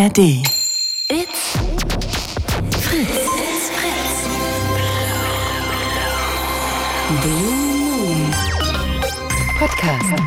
ARD. It's Fritz. It's Fritz. Blue Moon Podcast.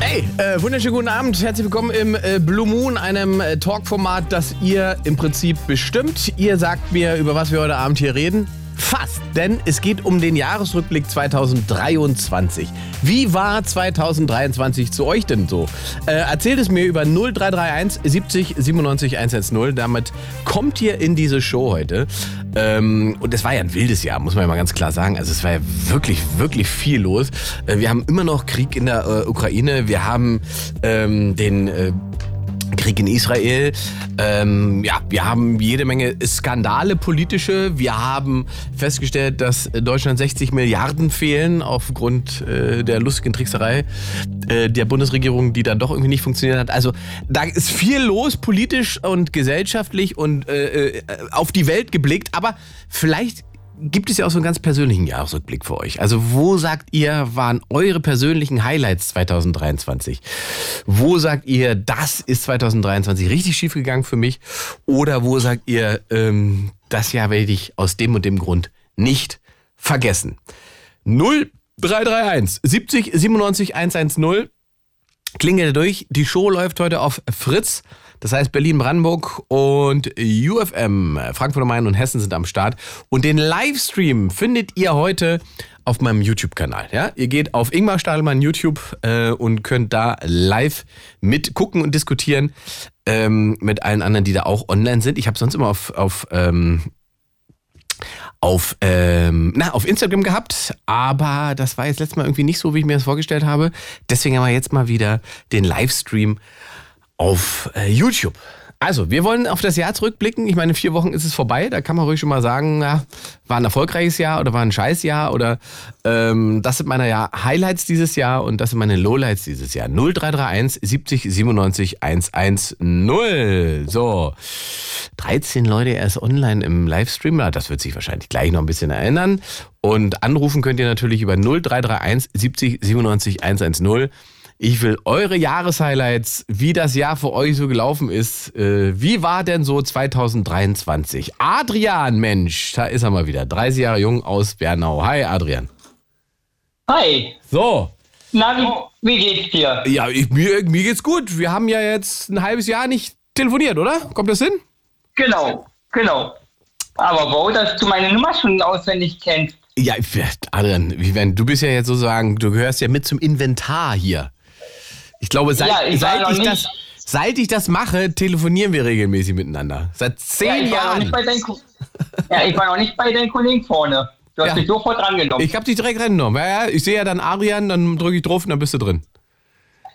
Hey, äh, wunderschönen guten Abend. Herzlich willkommen im äh, Blue Moon, einem äh, Talkformat, das ihr im Prinzip bestimmt. Ihr sagt mir, über was wir heute Abend hier reden. Fast, denn es geht um den Jahresrückblick 2023. Wie war 2023 zu euch denn so? Äh, erzählt es mir über 0331 70 97 110. Damit kommt ihr in diese Show heute. Ähm, und es war ja ein wildes Jahr, muss man ja mal ganz klar sagen. Also es war ja wirklich, wirklich viel los. Äh, wir haben immer noch Krieg in der äh, Ukraine. Wir haben ähm, den äh, Krieg in Israel. Ähm, ja, wir haben jede Menge Skandale politische. Wir haben festgestellt, dass Deutschland 60 Milliarden fehlen aufgrund äh, der lustigen Trickserei äh, der Bundesregierung, die dann doch irgendwie nicht funktioniert hat. Also da ist viel los, politisch und gesellschaftlich und äh, äh auf die Welt geblickt. Aber vielleicht gibt es ja auch so einen ganz persönlichen Jahresrückblick für euch. Also wo sagt ihr, waren eure persönlichen Highlights 2023? Wo sagt ihr, das ist 2023 richtig schief gegangen für mich? Oder wo sagt ihr, ähm, das Jahr werde ich aus dem und dem Grund nicht vergessen? 0331 70 97 110 klingelt durch. Die Show läuft heute auf Fritz. Das heißt, Berlin-Brandenburg und UFM, Frankfurt am Main und Hessen sind am Start. Und den Livestream findet ihr heute auf meinem YouTube-Kanal. Ja? Ihr geht auf Ingmar Stadelmann YouTube äh, und könnt da live mitgucken und diskutieren ähm, mit allen anderen, die da auch online sind. Ich habe sonst immer auf, auf ähm, auf, ähm, na, auf Instagram gehabt, aber das war jetzt letztes Mal irgendwie nicht so, wie ich mir das vorgestellt habe. Deswegen haben wir jetzt mal wieder den Livestream auf äh, YouTube. Also, wir wollen auf das Jahr zurückblicken. Ich meine, vier Wochen ist es vorbei. Da kann man ruhig schon mal sagen, na, war ein erfolgreiches Jahr oder war ein Scheißjahr oder ähm, das sind meine ja, Highlights dieses Jahr und das sind meine Lowlights dieses Jahr. 0331 70 97 110. So, 13 Leute erst online im Livestream. Das wird sich wahrscheinlich gleich noch ein bisschen erinnern. Und anrufen könnt ihr natürlich über 0331 70 97 110. Ich will eure Jahreshighlights, wie das Jahr für euch so gelaufen ist. Äh, wie war denn so 2023? Adrian, Mensch, da ist er mal wieder. 30 Jahre jung aus Bernau. Hi, Adrian. Hi. So. Na, wie, wie geht's dir? Ja, ich, mir, mir geht's gut. Wir haben ja jetzt ein halbes Jahr nicht telefoniert, oder? Kommt das hin? Genau, genau. Aber wo, dass du meine Nummer schon auswendig kennst. Ja, Adrian, du bist ja jetzt sozusagen, du gehörst ja mit zum Inventar hier. Ich glaube, seit, ja, ich, seit ich das, seit ich das mache, telefonieren wir regelmäßig miteinander. Seit zehn ja, Jahren. ja, ich war noch nicht bei deinen Kollegen vorne. Du hast ja. mich sofort angenommen. Ich habe dich direkt reingenommen. Ja, ja, ich sehe ja dann Arian, dann drücke ich drauf und dann bist du drin.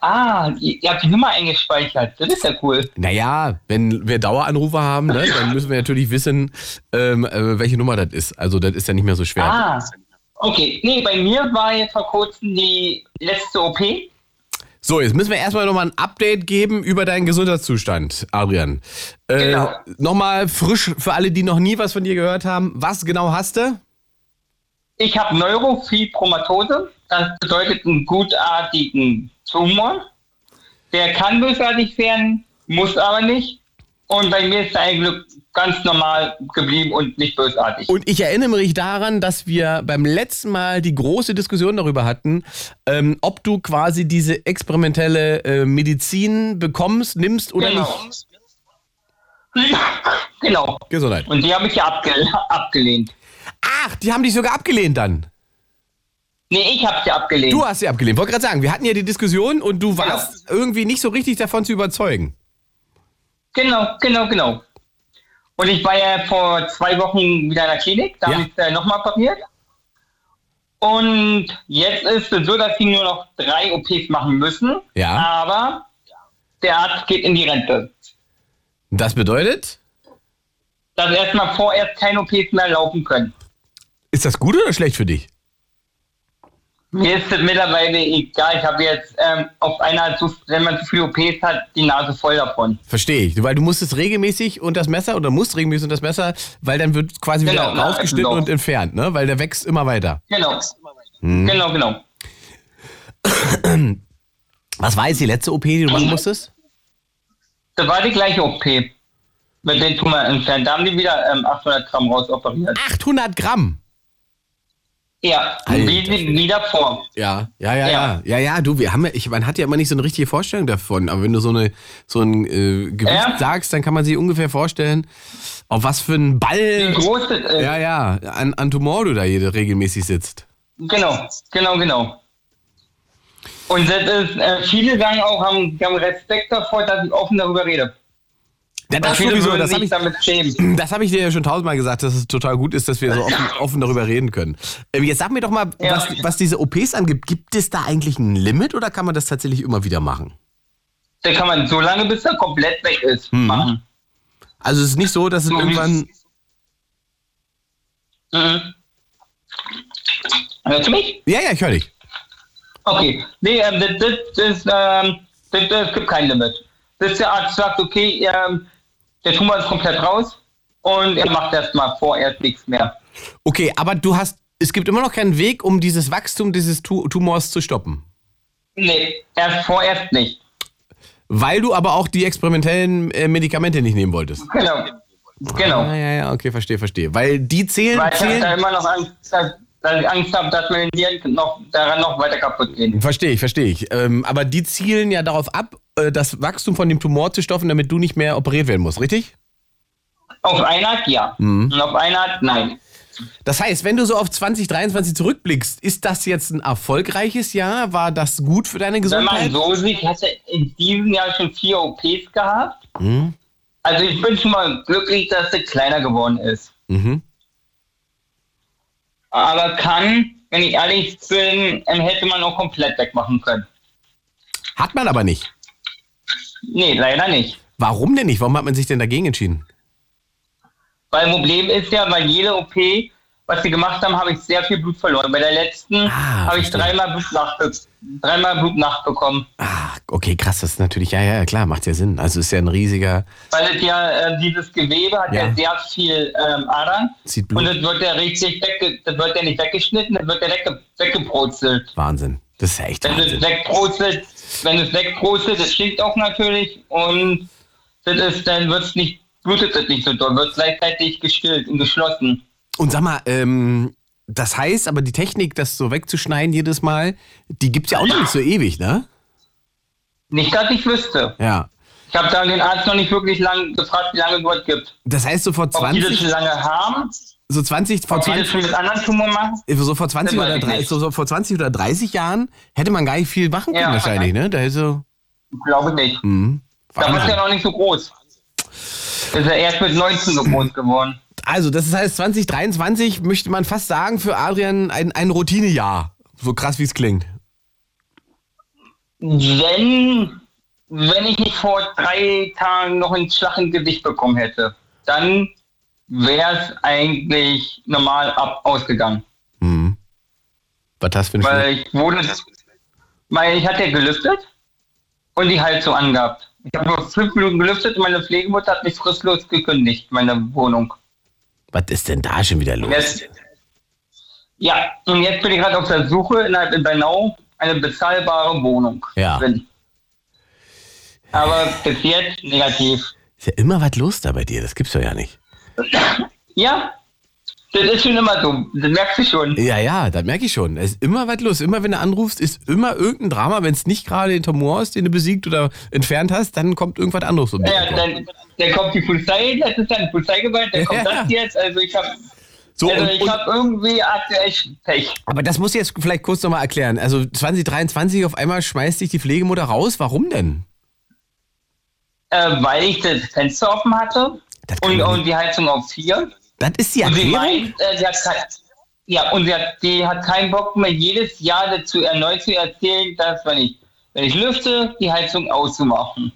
Ah, ihr habt die Nummer eingespeichert. Das ist ja cool. Naja, wenn wir Daueranrufer haben, ne, dann müssen wir natürlich wissen, ähm, äh, welche Nummer das ist. Also das ist ja nicht mehr so schwer. Ah, okay. Nee, bei mir war jetzt vor kurzem die letzte OP. So, jetzt müssen wir erstmal nochmal ein Update geben über deinen Gesundheitszustand, Adrian. Äh, genau. Nochmal frisch für alle, die noch nie was von dir gehört haben. Was genau hast du? Ich habe Neurofibromatose. Das bedeutet einen gutartigen Tumor. Der kann bösartig werden, muss aber nicht. Und bei mir ist er eigentlich ganz normal geblieben und nicht bösartig. Und ich erinnere mich daran, dass wir beim letzten Mal die große Diskussion darüber hatten, ähm, ob du quasi diese experimentelle äh, Medizin bekommst, nimmst oder genau. nicht. Genau. Gesundheit. Und die habe ich ja abge abgelehnt. Ach, die haben dich sogar abgelehnt dann. Nee, ich habe sie abgelehnt. Du hast sie abgelehnt. Wollte gerade sagen, wir hatten ja die Diskussion und du warst genau. irgendwie nicht so richtig davon zu überzeugen. Genau, genau, genau. Und ich war ja vor zwei Wochen wieder in der Klinik, da ja. habe ich äh, nochmal operiert. Und jetzt ist es so, dass sie nur noch drei OPs machen müssen. Ja. Aber der Arzt geht in die Rente. Das bedeutet? Dass erstmal vorerst keine OPs mehr laufen können. Ist das gut oder schlecht für dich? Mir ist es mittlerweile egal. Ich habe jetzt ähm, auf einer, wenn man zu viele OPs hat, die Nase voll davon. Verstehe ich. Weil du musstest regelmäßig und das Messer oder musst regelmäßig und das Messer, weil dann wird quasi genau, wieder rausgeschnitten genau. und entfernt, ne? Weil der wächst immer weiter. Genau. Hm. Genau, genau. Was war jetzt die letzte OP, die du machen musstest? das war die gleiche OP. Mit den Tumor entfernt. Da haben die wieder ähm, 800 Gramm rausoperiert. 800 Gramm. Ja, Alter wie, wie, wie davor. Ja, ja, ja, ja, Ja. ja. Du, wir haben ja, ich, man hat ja immer nicht so eine richtige Vorstellung davon. Aber wenn du so eine so ein äh, Gewicht Ja. sagst, dann kann man sich ungefähr vorstellen, auf was für einen Wie Ball, groß das ist. ja, ja, an, an Tumor du da jede regelmäßig sitzt. Genau, genau, genau. Und das ist, äh, viele sagen auch, haben, haben Respekt davor, dass ich offen darüber rede. Ja, das sowieso, das habe ich, das hab ich dir ja schon tausendmal gesagt, dass es total gut ist, dass wir so offen, offen darüber reden können. Ähm, jetzt sag mir doch mal, Ja. was, was diese OPs angibt. Gibt es da eigentlich ein Limit oder kann man das tatsächlich immer wieder machen? Da kann man so lange, bis er komplett weg ist, Mhm. machen. Also es ist nicht so, dass es So irgendwann. Mhm. Hörst du mich? Ja, ja, ich höre dich. Okay. Nee, ähm, das, das, das, ähm, das, das gibt kein Limit. Bis der Arzt sagt, okay, ähm, der Tumor ist komplett raus und er macht erstmal vorerst nichts mehr. Okay, aber du hast. Es gibt immer noch keinen Weg, um dieses Wachstum dieses tu Tumors zu stoppen. Nee, erst vorerst nicht. Weil du aber auch die experimentellen äh, Medikamente nicht nehmen wolltest. Genau. Genau. Ah, ja, ja, okay, verstehe, verstehe. Weil die zählen. Weil ich habe da zählen immer noch Angst, dass, dass ich Angst habe, dass meine Nieren noch, daran noch weiter kaputt gehen. verstehe ich, verstehe ich. Ähm, aber die zielen ja darauf ab, das Wachstum von dem Tumor zu stoppen, damit du nicht mehr operiert werden musst, richtig? Auf eine Art ja. Mhm. Und auf eine Art nein. Das heißt, wenn du so auf 2023 zurückblickst, ist das jetzt ein erfolgreiches Jahr? War das gut für deine Wenn man Gesundheit? so sieht, ich hatte in diesem Jahr schon vier OPs gehabt. Mhm. Also ich bin schon mal glücklich, dass der kleiner geworden ist. Mhm. Aber kann, wenn ich ehrlich bin, hätte man auch komplett wegmachen können. Hat man aber nicht. Nee, leider nicht. Warum denn nicht? Warum hat man sich denn dagegen entschieden? Weil Problem ist ja, bei jeder OP, was sie gemacht haben, habe ich sehr viel Blut verloren. Bei der letzten Ah, habe ich dreimal Blut, nachbe dreimal Blut nachbekommen. Ah, okay, krass, das ist natürlich, ja, ja, klar, macht ja Sinn. Also ist ja ein riesiger, Weil es ja, äh, dieses Gewebe hat ja, Ja. sehr viel ähm, Adern. zieht Und Blut. das wird ja richtig wegge das wird ja nicht weggeschnitten, das wird ja wegge weggebrutzelt. Wahnsinn. Das ist ja echt Wenn es Wahnsinn. wegbrutzelt, wenn es wegbrutzelt, das stinkt auch natürlich und das ist, dann wird es nicht, blutet es nicht so doll, wird gleichzeitig gestillt und geschlossen. Und sag mal, ähm, das heißt aber, die Technik, das so wegzuschneiden jedes Mal, die gibt's ja auch noch nicht so ewig, ne? Nicht, dass ich wüsste. Ja. Ich habe da den Arzt noch nicht wirklich lang gefragt, wie lange es dort gibt. Das heißt, so vor Ob die das 20, lange haben, so 20, vor ob die das 20, schon mit anderen Tumoren machen. so vor 20 Das weiß oder ich 30, nicht. so, so vor 20 oder 30 Jahren hätte man gar nicht viel machen können Ja. wahrscheinlich, ne? Da ist so, Glaube ich nicht. mhm. Da war es Wahnsinn. ja noch nicht so groß. Ist er erst mit 19 so groß geworden. Also, das heißt, 2023 möchte man fast sagen, für Adrian ein, ein Routinejahr. So krass, wie es klingt. Wenn, wenn ich nicht vor drei Tagen noch einen Schlag ins Gesicht bekommen hätte, dann wäre es eigentlich normal ab ausgegangen. Mhm. Was hast du für Weil ich wurde, weil ich hatte gelüftet und die Heizung angehabt. Ich habe nur fünf Minuten gelüftet und meine Pflegemutter hat mich fristlos gekündigt, meine Wohnung. Was ist denn da schon wieder los? Jetzt, ja, und jetzt bin ich gerade auf der Suche innerhalb in Bernau eine bezahlbare Wohnung. Ja. Drin. Aber bis jetzt negativ. Ist ja immer was los da bei dir, das gibt's doch ja nicht. Ja, das ist schon immer so. Das merkst du schon. Ja, ja, das merke ich schon. Es ist immer was los. Immer wenn du anrufst, ist immer irgendein Drama. Wenn es nicht gerade den Tumor ist, den du besiegt oder entfernt hast, dann kommt irgendwas anderes um Ja, dann, dann kommt die Polizei, das ist dann Polizeigewalt, dann kommt Ja. das jetzt. Also ich habe So, also ich und, hab irgendwie aktuell Pech. aber das musst du jetzt vielleicht kurz nochmal erklären. Also 2023 auf einmal schmeißt dich die Pflegemutter raus. Warum denn? Äh, weil ich das Fenster offen hatte und, und die Heizung auf vier. Das ist die Und sie Erklärung? meint, äh, sie hat kein, ja, und sie hat, die hat keinen Bock mehr, jedes Jahr dazu erneut zu erzählen, dass, wenn ich, wenn ich lüfte, die Heizung auszumachen.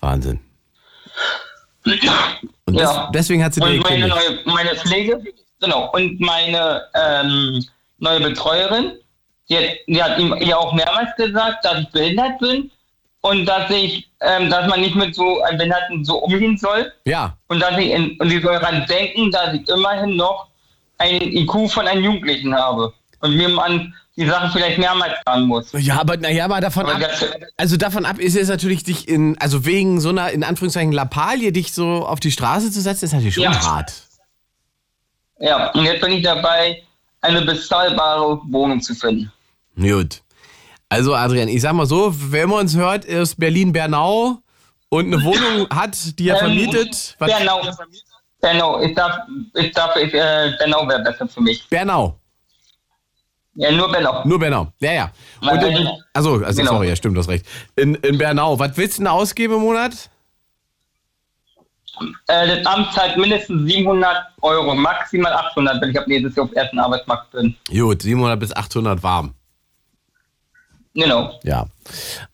Wahnsinn. Und des, Ja. deswegen hat sie Und meine, neue, meine Pflege, genau, und meine ähm, neue Betreuerin, die hat, die hat ihm ja auch mehrmals gesagt, dass ich behindert bin und dass ich, ähm, dass man nicht mit so einem Behinderten so umgehen soll. Ja, Und dass ich in, und sie soll daran denken, dass ich immerhin noch einen IQ von einem Jugendlichen habe. und mir man die Sachen vielleicht mehrmals sagen muss. Ja, aber naja, aber davon Aber ab, also davon ab ist es natürlich dich in, also wegen so einer, in Anführungszeichen, Lappalie, dich so auf die Straße zu setzen, ist natürlich schon Ja. hart. Ja, und jetzt bin ich dabei, eine bezahlbare Wohnung zu finden. Gut. Also Adrian, ich sag mal so, wenn man uns hört, ist Berlin-Bernau und eine Wohnung hat, die er vermietet. Was? Bernau. Bernau, ich darf, ich darf, ich, äh, Bernau wäre besser für mich. Bernau. Ja, nur Bernau. Nur Bernau. Ja, ja. Und in, nein. also, also Genau. sorry, ja, stimmt, du hast recht. In, in Bernau, was willst du denn ausgeben im Monat? Äh, das Amt zahlt mindestens 700 Euro, maximal 800, wenn ich ab nächstes Jahr auf dem ersten Arbeitsmarkt bin. Gut, 700 bis 800 warm. Genau. Ja.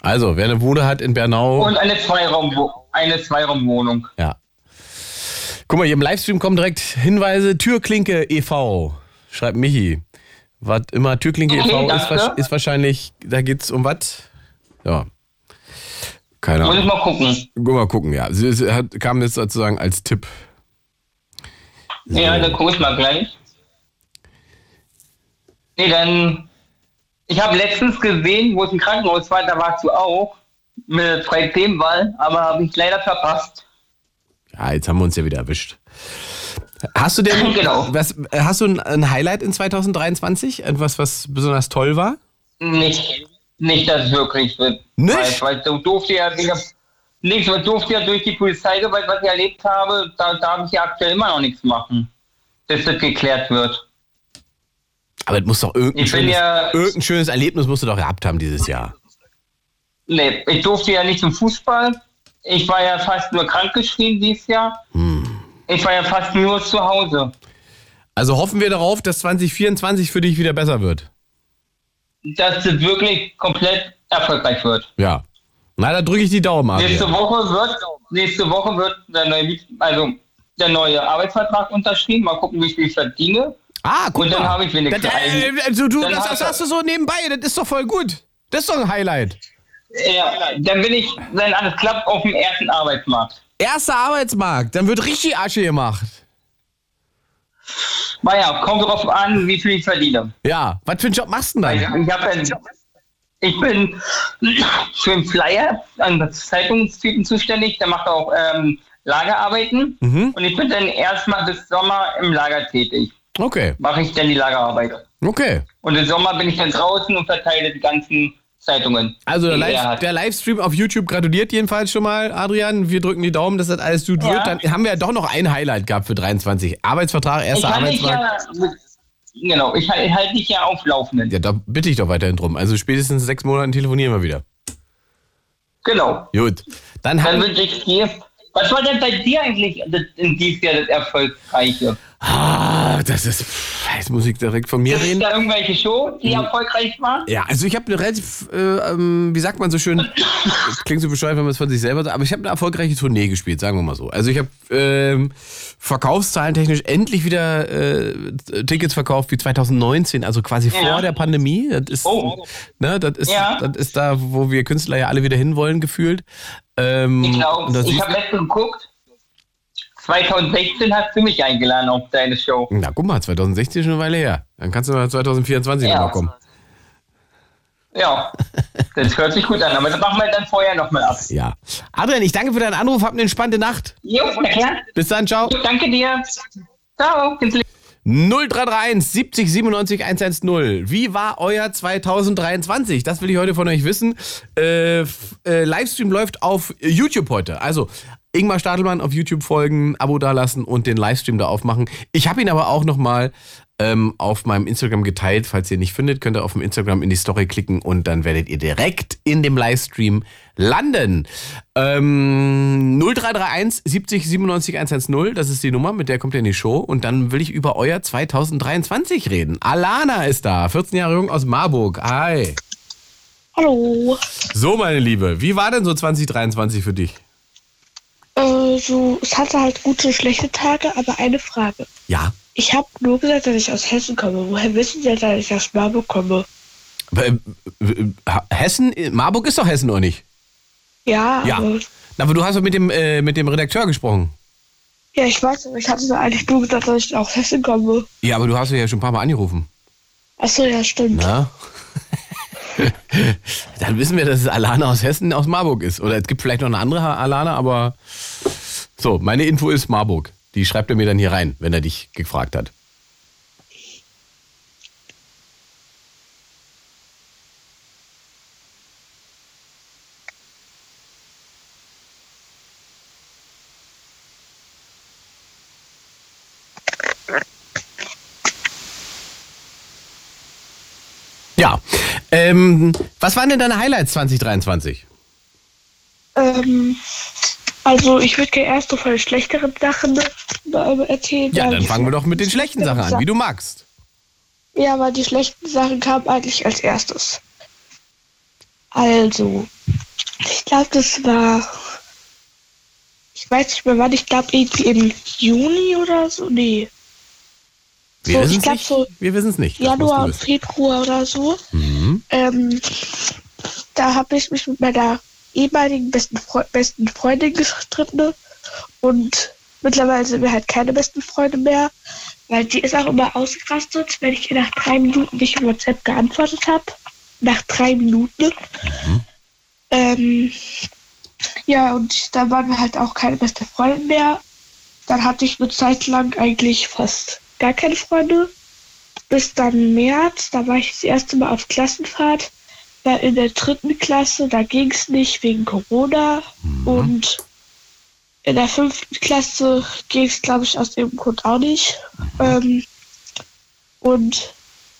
Also, wer eine Bude hat in Bernau. Und eine Zweiraum, eine Zweiraumwohnung. Ja. Guck mal, hier im Livestream kommen direkt Hinweise. Türklinke e.V. Schreibt Michi. Was immer Türklinke Okay, e.V. ist, ist wahrscheinlich, da geht's um was? Ja. Keine Muss ich Ahnung. mal gucken. Guck mal gucken, ja. Sie, sie hat, kam jetzt sozusagen als Tipp. Ja, dann guck ich mal gleich. Nee, dann. Ich habe letztens gesehen, wo es im Krankenhaus war, da warst du auch mit freie Themenwahl, aber habe ich leider verpasst. Ja, jetzt haben wir uns ja wieder erwischt. Hast du denn Genau. was, hast du ein, Highlight in 2023? Etwas, was besonders toll war? Nicht, nicht, dass es wirklich wird. Nicht? Weil, weil so durfte ja. Nichts, weil durfte ja durch die Polizeigewalt, was ich erlebt habe, da darf ich ja aktuell immer noch nichts machen. Bis das geklärt wird. Aber es muss doch irgendein schönes, ja- irgendein schönes Erlebnis musst du doch gehabt haben dieses Jahr. Nee, ich durfte ja nicht zum Fußball. Ich war ja fast nur krankgeschrieben dieses Jahr. Ich war ja fast nur zu Hause. Also hoffen wir darauf, dass 2024 für dich wieder besser wird. Dass es wirklich komplett erfolgreich wird. Ja. Na, da drücke ich die Daumen, Nächste Adrian. Woche wird, nächste Woche wird der neue, also der neue Arbeitsvertrag unterschrieben. Mal gucken, wie ich verdiene. Ah, guck Und dann habe ich wenigstens Das, äh, einen. also, du, das, das hast du so nebenbei, das ist doch voll gut. Das ist doch ein Highlight. Ja, dann bin ich, wenn alles klappt, auf dem ersten Arbeitsmarkt. Erster Arbeitsmarkt, dann wird richtig Asche gemacht. Naja, kommt darauf an, wie viel ich verdiene. Ja, was für einen Job machst du denn Ich, dann? ich, hab ein, ich bin für den Flyer an Zeitungstypen zuständig, der macht auch ähm, Lagerarbeiten. Mhm. Und ich bin dann erstmal bis Sommer im Lager tätig. Okay, Mache ich dann die Lagerarbeit. okay. Und im Sommer bin ich dann draußen und verteile die ganzen Zeitungen. Also der, er Live, der Livestream auf YouTube gratuliert jedenfalls schon mal, Adrian. Wir drücken die Daumen, dass das alles gut Ja. wird. Dann haben wir ja doch noch ein Highlight gehabt für 23. Arbeitsvertrag, erster ja, genau, ich halte halt dich ja auf Laufenden. Ja, da bitte ich doch weiterhin drum. Also spätestens sechs Monaten telefonieren wir wieder. Genau. Gut. Dann Dann haben wünsche ich dir. Was war denn bei dir eigentlich in diesem Jahr das Erfolgreiche? Ah, das ist. Jetzt muss ich direkt von mir Gibt reden. da irgendwelche Show, die erfolgreich war? Ja, also ich habe eine relativ, äh, ähm, wie sagt man so schön, das klingt so bescheuert, wenn man es von sich selber sagt, aber ich habe eine erfolgreiche Tournee gespielt, sagen wir mal so. Also ich habe ähm, verkaufszahlentechnisch endlich wieder äh, Tickets verkauft wie 2019, also quasi Ja. vor der Pandemie. Das ist, Oh. ne, das ist, Ja. das ist da, wo wir Künstler ja alle wieder hinwollen, gefühlt. Ähm, Ich glaube, ich habe letztens geguckt. 2016 hast du mich eingeladen auf deine Show. na, guck mal, 2016 ist schon eine Weile her. Dann kannst du mal 2024 Ja. nochmal kommen. Ja, das hört sich gut an, aber das machen wir dann vorher nochmal ab. Ja. Adrian, ich danke für deinen Anruf, hab eine entspannte Nacht. Jo, na klar. Bis dann, ciao. Danke dir. Ciao. Ins Leben. 0331 70 97 110. Wie war euer 2023? Das will ich heute von euch wissen. Äh, äh, Livestream läuft auf YouTube heute. Also Ingmar Stadelmann auf YouTube folgen, Abo dalassen und den Livestream da aufmachen. Ich habe ihn aber auch nochmal ähm, auf meinem Instagram geteilt. Falls ihr ihn nicht findet, könnt ihr auf dem Instagram in die Story klicken und dann werdet ihr direkt in dem Livestream landen. Ähm, 0331 70 97 110, das ist die Nummer, mit der kommt ihr in die Show. Und dann will ich über euer 2023 reden. Alana ist da, 14 Jahre jung aus Marburg. Hi. Hallo. So, meine Liebe, wie war denn so 2023 für dich? Äh, so, es hatte halt gute, schlechte Tage, aber eine Frage. Ja. Ich habe nur gesagt, dass ich aus Hessen komme. Woher wissen Sie, dass ich aus Marburg komme? Hessen, Marburg ist doch Hessen, oder nicht? Ja, Ja. aber, Aber du hast doch mit dem, äh, mit dem Redakteur gesprochen. ja, ich weiß, aber ich hatte mir eigentlich nur gesagt, dass ich aus Hessen komme. Ja, aber du hast ja schon ein paar Mal angerufen. Achso, ja, stimmt. Na? Dann wissen wir, dass es Alana aus Hessen aus Marburg ist. Oder es gibt vielleicht noch eine andere Alana, aber so, meine Info ist Marburg. Die schreibt er mir dann hier rein, wenn er dich gefragt hat. Ja. Ähm, was waren denn deine Highlights 2023? Ähm, also ich würde gerne erst so von den schlechteren Sachen äh, erzählen. Ja, dann fangen wir doch mit den schlechten Sachen an, wie du magst. Ja, aber die schlechten Sachen kamen eigentlich als erstes. Also, ich glaube, das war. Ich weiß nicht mehr wann, ich glaube irgendwie im Juni oder so. Nee. Wir So, wissen es nicht. so wir wissen es nicht. Das musst du Januar. Februar oder so. Mhm. Ähm, da habe ich mich mit meiner ehemaligen besten, Freu besten Freundin gestritten und mittlerweile sind wir halt keine besten Freunde mehr, weil die ist auch immer ausgerastet, wenn ich ihr nach drei Minuten nicht im WhatsApp geantwortet habe. Nach drei Minuten. Ähm, ja, und da waren wir halt auch keine beste Freundin mehr. Dann hatte ich eine Zeit lang eigentlich fast gar keine Freunde bis dann März, da war ich das erste Mal auf Klassenfahrt, war in der dritten Klasse, da ging es nicht wegen Corona und in der fünften Klasse ging es, glaube ich, aus dem Grund auch nicht. Ähm, und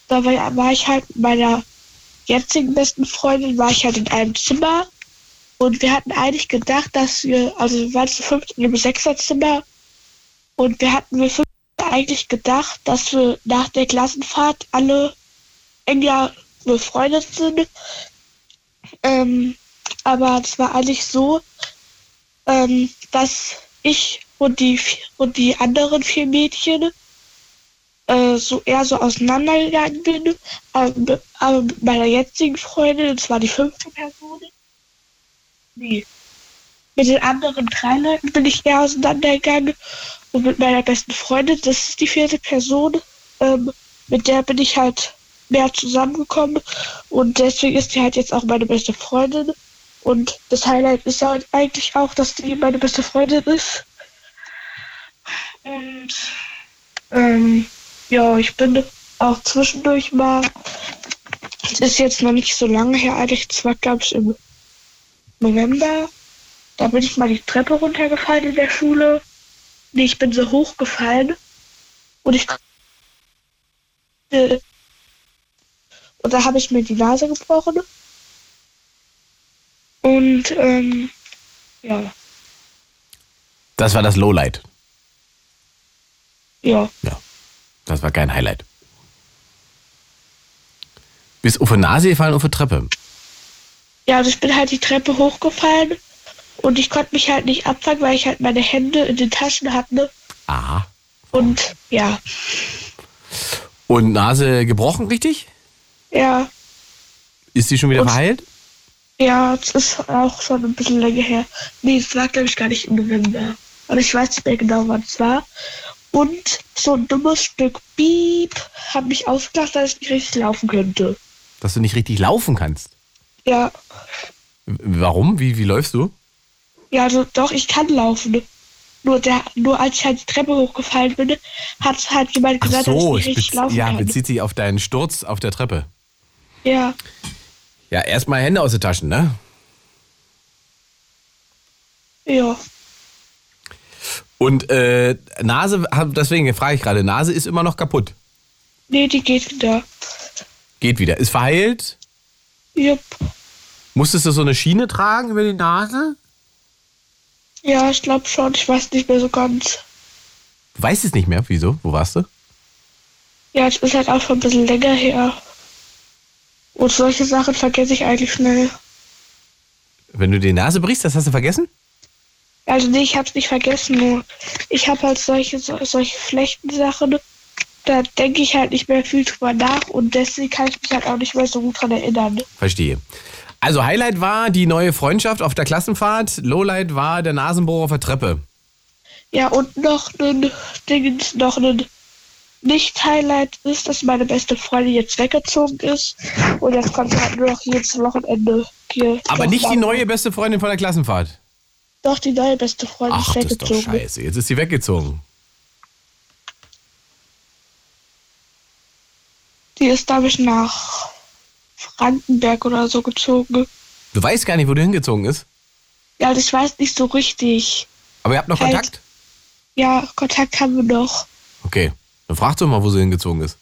da war, war ich halt mit meiner jetzigen besten Freundin, war ich halt in einem Zimmer und wir hatten eigentlich gedacht, dass wir, also wir waren zu fünft in einem Sechserzimmer und wir hatten wir fünf eigentlich gedacht, dass wir nach der Klassenfahrt alle enger befreundet sind. Ähm, aber es war eigentlich so, ähm, dass ich und die und die anderen vier Mädchen äh, so eher so auseinandergegangen bin. Aber, mit meiner jetzigen Freundin, das war die fünfte Person, nee, mit den anderen drei Leuten bin ich eher auseinandergegangen. Und mit meiner besten Freundin, das ist die vierte Person, ähm, mit der bin ich halt mehr zusammengekommen. Und deswegen ist sie halt jetzt auch meine beste Freundin. Und das Highlight ist halt eigentlich auch, dass die meine beste Freundin ist. Und ähm, ja, ich bin auch zwischendurch mal, es ist jetzt noch nicht so lange her, eigentlich, es war glaube ich im November, da bin ich mal die Treppe runtergefallen in der Schule. Nee, ich bin so hochgefallen und ich und da habe ich mir die Nase gebrochen. Und ähm, ja, Das war das Lowlight. ja. Ja. Das war kein Highlight. Bist auf die Nase gefallen, auf die Treppe. Ja, also ich bin halt die Treppe hochgefallen und ich konnte mich halt nicht abfangen, weil ich halt meine Hände in den Taschen hatte. Aha. Und ja, Und Nase gebrochen, richtig? ja, Ist sie schon wieder Und- verheilt? ja, es ist auch schon ein bisschen länger her. Nee, es war glaube ich gar nicht im November. Aber ich weiß nicht mehr genau, wann es war. Und so ein dummes Stück Piep hat mich ausgelacht, dass ich nicht richtig laufen könnte. Dass du nicht richtig laufen kannst. Ja, Warum? Wie, wie läufst du? Ja, also doch, ich kann laufen. Nur, der, nur als ich halt die Treppe hochgefallen bin, hat halt jemand Ach gesagt, so, dass ich nicht richtig laufen ja, kann. bezieht sich auf deinen Sturz auf der Treppe. Ja, Ja, erstmal Hände aus den Taschen, ne? ja. Und äh, Nase, deswegen frage ich gerade, Nase ist immer noch kaputt. Nee, die geht wieder. Geht wieder. Ist verheilt. Jupp. Musstest du so eine Schiene tragen über die Nase? Ja, ich glaube schon. Ich weiß nicht mehr so ganz. Du weißt es nicht mehr. Wieso? Wo warst du? Ja, es ist halt auch schon ein bisschen länger her. Und solche Sachen vergesse ich eigentlich schnell. Wenn du die Nase brichst, das hast du vergessen? Also nee, ich hab's nicht vergessen, nur ich habe halt solche, so, solche schlechten Sachen, da denke ich halt nicht mehr viel drüber nach und deswegen kann ich mich halt auch nicht mehr so gut dran erinnern. Verstehe. Also Highlight war die neue Freundschaft auf der Klassenfahrt. Lowlight war der Nasenbohrer auf der Treppe. Ja, und noch ein Ding, noch ein Nicht-Highlight ist, dass meine beste Freundin jetzt weggezogen ist. Und jetzt kommt halt nur noch jedes Wochenende hier. Aber nicht die neue beste Freundin von der Klassenfahrt. Doch, die neue beste Freundin Ach, ist das ist doch weggezogen. scheiße. Jetzt ist sie weggezogen. Die ist, glaube ich, nach Frankenberg oder so gezogen. Du weißt gar nicht, wo du hingezogen ist. Ja, ich weiß nicht so richtig. Aber ihr habt noch Halt. Kontakt? Ja, Kontakt haben wir noch. Okay. Dann frag doch mal, wo sie hingezogen ist.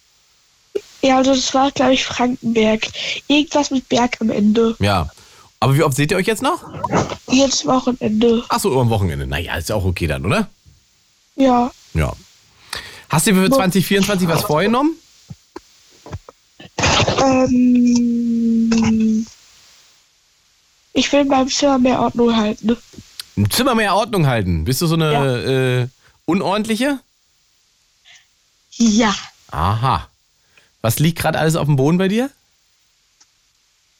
Ja, also das war, glaube ich, Frankenberg. Irgendwas mit Berg am Ende. Ja. Aber wie oft seht ihr euch jetzt noch? Jedes Wochenende. Ach so, am Wochenende. Naja, ist ja auch okay dann, oder? Ja. Ja. Hast du für 2024 was vorgenommen? Ähm, ich will meinem Zimmer mehr Ordnung halten. Im Zimmer mehr Ordnung halten. Bist du so eine äh, unordentliche? Ja. Aha. Was liegt gerade alles auf dem Boden bei dir?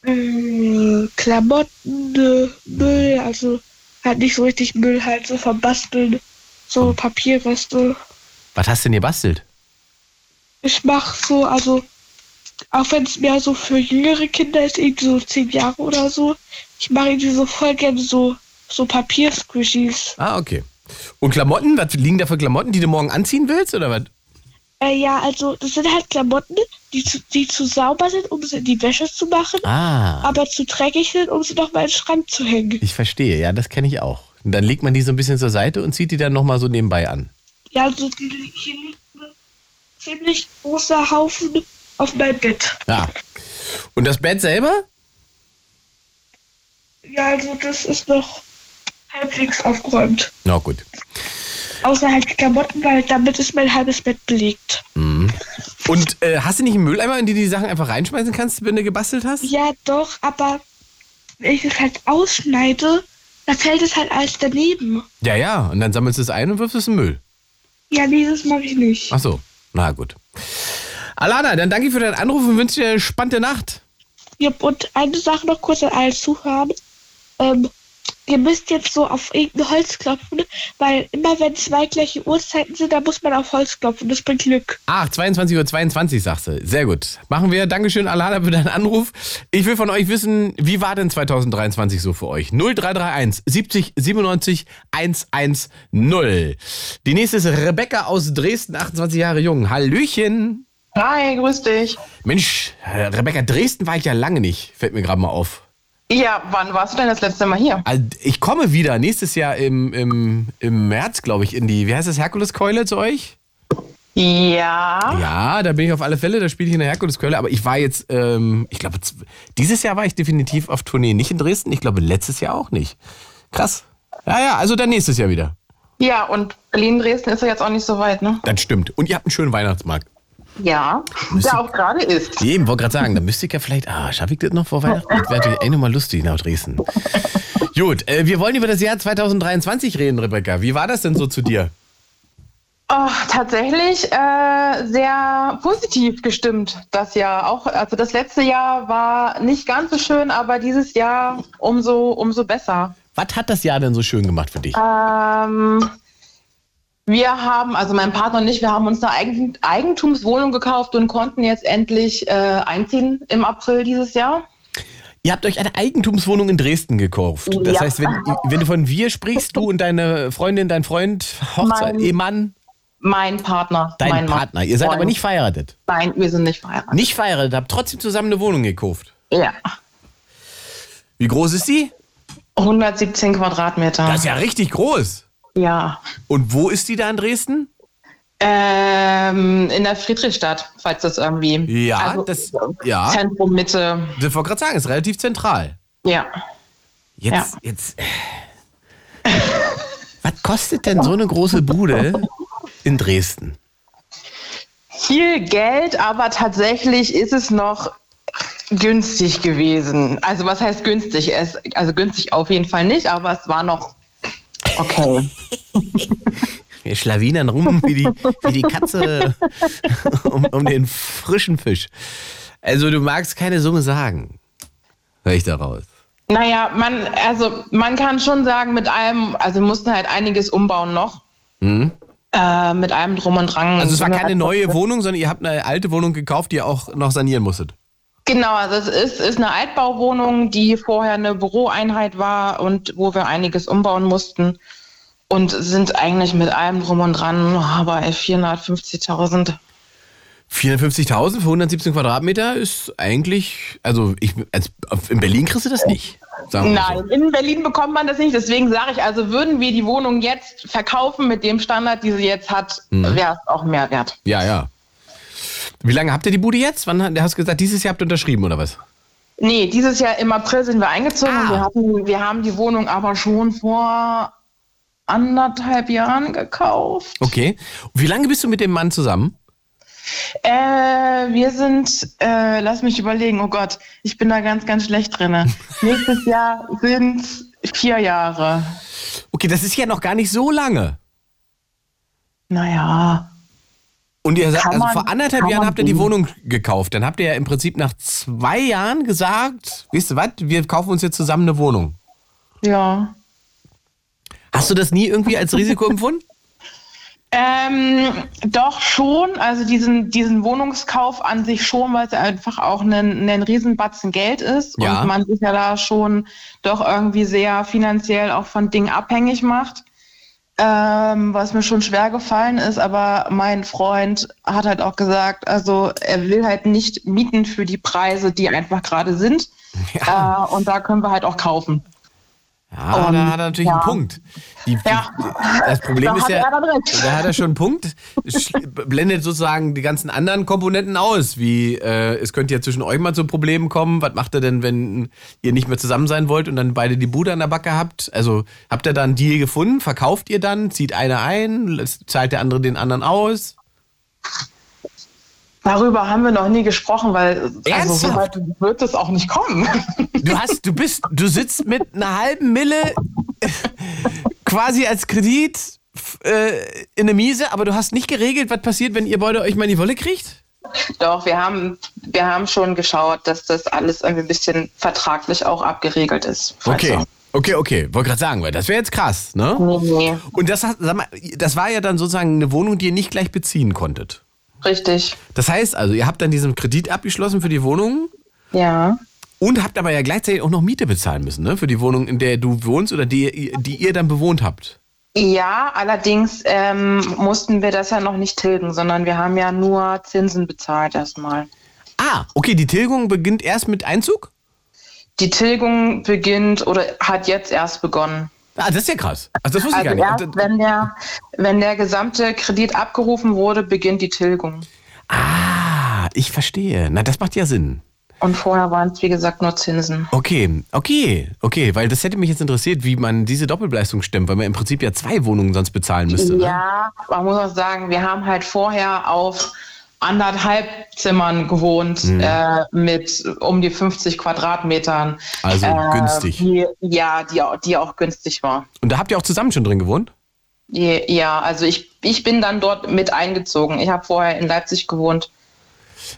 Äh, Klamotten, äh, Müll, also halt nicht so richtig Müll, halt so vom Basteln, so Papierreste. Was hast du denn gebastelt? Ich mach so, also auch wenn es mehr so für jüngere Kinder ist, irgendwie so zehn Jahre oder so, ich mache irgendwie so voll gerne so, so Papiersquishies. Ah, okay. Und Klamotten? Was liegen da für Klamotten, die du morgen anziehen willst, oder was? Äh, ja, also das sind halt Klamotten, die zu, die zu sauber sind, um sie in die Wäsche zu machen, Ah, aber zu dreckig sind, um sie noch mal in den Schrank zu hängen. ich verstehe. Ja, das kenne ich auch. Und dann legt man die so ein bisschen zur Seite und zieht die dann nochmal so nebenbei an. Ja, also die, hier liegt ein ziemlich großer Haufen auf meinem Bett. Ja. Und das Bett selber? Ja, also das ist noch halbwegs aufgeräumt. Na gut. Außer halt die Klamotten, weil damit ist mein halbes Bett belegt. Und äh, hast du nicht einen Mülleimer, in den du die Sachen einfach reinschmeißen kannst, wenn du gebastelt hast? Ja, doch, aber wenn ich es halt ausschneide, dann fällt es halt alles daneben. Ja, ja. Und dann sammelst du es ein und wirfst es in den Müll. Ja, nee, das mache ich nicht. Ach so. Na gut. Alana, dann danke für deinen Anruf und wünsche dir eine spannende Nacht. Ja, und eine Sache noch kurz an alle Zuhörer. Ähm, ihr müsst jetzt so auf irgendein Holz klopfen, weil immer wenn zwei gleiche Uhrzeiten sind, dann muss man auf Holz klopfen. Das bringt Glück. Ach, 22.22 Uhr 22, sagst du. Sehr gut. Machen wir. Dankeschön, Alana, für deinen Anruf. Ich will von euch wissen, wie war denn 2023 so für euch? 0331 70 97 110. Die nächste ist Rebecca aus Dresden, 28 Jahre jung. Hallöchen. Hi, grüß dich. Mensch, äh, Rebecca, Dresden war ich ja lange nicht. Fällt mir gerade mal auf. Ja, wann warst du denn das letzte Mal hier? Also, ich komme wieder nächstes Jahr im, im, im März, glaube ich, in die, wie heißt das, Herkuleskeule zu euch? Ja. Ja, da bin ich auf alle Fälle, da spiele ich in der Herkuleskeule. Aber ich war jetzt, ähm, ich glaube, dieses Jahr war ich definitiv auf Tournee nicht in Dresden. Ich glaube, letztes Jahr auch nicht. Krass. Ja, ja, also dann nächstes Jahr wieder. Ja, und Berlin-Dresden ist ja jetzt auch nicht so weit, ne? Das stimmt. Und ihr habt einen schönen Weihnachtsmarkt. Ja. Der auch gerade ist. Eben, wollte gerade sagen, da müsste ich ja vielleicht, ah, schaffe ich das noch vor Weihnachten? Das wäre natürlich echt nochmal lustig nach Dresden. Gut, äh, wir wollen über das Jahr 2023 reden, Rebecca. Wie war das denn so zu dir? Oh, tatsächlich äh, sehr positiv gestimmt das Jahr. Auch, also das letzte Jahr war nicht ganz so schön, aber dieses Jahr umso, umso besser. Was hat das Jahr denn so schön gemacht für dich? Ähm, wir haben, also mein Partner und ich, wir haben uns eine Eigen Eigentumswohnung gekauft und konnten jetzt endlich äh, einziehen im April dieses Jahr. Ihr habt euch eine Eigentumswohnung in Dresden gekauft. Das Ja. heißt, wenn, wenn du von wir sprichst, du und deine Freundin, dein Freund, Hochzeit, Mein- Ehemann, Mein Partner. dein mein Mann. Partner. Ihr seid Freund. aber nicht verheiratet. Nein, wir sind nicht verheiratet. Nicht verheiratet, habt trotzdem zusammen eine Wohnung gekauft. Ja. Wie groß ist die? 117 Quadratmeter. Das ist ja richtig groß. Ja. Und wo ist die da in Dresden? Ähm, in der Friedrichstadt, falls das irgendwie. Ja, also, das, ja. Zentrum Mitte. Ich wollte gerade sagen, ist relativ zentral. Ja. Jetzt, jetzt. äh, Was kostet denn so eine große Bude in Dresden? Viel Geld, aber tatsächlich ist es noch günstig gewesen. Also was heißt günstig? Es, also günstig auf jeden Fall nicht, aber es war noch okay. Wir schlawinern rum wie die, wie die Katze um, um den frischen Fisch. Also du magst keine Summe sagen. Hör ich daraus. Naja, man, also man kann schon sagen, mit allem, also wir mussten halt einiges umbauen noch. Mhm. Äh, mit allem drum und dran. Also es war keine halt- neue Wohnung, sondern ihr habt eine alte Wohnung gekauft, die ihr auch noch sanieren musstet. Genau, also es ist, ist eine Altbauwohnung, die vorher eine Büroeinheit war und wo wir einiges umbauen mussten. Und sind eigentlich mit allem drum und dran bei 450.000. 450.000 für 117 Quadratmeter ist eigentlich, also ich, als, in Berlin kriegst du das nicht. Nein, in Berlin bekommt man das nicht. Deswegen sage ich, also würden wir die Wohnung jetzt verkaufen mit dem Standard, die sie jetzt hat, Mhm. wäre es auch mehr wert. So. Ja, ja. Wie lange habt ihr die Bude jetzt? Wann hast du gesagt, dieses Jahr habt ihr unterschrieben oder was? Nee, dieses Jahr im April sind wir eingezogen. Ah. Wir, hatten, wir haben die Wohnung aber schon vor anderthalb Jahren gekauft. Okay. Und wie lange bist du mit dem Mann zusammen? Äh, wir sind, äh, lass mich überlegen, oh Gott, ich bin da ganz, ganz schlecht drin. Nächstes Jahr sind vier Jahre. Okay, das ist ja noch gar nicht so lange. Naja, Und ihr sagt, also vor anderthalb Jahren habt ihr die. Wohnung gekauft. Dann habt ihr ja im Prinzip nach zwei Jahren gesagt, wisst ihr was, wir kaufen uns jetzt zusammen eine Wohnung. ja. Hast du das nie irgendwie als Risiko empfunden? Ähm, doch schon, also diesen, diesen Wohnungskauf an sich schon, weil es einfach auch ein, ein Riesenbatzen Geld ist Ja. und man sich ja da schon doch irgendwie sehr finanziell auch von Dingen abhängig macht. Ähm, was mir schon schwer gefallen ist, aber mein Freund hat halt auch gesagt, also er will halt nicht mieten für die Preise, die einfach gerade sind. Äh, und da können wir halt auch kaufen. Ja, Und, da hat er natürlich ja. einen Punkt. Die, Ja. Das Problem Da ist ja, da hat er schon einen Punkt. Blendet sozusagen die ganzen anderen Komponenten aus, wie äh, es könnte ja zwischen euch mal zu Problemen kommen. Was macht er denn, wenn ihr nicht mehr zusammen sein wollt und dann beide die Bude an der Backe habt? Also habt ihr da einen Deal gefunden? Verkauft ihr dann? Zieht einer ein? Zahlt der andere den anderen aus? Darüber haben wir noch nie gesprochen, weil also so weit wird es auch nicht kommen. Du hast, du bist, du sitzt mit einer halben Mille quasi als Kredit äh, in der Miese, aber du hast nicht geregelt, was passiert, wenn ihr beide euch mal in die Wolle kriegt? Doch, wir haben, wir haben schon geschaut, dass das alles irgendwie ein bisschen vertraglich auch abgeregelt ist. Okay. Also, Okay, okay. Wollte gerade sagen, weil das wäre jetzt krass, ne? nee, nee, Und das, hat, sag mal, das war ja dann sozusagen eine Wohnung, die ihr nicht gleich beziehen konntet. Richtig. Das heißt also, ihr habt dann diesen Kredit abgeschlossen für die Wohnung Ja. und habt aber ja gleichzeitig auch noch Miete bezahlen müssen, ne? Für die Wohnung, in der du wohnst oder die, die ihr dann bewohnt habt. Ja, allerdings ähm, mussten wir das ja noch nicht tilgen, sondern wir haben ja nur Zinsen bezahlt erstmal. Ah, okay, die Tilgung beginnt erst mit Einzug? Die Tilgung beginnt oder hat jetzt erst begonnen. Ah, das ist ja krass. Also das wusste Also ich gar erst, nicht. wenn der, wenn der gesamte Kredit abgerufen wurde, beginnt die Tilgung. Ah, ich verstehe. Na, das macht ja Sinn. Und vorher waren es, wie gesagt, nur Zinsen. Okay, okay, okay, weil das hätte mich jetzt interessiert, wie man diese Doppelbelastung stemmt, weil man im Prinzip ja zwei Wohnungen sonst bezahlen müsste. Ne? Ja, man muss auch sagen, wir haben halt vorher auf anderthalb Zimmern gewohnt äh, mit um die 50 Quadratmetern. Also günstig. Die, ja, die, auch- die auch günstig war. Und da habt ihr auch zusammen schon drin gewohnt? Ja, also ich, ich bin dann dort mit eingezogen. Ich habe vorher in Leipzig gewohnt.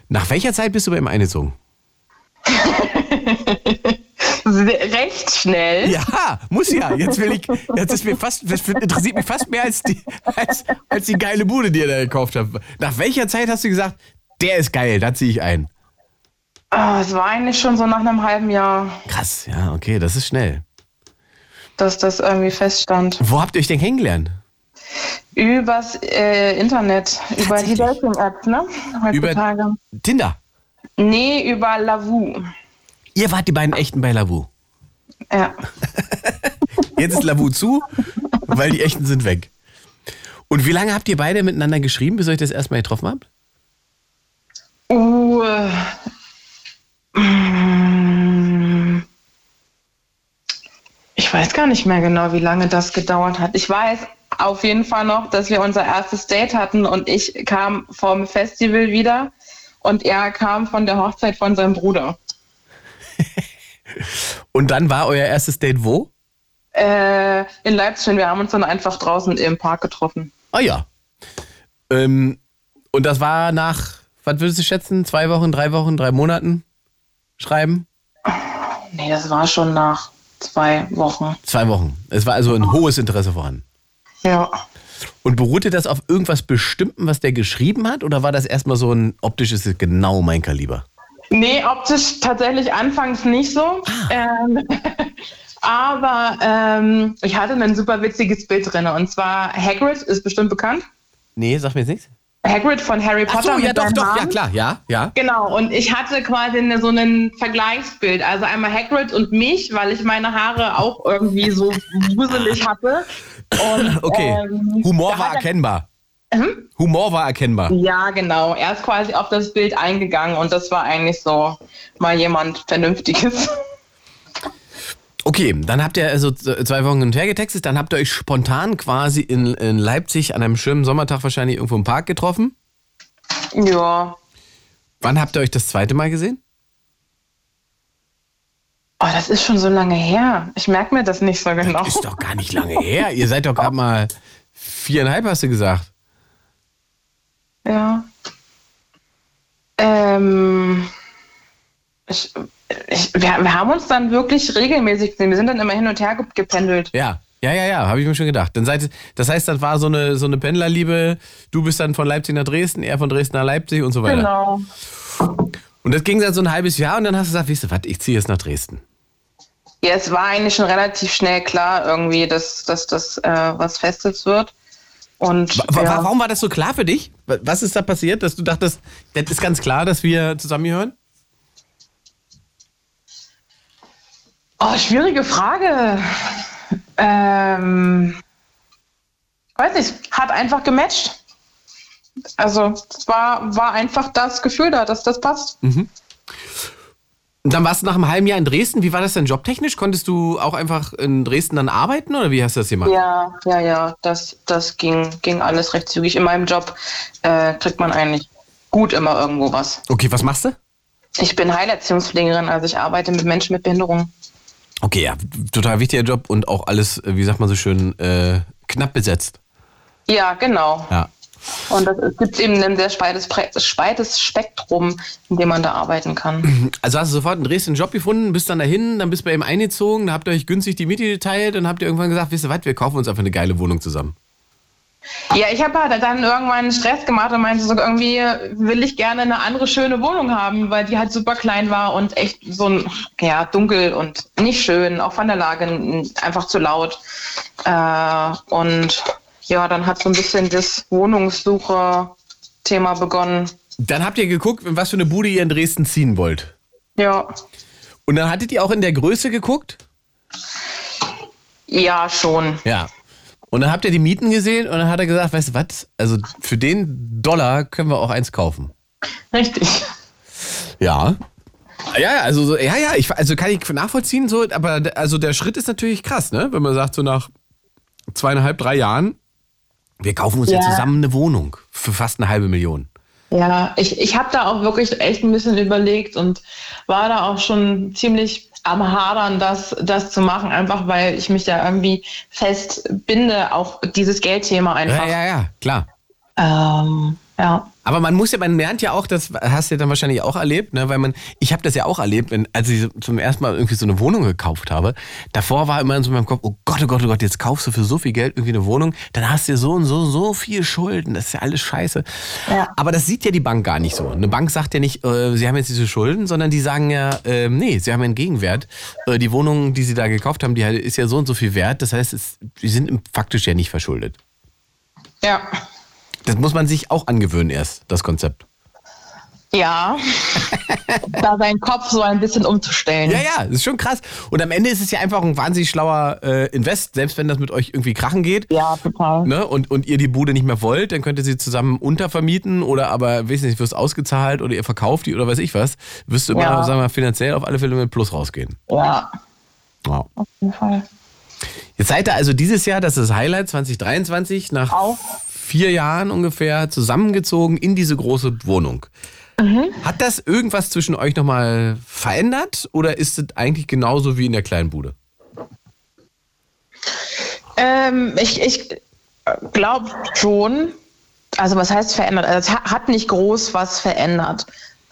Nach welcher Zeit bist du bei ihm eingezogen? Recht schnell. Ja, muss ja. Jetzt will ich, jetzt ist mir fast, das interessiert mich fast mehr als die, als, als die geile Bude, die ihr da gekauft habt. Nach welcher Zeit hast du gesagt, der ist geil, da ziehe ich ein? Ah, es war eigentlich schon so nach einem halben Jahr, Krass, ja, okay, das ist schnell. dass das irgendwie feststand. Wo habt ihr euch denn kennengelernt? Übers äh, Internet, über die? Dating-Apps, ne? Heutzutage. Tinder. Nee, über Lavu. Ihr wart die beiden echten bei Lavu. Ja. Jetzt ist Lavu zu, weil die echten sind weg. Und wie lange habt ihr beide miteinander geschrieben, bis euch das erstmal getroffen habt? Mm, ich weiß gar nicht mehr genau, wie lange das gedauert hat. Ich weiß auf jeden Fall noch, dass wir unser erstes Date hatten und ich kam vom Festival wieder und er kam von der Hochzeit von seinem Bruder. Und dann war euer erstes Date wo? Äh, in Leipzig wir haben uns dann einfach draußen im Park getroffen. Ah ja. Ähm, und das war nach, was würdest du schätzen? Zwei Wochen, drei Wochen, drei Monaten schreiben? Nee, das war schon nach zwei Wochen. Zwei Wochen. Es war also ein hohes Interesse vorhanden. Ja. Und beruhte das auf irgendwas Bestimmten, was der geschrieben hat? Oder war das erstmal so ein optisches, genau mein Kaliber? Nee, optisch tatsächlich anfangs nicht so. Ähm, aber ähm, ich hatte ein super witziges Bild drin. Und zwar Hagrid ist bestimmt bekannt. Nee, sag mir jetzt nichts. Hagrid von Harry Ach Potter. so, ja, doch, doch, ja, Haaren. klar, ja, ja. Genau, und ich hatte quasi so ein Vergleichsbild. Also einmal Hagrid und mich, weil ich meine Haare auch irgendwie so wuselig hatte. Und, Okay. ähm, Humor war er- erkennbar. Hm? Humor war erkennbar. Ja, genau. Er ist quasi auf das Bild eingegangen und das war eigentlich so mal jemand Vernünftiges. Okay, dann habt ihr also zwei Wochen hin und her getextet, dann habt ihr euch spontan quasi in, in Leipzig an einem schönen Sommertag wahrscheinlich irgendwo im Park getroffen. Ja. Wann habt ihr euch das zweite Mal gesehen? Oh, das ist schon so lange her. Ich merke mir das nicht so genau. Ist doch gar nicht lange her. Ihr seid doch gerade mal viereinhalb, hast du gesagt. Ja. Ähm, ich, ich, wir, wir haben uns dann wirklich regelmäßig gesehen. Wir sind dann immer hin und her ge- gependelt. Ja. Ja, ja, ja, habe ich mir schon gedacht. Dann seid, das heißt, das war so eine, so eine Pendlerliebe. Du bist dann von Leipzig nach Dresden, er von Dresden nach Leipzig und so weiter. Genau. Und das ging dann so ein halbes Jahr und dann hast du gesagt, weißt du was, ich ziehe jetzt nach Dresden. Ja, es war eigentlich schon relativ schnell klar, irgendwie, dass, dass das äh, was Festes wird. Und Wa- ja. Warum war das so klar für dich? Wa- Was ist da passiert, dass du dachtest, das ist ganz klar, dass wir zusammengehören? Oh, schwierige Frage. Ähm, weiß nicht, hat einfach gematcht. Also es war, war einfach das Gefühl da, dass das passt. Und dann warst du nach einem halben Jahr in Dresden. Wie war das denn jobtechnisch? Konntest du auch einfach in Dresden dann arbeiten oder wie hast du das gemacht? Ja, ja, ja, das, das ging, ging alles recht zügig. In meinem Job äh, kriegt man eigentlich gut immer irgendwo was. Okay, was machst du? Ich bin Heilerziehungspflegerin, also ich arbeite mit Menschen mit Behinderung. Okay, ja, total wichtiger Job und auch alles, äh, wie sagt man so schön, äh, knapp besetzt. Ja, genau. Ja. Und das, es gibt eben ein sehr speites, speites Spektrum, in dem man da arbeiten kann. Also hast du sofort in Dresden einen Job gefunden, bist dann dahin, dann bist du bei ihm eingezogen, dann habt ihr euch günstig die Miete geteilt und habt ihr irgendwann gesagt, wisst ihr was, wir kaufen uns einfach eine geile Wohnung zusammen. Ja, ich habe halt dann irgendwann Stress gemacht und meinte so, irgendwie will ich gerne eine andere schöne Wohnung haben, weil die halt super klein war und echt so ein, ja, dunkel und nicht schön, auch von der Lage einfach zu laut. Äh, und ja, dann hat so ein bisschen das Wohnungssuche-Thema begonnen. Dann habt ihr geguckt, was für eine Bude ihr in Dresden ziehen wollt. Ja, Und dann hattet ihr auch in der Größe geguckt? ja, schon. Ja. Und dann habt ihr die Mieten gesehen und dann hat er gesagt, weißt du was, also für den Dollar können wir auch eins kaufen. Richtig. Ja. Ja, also, so- ja, ja, ich, also kann ich nachvollziehen, so, aber also der Schritt ist natürlich krass, ne? Wenn man sagt, so nach zweieinhalb, drei Jahren, wir kaufen uns ja, Ja. zusammen eine Wohnung für fast eine halbe Million. Ja, ich, ich habe da auch wirklich echt ein bisschen überlegt und war da auch schon ziemlich am Hadern, das, das zu machen, einfach weil ich mich da irgendwie festbinde, auch dieses Geldthema Ja, einfach. ja, ja, klar. Ähm, ja. Aber man muss ja, man lernt ja auch, das hast du ja dann wahrscheinlich auch erlebt, ne? weil man, ich habe das ja auch erlebt, wenn, als ich zum ersten Mal irgendwie so eine Wohnung gekauft habe. Davor war immer in so meinem Kopf, oh Gott, oh Gott, oh Gott, jetzt kaufst du für so viel Geld irgendwie eine Wohnung, dann hast du so und so, so viel Schulden, das ist ja alles scheiße. Ja. Aber das sieht ja die Bank gar nicht so. Eine Bank sagt ja nicht, äh, sie haben jetzt diese Schulden, sondern die sagen ja, äh, nee, sie haben einen Gegenwert. Äh, die Wohnung, die sie da gekauft haben, die ist ja so und so viel wert. Das heißt, es, die sind faktisch ja nicht verschuldet. Ja. Das muss man sich auch angewöhnen erst, das Konzept. Ja. da seinen Kopf so ein bisschen umzustellen. Ja, ja, das ist schon krass. Und am Ende ist es ja einfach ein wahnsinnig schlauer äh, Invest, selbst wenn das mit euch irgendwie krachen geht. Ja, total. Ne? Und, und ihr die Bude nicht mehr wollt, dann könnt ihr sie zusammen untervermieten oder aber, weiß nicht, wirst ausgezahlt oder ihr verkauft die oder weiß ich was. Wirst du immer, Ja. sagen wir mal, finanziell auf alle Fälle mit Plus rausgehen. Ja, Ja. auf jeden Fall. Jetzt seid ihr also dieses Jahr, das ist das Highlight 2023, nach Auch. Vier Jahren ungefähr zusammengezogen in diese große Wohnung. Hat das irgendwas zwischen euch nochmal verändert oder ist es eigentlich genauso wie in der kleinen Bude? Ähm, ich ich glaube schon. Also was heißt verändert? Also es ha- hat nicht groß was verändert.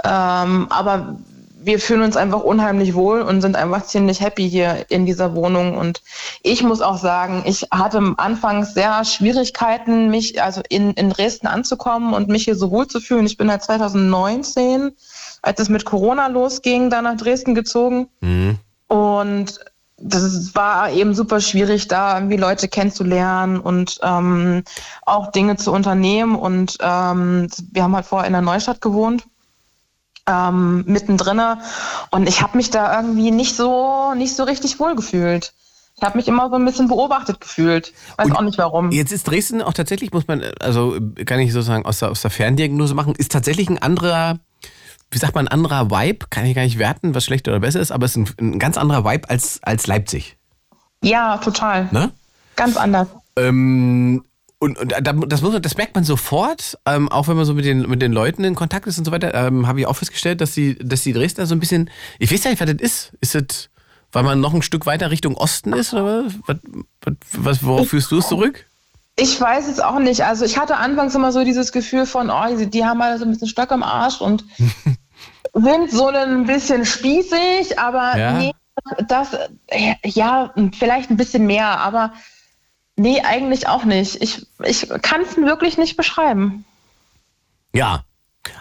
Ähm, aber wir fühlen uns einfach unheimlich wohl und sind einfach ziemlich happy hier in dieser Wohnung. Und ich muss auch sagen, ich hatte am Anfang sehr Schwierigkeiten, mich also in, in Dresden anzukommen und mich hier so wohl zu fühlen. Ich bin halt 2019, als es mit Corona losging, da nach Dresden gezogen. Mhm. Und das war eben super schwierig, da irgendwie Leute kennenzulernen und ähm, auch Dinge zu unternehmen. Und ähm, wir haben halt vorher in der Neustadt gewohnt, ähm, mittendrin. Und ich habe mich da irgendwie nicht so, nicht so richtig wohl gefühlt. Ich habe mich immer so ein bisschen beobachtet gefühlt. Weiß Und auch nicht warum. Jetzt ist Dresden auch tatsächlich, muss man, also kann ich sozusagen aus der, aus der Ferndiagnose machen, ist tatsächlich ein anderer, wie sagt man, ein anderer Vibe, kann ich gar nicht werten, was schlecht oder besser ist, aber es ist ein, ein ganz anderer Vibe als, als Leipzig. Ja, total. Ne? Ganz anders. Ähm, und, und da- das, muss das merkt man sofort, ähm, auch wenn man so mit den, mit den Leuten in Kontakt ist und so weiter, ähm, habe ich auch festgestellt, dass die, dass die Dresdner so ein bisschen, ich weiß ja nicht, was das ist. Ist das, weil man noch ein Stück weiter Richtung Osten ist oder was? was, was, worauf führst du es zurück? Ich weiß es auch nicht. Also ich hatte anfangs immer so dieses Gefühl von, oh, die, die haben alle so ein bisschen Stock im Arsch und sind so ein bisschen spießig, aber Ja. nee, das, ja, vielleicht ein bisschen mehr, aber nee, eigentlich auch nicht. Ich, ich kann es wirklich nicht beschreiben. Ja.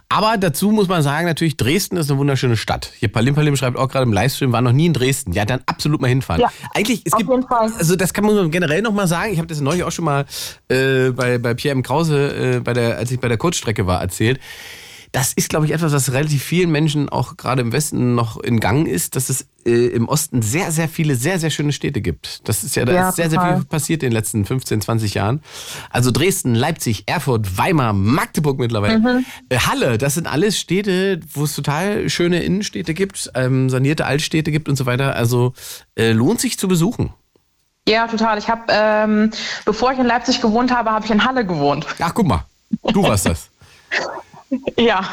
Aber dazu muss man sagen, natürlich, Dresden ist eine wunderschöne Stadt. Hier Palim Palim schreibt auch gerade im Livestream, war noch nie in Dresden. Ja, dann absolut mal hinfahren. Ja, Eigentlich, es auf gibt, jeden Fall. also das kann man generell noch mal sagen. Ich habe das neulich auch schon mal äh, bei, bei Pierre M. Krause, äh, bei der, als ich bei der Kurzstrecke war, erzählt. Das ist, glaube ich, etwas, was relativ vielen Menschen auch gerade im Westen noch in Gang ist, dass es äh, im Osten sehr, sehr viele, sehr, sehr schöne Städte gibt. Das ist ja, da Ja, ist sehr, sehr viel passiert in den letzten 15, 20 Jahren. Also Dresden, Leipzig, Erfurt, Weimar, Magdeburg mittlerweile, Mhm. äh, Halle, das sind alles Städte, wo es total schöne Innenstädte gibt, ähm, sanierte Altstädte gibt und so weiter. Also äh, lohnt sich zu besuchen. Ja, total. Ich habe, ähm, bevor ich in Leipzig gewohnt habe, habe ich in Halle gewohnt. Ach, guck mal, du warst das. Ja.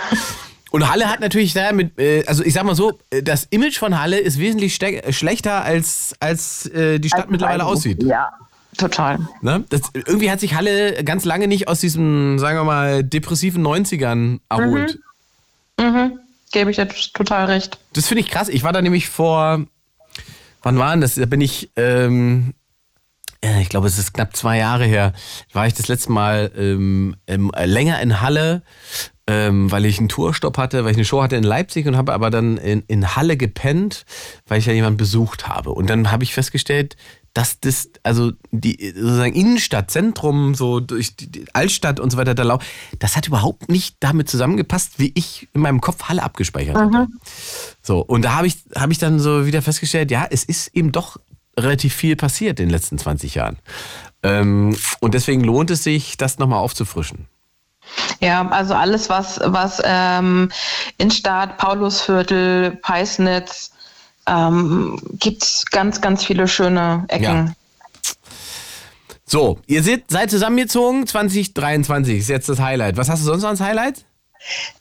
Und Halle hat natürlich da mit, äh, also ich sag mal so, äh, das Image von Halle ist wesentlich äh, schlechter, als, als die Stadt mittlerweile aussieht. Ja, total. Ne? Das, irgendwie hat sich Halle ganz lange nicht aus diesen, sagen wir mal, depressiven 90ern erholt. Mhm. Gebe ich dir total recht. Das finde ich krass. Ich war da nämlich vor, wann war denn das? Da bin ich, ähm, äh, ich glaube, es ist knapp zwei Jahre her, war ich das letzte Mal ähm, ähm, länger in Halle, ähm, weil ich einen Tourstopp hatte, weil ich eine Show hatte in Leipzig und habe aber dann in, in Halle gepennt, weil ich ja jemanden besucht habe. Und dann habe ich festgestellt, dass das, also die sozusagen Innenstadt, Zentrum, so durch die, Altstadt und so weiter, da lau- das hat überhaupt nicht damit zusammengepasst, wie ich in meinem Kopf Halle abgespeichert hatte. So, und da habe ich, hab ich dann so wieder festgestellt, ja, es ist eben doch relativ viel passiert in den letzten 20 Jahren. Ähm, und deswegen lohnt es sich, das nochmal aufzufrischen. Ja, also alles, was, was ähm, Innenstadt, Paulusviertel, Peisnitz, ähm, gibt ganz, ganz viele schöne Ecken. Ja. So, ihr seid, seid zusammengezogen, 2023 ist jetzt das Highlight. Was hast du sonst noch als Highlight?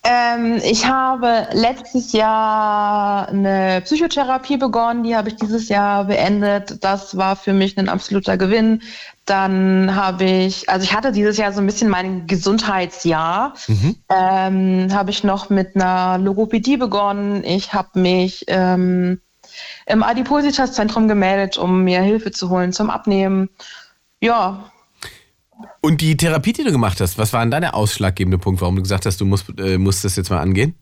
Ähm, ich habe letztes Jahr eine Psychotherapie begonnen, die habe ich dieses Jahr beendet. Das war für mich ein absoluter Gewinn. Dann habe ich, also ich hatte dieses Jahr so ein bisschen mein Gesundheitsjahr. Ähm, habe ich noch mit einer Logopädie begonnen. Ich habe mich ähm, im Adipositas-Zentrum gemeldet, um mir Hilfe zu holen zum Abnehmen. Ja, Und die Therapie, die du gemacht hast, was war denn da der ausschlaggebende Punkt, warum du gesagt hast, du musst, äh, musst das jetzt mal angehen?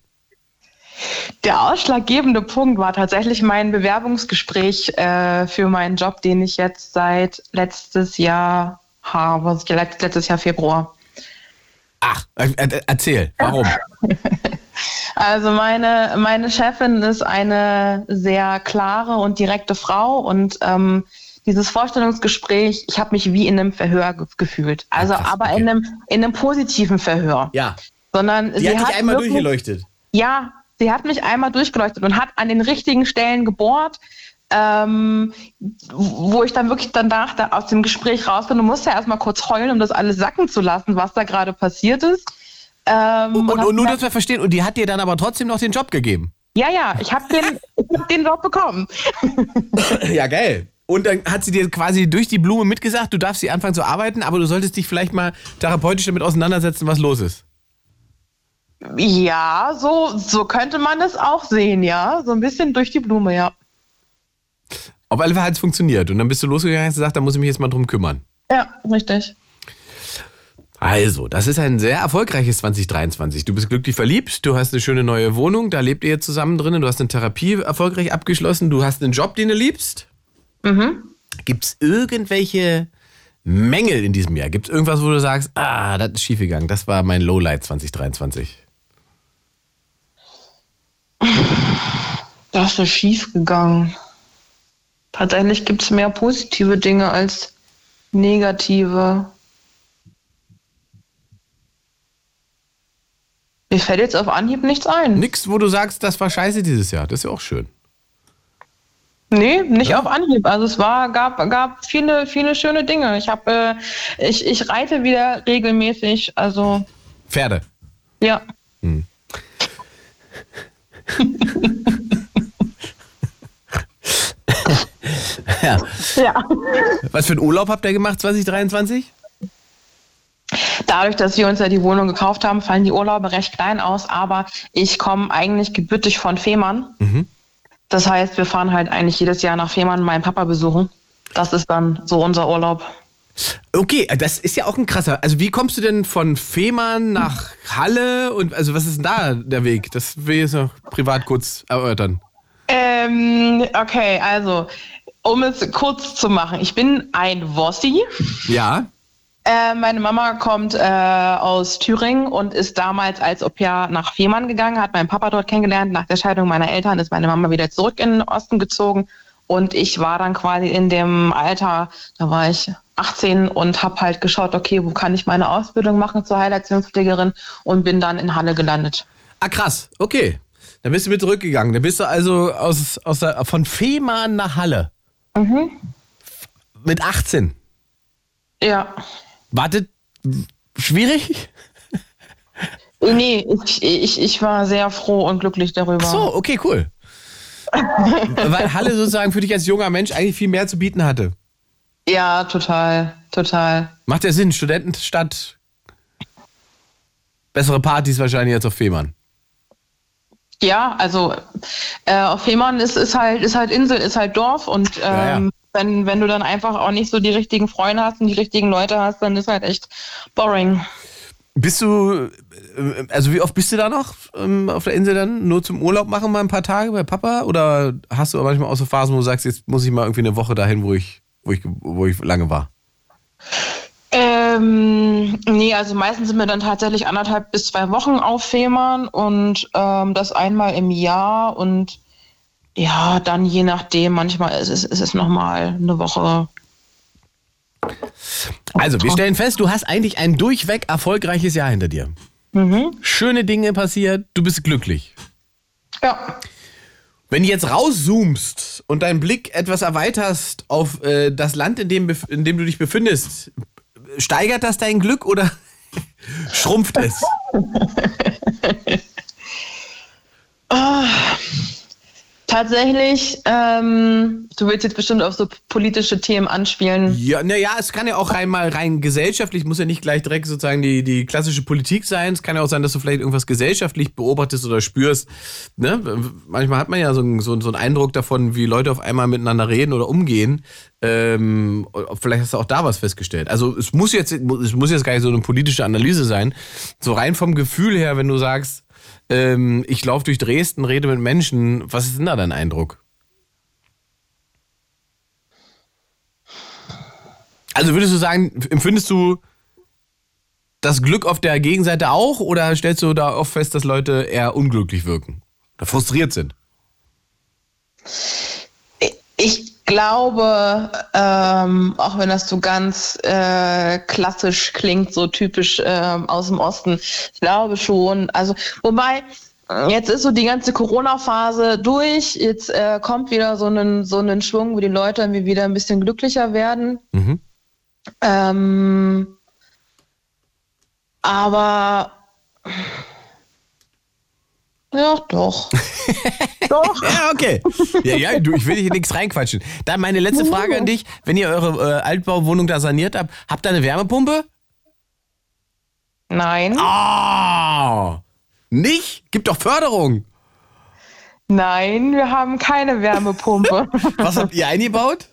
Der ausschlaggebende Punkt war tatsächlich mein Bewerbungsgespräch äh, für meinen Job, den ich jetzt seit letztes Jahr habe, letzt- letztes Jahr Februar. Ach, äh, äh, erzähl, warum? Also meine, meine Chefin ist eine sehr klare und direkte Frau und ähm, dieses Vorstellungsgespräch, ich habe mich wie in einem Verhör ge gefühlt. Also Krass, aber okay. in, einem, in einem positiven Verhör. Ja, Sondern die sie hat dich einmal wirklich- durchgeleuchtet. Ja, sie hat mich einmal durchgeleuchtet und hat an den richtigen Stellen gebohrt, ähm, wo ich dann wirklich danach da aus dem Gespräch raus bin und musste ja erstmal kurz heulen, um das alles sacken zu lassen, was da gerade passiert ist. Ähm, Und, hab und nur, dass wir verstehen, und die hat dir dann aber trotzdem noch den Job gegeben. ja, ja, ich habe den, ich hab den Job bekommen. Ja, geil. Und dann hat sie dir quasi durch die Blume mitgesagt, du darfst sie anfangen zu arbeiten, aber du solltest dich vielleicht mal therapeutisch damit auseinandersetzen, was los ist. Ja, so, so könnte man es auch sehen, ja. So ein bisschen durch die Blume, ja. Auf alle Fälle hat es funktioniert. Und dann bist du losgegangen und hast gesagt, da muss ich mich jetzt mal drum kümmern. Ja, richtig. Also, das ist ein sehr erfolgreiches 2023. Du bist glücklich verliebt, du hast eine schöne neue Wohnung, da lebt ihr jetzt zusammen drinnen, du hast eine Therapie erfolgreich abgeschlossen, du hast einen Job, den du liebst. Mhm. Gibt es irgendwelche Mängel in diesem Jahr? Gibt es irgendwas, wo du sagst, ah, das ist schiefgegangen, das war mein Lowlight 2023? Das ist schief gegangen. Tatsächlich gibt es mehr positive Dinge als negative. Mir fällt jetzt auf Anhieb nichts ein. Nix, wo du sagst, das war scheiße dieses Jahr. Das ist ja auch schön. Nee, nicht auf Anhieb. Also es war, gab, gab viele, viele schöne Dinge. Ich habe, äh, ich, ich reite wieder regelmäßig. Also Pferde. ja. Ja. Ja. Was für einen Urlaub habt ihr gemacht 2023? Dadurch, dass wir uns ja die Wohnung gekauft haben, fallen die Urlaube recht klein aus. Aber ich komme eigentlich gebürtig von Fehmarn. Das heißt, wir fahren halt eigentlich jedes Jahr nach Fehmarn meinen Papa besuchen. Das ist dann so unser Urlaub. Okay, das ist ja auch ein krasser. Also wie kommst du denn von Fehmarn nach Halle und also was ist denn da der Weg? Das will ich jetzt noch privat kurz erörtern. Ähm, okay, also, um es kurz zu machen, ich bin ein Wossi. Ja. Äh, meine Mama kommt äh, aus Thüringen und ist damals als Au nach Fehmarn gegangen, hat meinen Papa dort kennengelernt. Nach der Scheidung meiner Eltern ist meine Mama wieder zurück in den Osten gezogen. Und ich war dann quasi in dem Alter, da war ich 18 und habe halt geschaut, okay, wo kann ich meine Ausbildung machen zur Heilerziehungspflegerin und bin dann in Halle gelandet. Ah krass, okay. Dann bist du mit zurückgegangen. Dann bist du also aus, aus der, von Fehmarn nach Halle. Mit 18. Ja. Wartet schwierig? Nee, ich, ich, ich war sehr froh und glücklich darüber. Ach so, okay, cool. Weil Halle sozusagen für dich als junger Mensch eigentlich viel mehr zu bieten hatte. Ja, total, total. Macht ja Sinn, Studentenstadt. Bessere Partys wahrscheinlich als auf Fehmarn. Ja, also äh, auf Fehmarn ist, ist halt ist halt Insel, ist halt Dorf und ähm, Ja, ja. Wenn, wenn du dann einfach auch nicht so die richtigen Freunde hast und die richtigen Leute hast, dann ist halt echt boring. Bist du, äh, also wie oft bist du da noch ähm, auf der Insel dann? Nur zum Urlaub machen mal ein paar Tage bei Papa? Oder hast du manchmal auch so Phasen, wo du sagst, jetzt muss ich mal irgendwie eine Woche dahin, wo ich, wo ich, wo ich lange war? Ähm, nee, also meistens sind wir dann tatsächlich anderthalb bis zwei Wochen auf Fehmarn und ähm, das einmal im Jahr und ja, dann je nachdem, manchmal ist es, ist es nochmal eine Woche. Also, wir stellen fest, du hast eigentlich ein durchweg erfolgreiches Jahr hinter dir. Schöne Dinge passiert, du bist glücklich. Ja. Wenn du jetzt rauszoomst und deinen Blick etwas erweiterst auf äh, das Land, in dem, in dem du dich befindest, steigert das dein Glück oder schrumpft es? Tatsächlich, ähm, du willst jetzt bestimmt auf so politische Themen anspielen. Ja, naja, es kann ja auch rein mal rein gesellschaftlich, muss ja nicht gleich direkt sozusagen die, die klassische Politik sein. Es kann ja auch sein, dass du vielleicht irgendwas gesellschaftlich beobachtest oder spürst. Ne? Manchmal hat man ja so, so, so einen Eindruck davon, wie Leute auf einmal miteinander reden oder umgehen. Ähm, vielleicht hast du auch da was festgestellt. Also es muss jetzt, es muss jetzt gar nicht so eine politische Analyse sein. So rein vom Gefühl her, wenn du sagst, ähm, ich laufe durch Dresden, rede mit Menschen, was ist denn da dein Eindruck? Also würdest du sagen, empfindest du das Glück auf der Gegenseite auch oder stellst du da oft fest, dass Leute eher unglücklich wirken oder frustriert sind? Ich glaube, ähm, auch wenn das so ganz äh, klassisch klingt, so typisch ähm, aus dem Osten, ich glaube schon. Also, wobei, jetzt ist so die ganze Corona-Phase durch, jetzt äh, kommt wieder so ein so einen Schwung, wo die Leute irgendwie wieder ein bisschen glücklicher werden. Mhm. Ähm, aber ja, doch. doch. Ja, okay. Ja, ja, du, ich will hier nichts reinquatschen. Dann meine letzte Frage an dich. Wenn ihr eure äh, Altbauwohnung da saniert habt, habt ihr eine Wärmepumpe? Nein. Ah! Nicht? Gibt doch Förderung. Nein, wir haben keine Wärmepumpe. Was habt ihr eingebaut?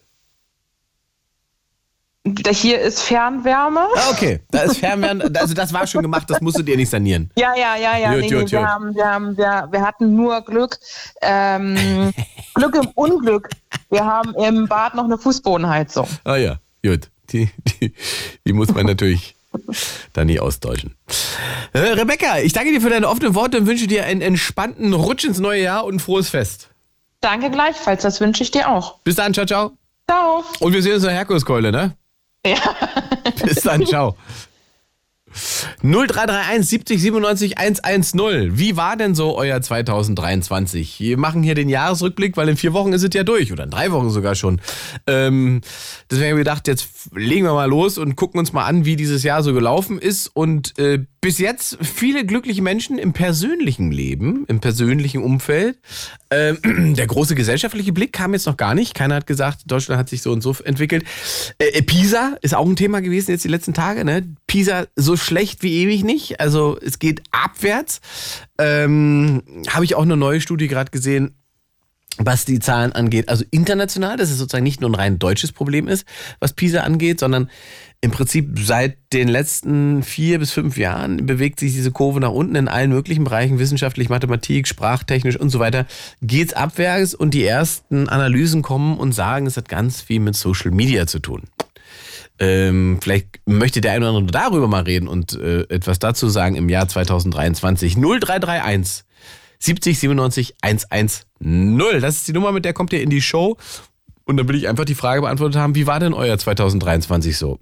Hier ist Fernwärme. Ah, okay. Da ist Fernwärme. Also das war schon gemacht, das musstet ihr nicht sanieren. Ja, ja, ja, ja. Gut, nee, gut, nee, wir, gut. haben, wir, haben, wir, wir hatten nur Glück. Ähm, Glück im Unglück. Wir haben im Bad noch eine Fußbodenheizung. Ah ja, gut. Die, die, die muss man natürlich da nie austauschen. Äh, Rebecca, ich danke dir für deine offenen Worte und wünsche dir einen entspannten Rutsch ins neue Jahr und ein frohes Fest. Danke gleichfalls, das wünsche ich dir auch. Bis dann, ciao, ciao. Ciao. Und wir sehen uns in der Herkuleskeule, ne? Ja. Bis dann, ciao. 0331 70 97 110. Wie war denn so euer 2023? Wir machen hier den Jahresrückblick, weil in vier Wochen ist es ja durch oder in drei Wochen sogar schon. Ähm, deswegen haben wir gedacht, jetzt legen wir mal los und gucken uns mal an, wie dieses Jahr so gelaufen ist. Und äh, bis jetzt viele glückliche Menschen im persönlichen Leben, im persönlichen Umfeld. Ähm, der große gesellschaftliche Blick kam jetzt noch gar nicht. Keiner hat gesagt, Deutschland hat sich so und so entwickelt. Äh, Pisa ist auch ein Thema gewesen jetzt die letzten Tage. Ne? Pisa so schlecht wie ewig nicht. Also es geht abwärts. Ähm, Habe ich auch eine neue Studie gerade gesehen was die Zahlen angeht, also international, dass es sozusagen nicht nur ein rein deutsches Problem ist, was PISA angeht, sondern im Prinzip seit den letzten vier bis fünf Jahren bewegt sich diese Kurve nach unten in allen möglichen Bereichen, wissenschaftlich, Mathematik, sprachtechnisch und so weiter, geht's abwärts und die ersten Analysen kommen und sagen, es hat ganz viel mit Social Media zu tun. Ähm, vielleicht möchte der eine oder andere darüber mal reden und äh, etwas dazu sagen im Jahr 2023. 0331 70 97 110. Das ist die Nummer, mit der kommt ihr in die Show. Und dann will ich einfach die Frage beantwortet haben, wie war denn euer 2023 so?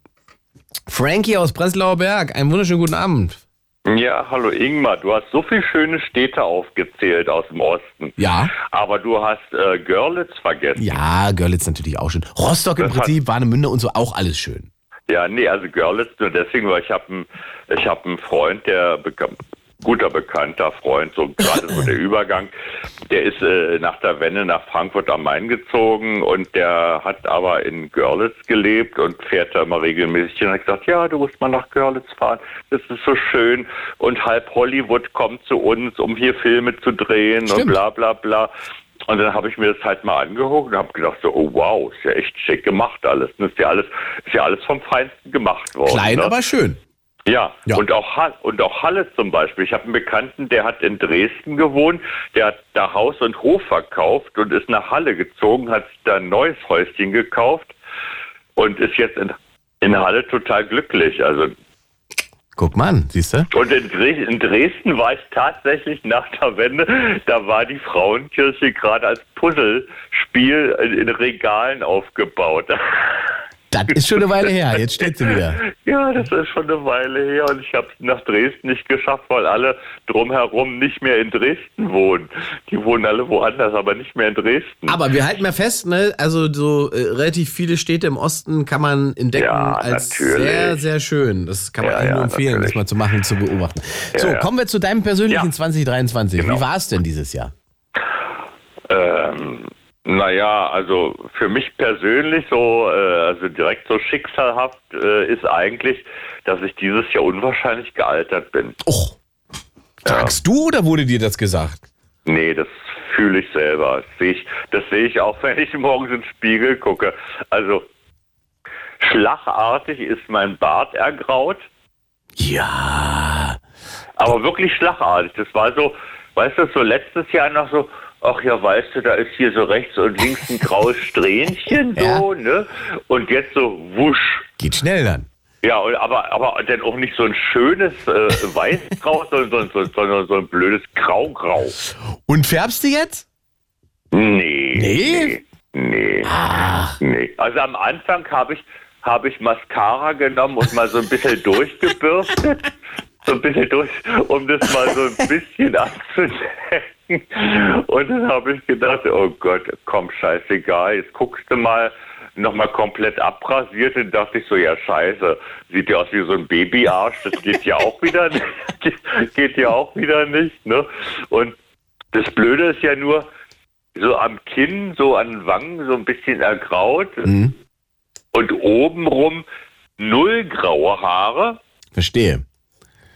Frankie aus Breslauer Berg, einen wunderschönen guten Abend. Ja, hallo Ingmar, du hast so viele schöne Städte aufgezählt aus dem Osten. Ja. Aber du hast äh, Görlitz vergessen. Ja, Görlitz natürlich auch schön. Rostock im Das Prinzip, Warnemünde und so auch alles schön. Ja, nee, also Görlitz nur deswegen, weil ich habe einen ich hab einen Freund, der guter bekannter Freund, so gerade so der Übergang, der ist äh, nach der Wende nach Frankfurt am Main gezogen und der hat aber in Görlitz gelebt und fährt da immer regelmäßig hin und hat gesagt, ja, du musst mal nach Görlitz fahren, das ist so schön und halb Hollywood kommt zu uns, um hier Filme zu drehen und Stimmt. bla bla bla. Und dann habe ich mir das halt mal angeguckt und habe gedacht so, oh wow, ist ja echt schick gemacht alles. Das ist ja alles, ist ja alles vom Feinsten gemacht worden. Klein, ne? aber schön. Ja, Ja. Und, auch Halle, und auch Halle zum Beispiel. Ich habe einen Bekannten, der hat in Dresden gewohnt, der hat da Haus und Hof verkauft und ist nach Halle gezogen, hat da ein neues Häuschen gekauft und ist jetzt in, in Halle total glücklich. Also Guck mal an, siehst du? und in, in Dresden war ich tatsächlich nach der Wende, da war die Frauenkirche gerade als Puzzlespiel in, in Regalen aufgebaut. Das ist schon eine Weile her, jetzt steht sie wieder. Ja, das ist schon eine Weile her und ich habe es nach Dresden nicht geschafft, weil alle drumherum nicht mehr in Dresden wohnen. Die wohnen alle woanders, aber nicht mehr in Dresden. Aber wir halten mal fest, ne, also so äh, relativ viele Städte im Osten kann man entdecken Ja, als natürlich. sehr, sehr schön. Das kann man Ja, allen nur ja, empfehlen, natürlich. das mal zu machen, zu beobachten. so, ja. kommen wir zu deinem persönlichen Ja. 2023. Wie Genau. war es denn dieses Jahr? Ähm, naja, also für mich persönlich so, äh, also direkt so schicksalhaft äh, ist eigentlich, dass ich dieses Jahr unwahrscheinlich gealtert bin. Och, sagst du oder wurde dir das gesagt? Nee, das fühle ich selber. Das sehe ich, das sehe ich auch, wenn ich morgens in den Spiegel gucke. Also schlagartig ist mein Bart ergraut. Ja. Aber wirklich schlagartig. Das war so, weißt du, so letztes Jahr noch so, ach ja, weißt du, da ist hier so rechts und links ein graues Strähnchen so, ne? Und jetzt so wusch. Geht schnell dann. Ja, aber, aber dann auch nicht so ein schönes äh, Weißgrau, sondern, sondern, sondern so ein blödes Grau-Grau. Und färbst du jetzt? Nee. Nee? Nee. Ach, Nee. Also am Anfang habe ich, habe ich Mascara genommen und mal so ein bisschen durchgebürstet. So ein bisschen durch, um das mal so ein bisschen abzudecken. Und dann habe ich gedacht, oh Gott, komm, scheißegal, jetzt guckst du mal nochmal komplett abrasiert und dachte ich so, ja scheiße, sieht ja aus wie so ein Babyarsch, das geht ja auch wieder nicht, geht ja auch wieder nicht, ne? Und das Blöde ist ja nur, so am Kinn, so an den Wangen, so ein bisschen ergraut Mhm. und obenrum null graue Haare. verstehe.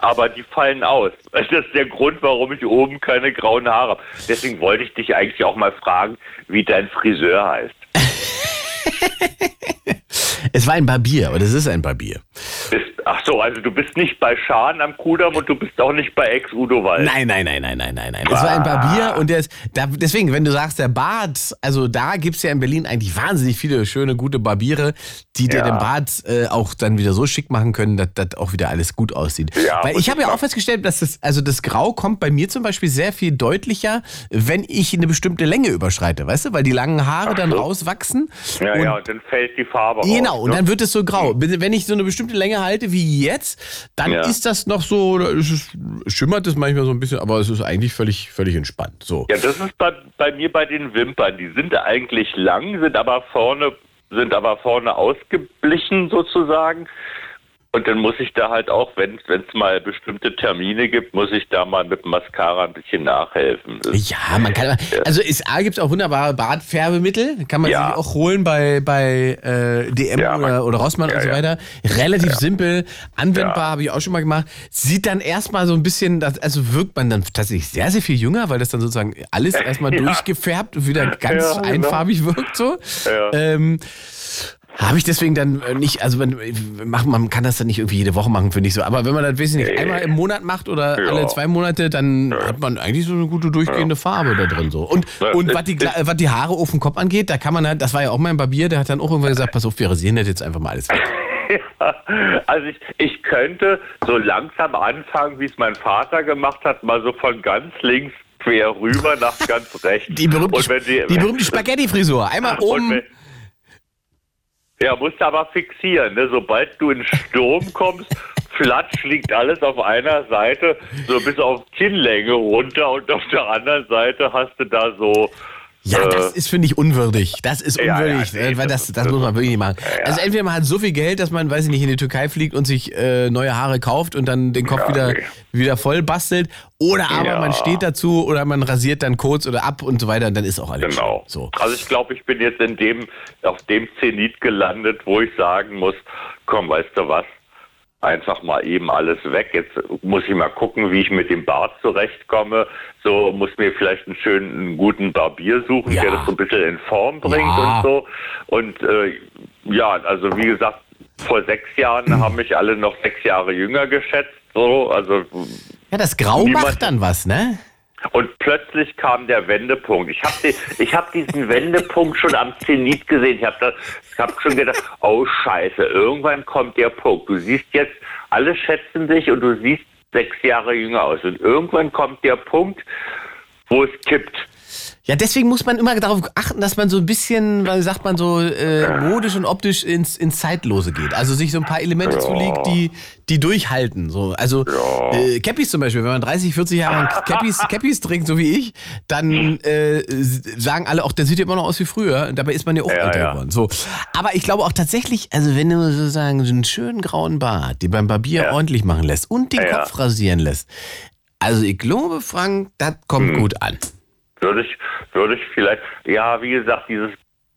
Aber die fallen aus. Das ist der Grund, warum ich oben keine grauen Haare habe. Deswegen wollte ich dich eigentlich auch mal fragen, wie dein Friseur heißt. Es war ein Barbier, aber das ist ein Barbier. Bist, ach so, also du bist nicht bei Schahn am Kudamm und du bist auch nicht bei Ex-Udo Wald. Nein, nein, nein, nein, nein, nein, nein. Es war ein Barbier und der ist, da, deswegen, wenn du sagst, der Bart, also da gibt's ja in Berlin eigentlich wahnsinnig viele schöne, gute Barbiere, die dir Ja. den Bart äh, auch dann wieder so schick machen können, dass das auch wieder alles gut aussieht. Ja, Weil ich habe ja auch festgestellt, dass das, also das Grau kommt bei mir zum Beispiel sehr viel deutlicher, wenn ich eine bestimmte Länge überschreite, weißt du, weil die langen Haare dann so. rauswachsen. Ja, und ja, und dann fällt die Farbe Genau, raus. und ne? dann wird es so grau. Wenn ich so eine bestimmte Länge halte wie jetzt, dann Ja. ist das noch so, da ist es, schimmert es manchmal so ein bisschen, aber es ist eigentlich völlig, völlig entspannt. So. Ja, das ist bei, bei mir bei den Wimpern. Die sind eigentlich lang, sind aber vorne, sind aber vorne ausgeblichen sozusagen. Und dann muss ich da halt auch, wenn es mal bestimmte Termine gibt, muss ich da mal mit Mascara ein bisschen nachhelfen. Das- Ja, man kann, also ist, A gibt es auch wunderbare Bartfärbemittel, kann man Ja. sich auch holen bei, bei äh, DM Ja, man- oder, oder Rossmann Ja, und so weiter. Relativ simpel, anwendbar, habe ich auch schon mal gemacht. Sieht dann erstmal so ein bisschen, also wirkt man dann tatsächlich sehr, sehr viel jünger, weil das dann sozusagen alles erstmal durchgefärbt und wieder ganz genau. einfarbig wirkt so. Ja. Ähm, habe ich deswegen dann äh, nicht, also man, macht, man kann das dann nicht irgendwie jede Woche machen, finde ich so. Aber wenn man das, weiß ich nicht, einmal im Monat macht oder Ja. alle zwei Monate, dann hat man eigentlich so eine gute durchgehende Farbe da drin so. Und, Ja, und was die, was die Haare auf dem Kopf angeht, da kann man halt, das war ja auch mein Barbier, der hat dann auch irgendwann gesagt, pass auf, wir rasieren das jetzt einfach mal alles weg. Ja, also ich, ich könnte so langsam anfangen, wie es mein Vater gemacht hat, mal so von ganz links quer rüber nach ganz rechts. Die berühmte, die, die berühmte Spaghetti-Frisur. Einmal oben. wenn, ja, musst du aber fixieren. Ne? Sobald du in Sturm kommst, flatsch liegt alles auf einer Seite so bis auf Kinnlänge runter und auf der anderen Seite hast du da so Ja, Äh, das ist, finde ich, unwürdig. Das ist Ja, unwürdig, ja, nee, äh, weil das- das, das muss man wirklich nicht machen. Also entweder man hat so viel Geld, dass man, weiß ich nicht, in die Türkei fliegt und sich äh, neue Haare kauft und dann den Kopf Ja, wieder, nee. wieder voll bastelt. Oder aber Ja. man steht dazu oder man rasiert dann kurz oder ab und so weiter und dann ist auch alles Genau. schön. So. Also ich glaube, ich bin jetzt in dem, auf dem Zenit gelandet, wo ich sagen muss, komm, weißt du was, einfach mal eben alles weg. Jetzt muss ich mal gucken, wie ich mit dem Bart zurechtkomme. So muss mir vielleicht einen schönen, einen guten Barbier suchen, Ja. der das so ein bisschen in Form bringt Ja. und so. Und äh, ja, also wie gesagt, vor sechs Jahren Mhm. haben mich alle noch sechs Jahre jünger geschätzt. So, also Ja, das Grau macht dann was, ne? Und plötzlich kam der Wendepunkt. Ich habe ich hab diesen Wendepunkt schon am Zenit gesehen. Ich habe hab schon gedacht, oh Scheiße, irgendwann kommt der Punkt. Du siehst jetzt, alle schätzen dich und du siehst sechs Jahre jünger aus. Und irgendwann kommt der Punkt, wo es kippt. Ja, deswegen muss man immer darauf achten, dass man so ein bisschen, wie sagt man so, äh, modisch und optisch ins, ins Zeitlose geht. Also sich so ein paar Elemente zulegt, die, die durchhalten. So, also äh, Cappies zum Beispiel, wenn man 30, 40 Jahre lang Cappies, Cappies trinkt, so wie ich, dann äh, sagen alle auch, der sieht ja immer noch aus wie früher. Und dabei ist man ja auch Ja, älter ja. geworden. So. Aber ich glaube auch tatsächlich, also wenn du sozusagen so einen schönen grauen Bart, die beim Barbier Ja. ordentlich machen lässt und den Ja. Kopf rasieren lässt, also ich glaube, Frank, das kommt Mhm. gut an. Würde ich, würde ich vielleicht, ja, wie gesagt, dieses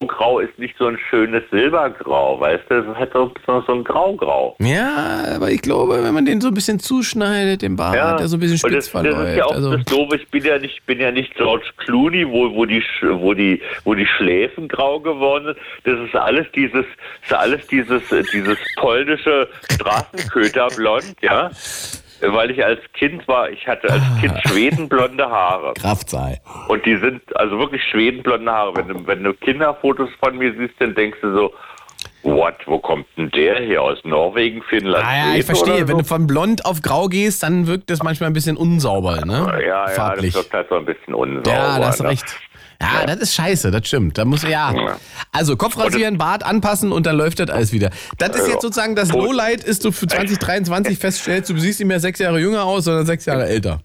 Grau ist nicht so ein schönes Silbergrau, weißt du? Es ist halt so, so so ein Graugrau. Ja, aber ich glaube, wenn man den so ein bisschen zuschneidet, den Bart, der so ein bisschen spitz das, das ist ja auch. Also, das Doofe, ich bin ja nicht, bin ja nicht George Clooney, wo, wo, die, wo, die, wo die Schläfen grau geworden sind. Das ist alles dieses, ist alles dieses, dieses polnische Straßenköterblond, ja. Weil ich als Kind war, ich hatte als Kind Ah. schwedenblonde Haare. Kraft sei. Und die sind also wirklich schwedenblonde Haare. Wenn du, wenn du Kinderfotos von mir siehst, dann denkst du so, what, wo kommt denn der hier aus Norwegen, Finnland? Ah ja, ich verstehe. oder Wenn so? du von blond auf grau gehst, dann wirkt das manchmal ein bisschen unsauber, ne? Ja, ja, Farblich. das wirkt halt so ein bisschen unsauber. Ja, da hast du ne? Ja, das ist scheiße, das stimmt. Da muss ja. Ja. Also Kopf rasieren, Bart anpassen und dann läuft das alles wieder. Das ist Ja. jetzt sozusagen das Gut. Lowlight, ist du für 2023 feststellst, du siehst nicht mehr sechs Jahre jünger aus, sondern sechs Jahre älter.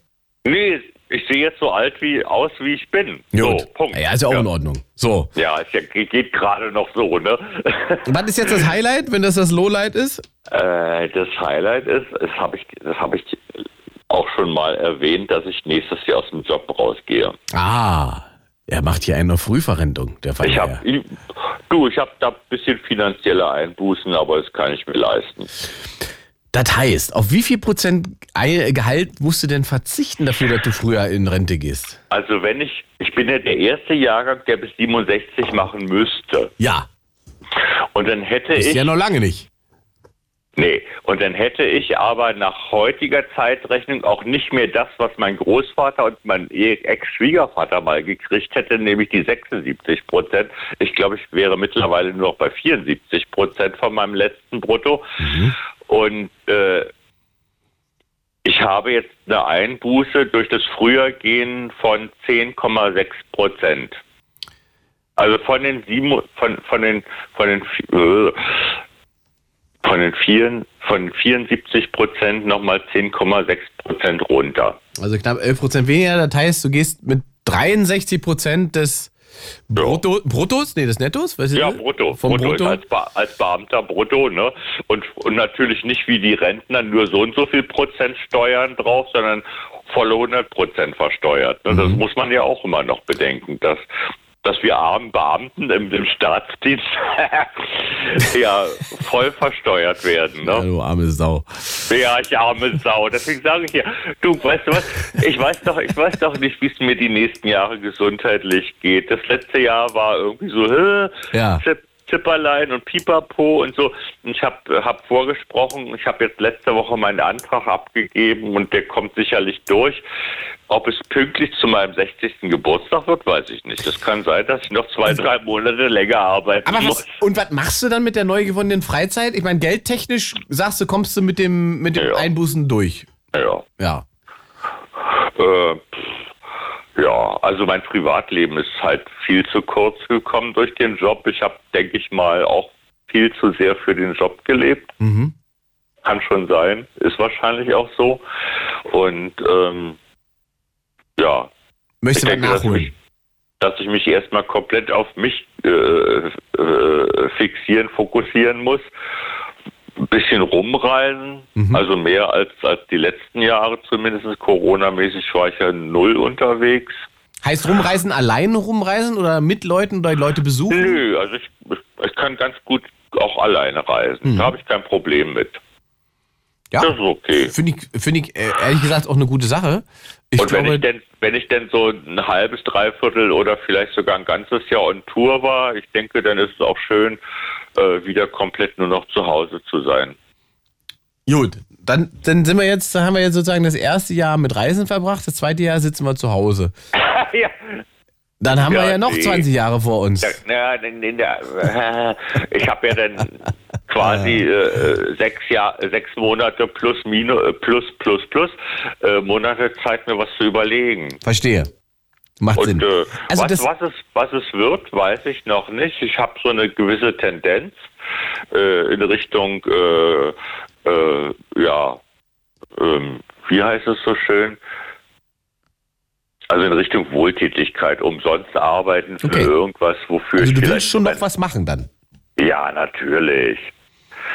Nee, ich sehe jetzt so alt wie aus, wie ich bin. So, Punkt. Ja, ist ja auch in Ordnung. So. Ja, ja, geht gerade noch so, ne? Was ist jetzt das Highlight, wenn das das Lowlight ist? äh, das Highlight ist, das habe ich, das habe ich auch schon mal erwähnt, dass ich nächstes Jahr aus dem Job rausgehe. Ah, er macht hier eine Frühverrentung, der Fall. Ich habe, du, ich habe da ein bisschen finanzielle Einbußen, aber das kann ich mir leisten. Das heißt, auf wie viel Prozent Gehalt musst du denn verzichten dafür, dass du früher in Rente gehst? Also wenn ich, ich bin ja der erste Jahrgang, der bis 67 machen müsste. Ja, Und dann hätte ist ich, ja noch lange nicht. Nee, und dann hätte ich aber nach heutiger Zeitrechnung auch nicht mehr das, was mein Großvater und mein Ex-Schwiegervater mal gekriegt hätte, nämlich die 76 Prozent. Ich glaube, ich wäre mittlerweile nur noch bei 74 Prozent von meinem letzten Brutto. Und äh, ich habe jetzt eine Einbuße durch das Frühergehen von 10,6 Prozent. Also von den sieben, von, von den, von den, äh, von den vier, von 74 Prozent nochmal 10,6 Prozent runter. Also knapp 11 Prozent weniger. Das heißt, du gehst mit 63 Prozent des Brutto, Bruttos, nee, des Nettos? Was ist Ja, brutto. Vom brutto, Brutto? Als, Be als Beamter brutto, ne? Und, und natürlich nicht wie die Rentner nur so und so viel Prozent Steuern drauf, sondern volle 100 Prozent versteuert. Ne? Das Mhm. muss man ja auch immer noch bedenken, dass dass wir armen Beamten im, im Staatsdienst ja voll versteuert werden. Ja, Ne? du arme Sau. Ja, ich arme Sau. Deswegen sage ich ja, du, weißt du was? Ich weiß doch, ich weiß doch nicht, wie es mir die nächsten Jahre gesundheitlich geht. Das letzte Jahr war irgendwie so, hä, Ja. Zip, Zipperlein und Pipapo und so. Und ich habe hab vorgesprochen, ich habe jetzt letzte Woche meinen Antrag abgegeben und der kommt sicherlich durch. Ob es pünktlich zu meinem 60. Geburtstag wird, weiß ich nicht. Das kann sein, dass ich noch zwei, drei Monate länger arbeiten Aber muss. was, und was machst du dann mit der neu gewonnenen Freizeit? Ich meine, geldtechnisch sagst du, kommst du mit dem, mit dem Ja. Einbußen durch. Ja. Ja. Äh, ja, also mein Privatleben ist halt viel zu kurz gekommen durch den Job. Ich habe, denke ich mal, auch viel zu sehr für den Job gelebt. Mhm. Kann schon sein, ist wahrscheinlich auch so. Und ähm, ja, Möchtest du was denke, dass, nachholen? mich, dass ich mich erstmal komplett auf mich äh, äh, fixieren, fokussieren muss. Ein bisschen rumreisen, Mhm. also mehr als, als die letzten Jahre zumindest. Corona-mäßig war ich ja null unterwegs. Heißt rumreisen alleine rumreisen oder mit Leuten oder Leute besuchen? Nö, also ich, ich kann ganz gut auch alleine reisen. Mhm. Da habe ich kein Problem mit. Ja. Das ist okay. Finde ich, finde ich äh, ehrlich gesagt auch eine gute Sache. Ich Und wenn ich denn, wenn ich denn so ein halbes, dreiviertel oder vielleicht sogar ein ganzes Jahr on Tour war, ich denke, dann ist es auch schön, äh, wieder komplett nur noch zu Hause zu sein. gut, dann, dann sind wir jetzt, dann haben wir jetzt sozusagen das erste Jahr mit Reisen verbracht, das zweite Jahr sitzen wir zu Hause. ja. Dann haben wir Ja, ja noch nee. 20 Jahre vor uns. Ja, in, der, äh, ich habe ja dann quasi äh, sechs Jahr, sechs Monate plus minus äh, plus plus plus äh, Monate Zeit mir was zu überlegen. Verstehe. Macht Sinn. Und äh, Also was, was, es, was es wird, weiß ich noch nicht. Ich habe so eine gewisse Tendenz äh, in Richtung, ja, ähm, wie heißt es so schön? Also in Richtung Wohltätigkeit, umsonst arbeiten für Okay. irgendwas, wofür Also ich du willst schon noch was machen dann. ja, natürlich.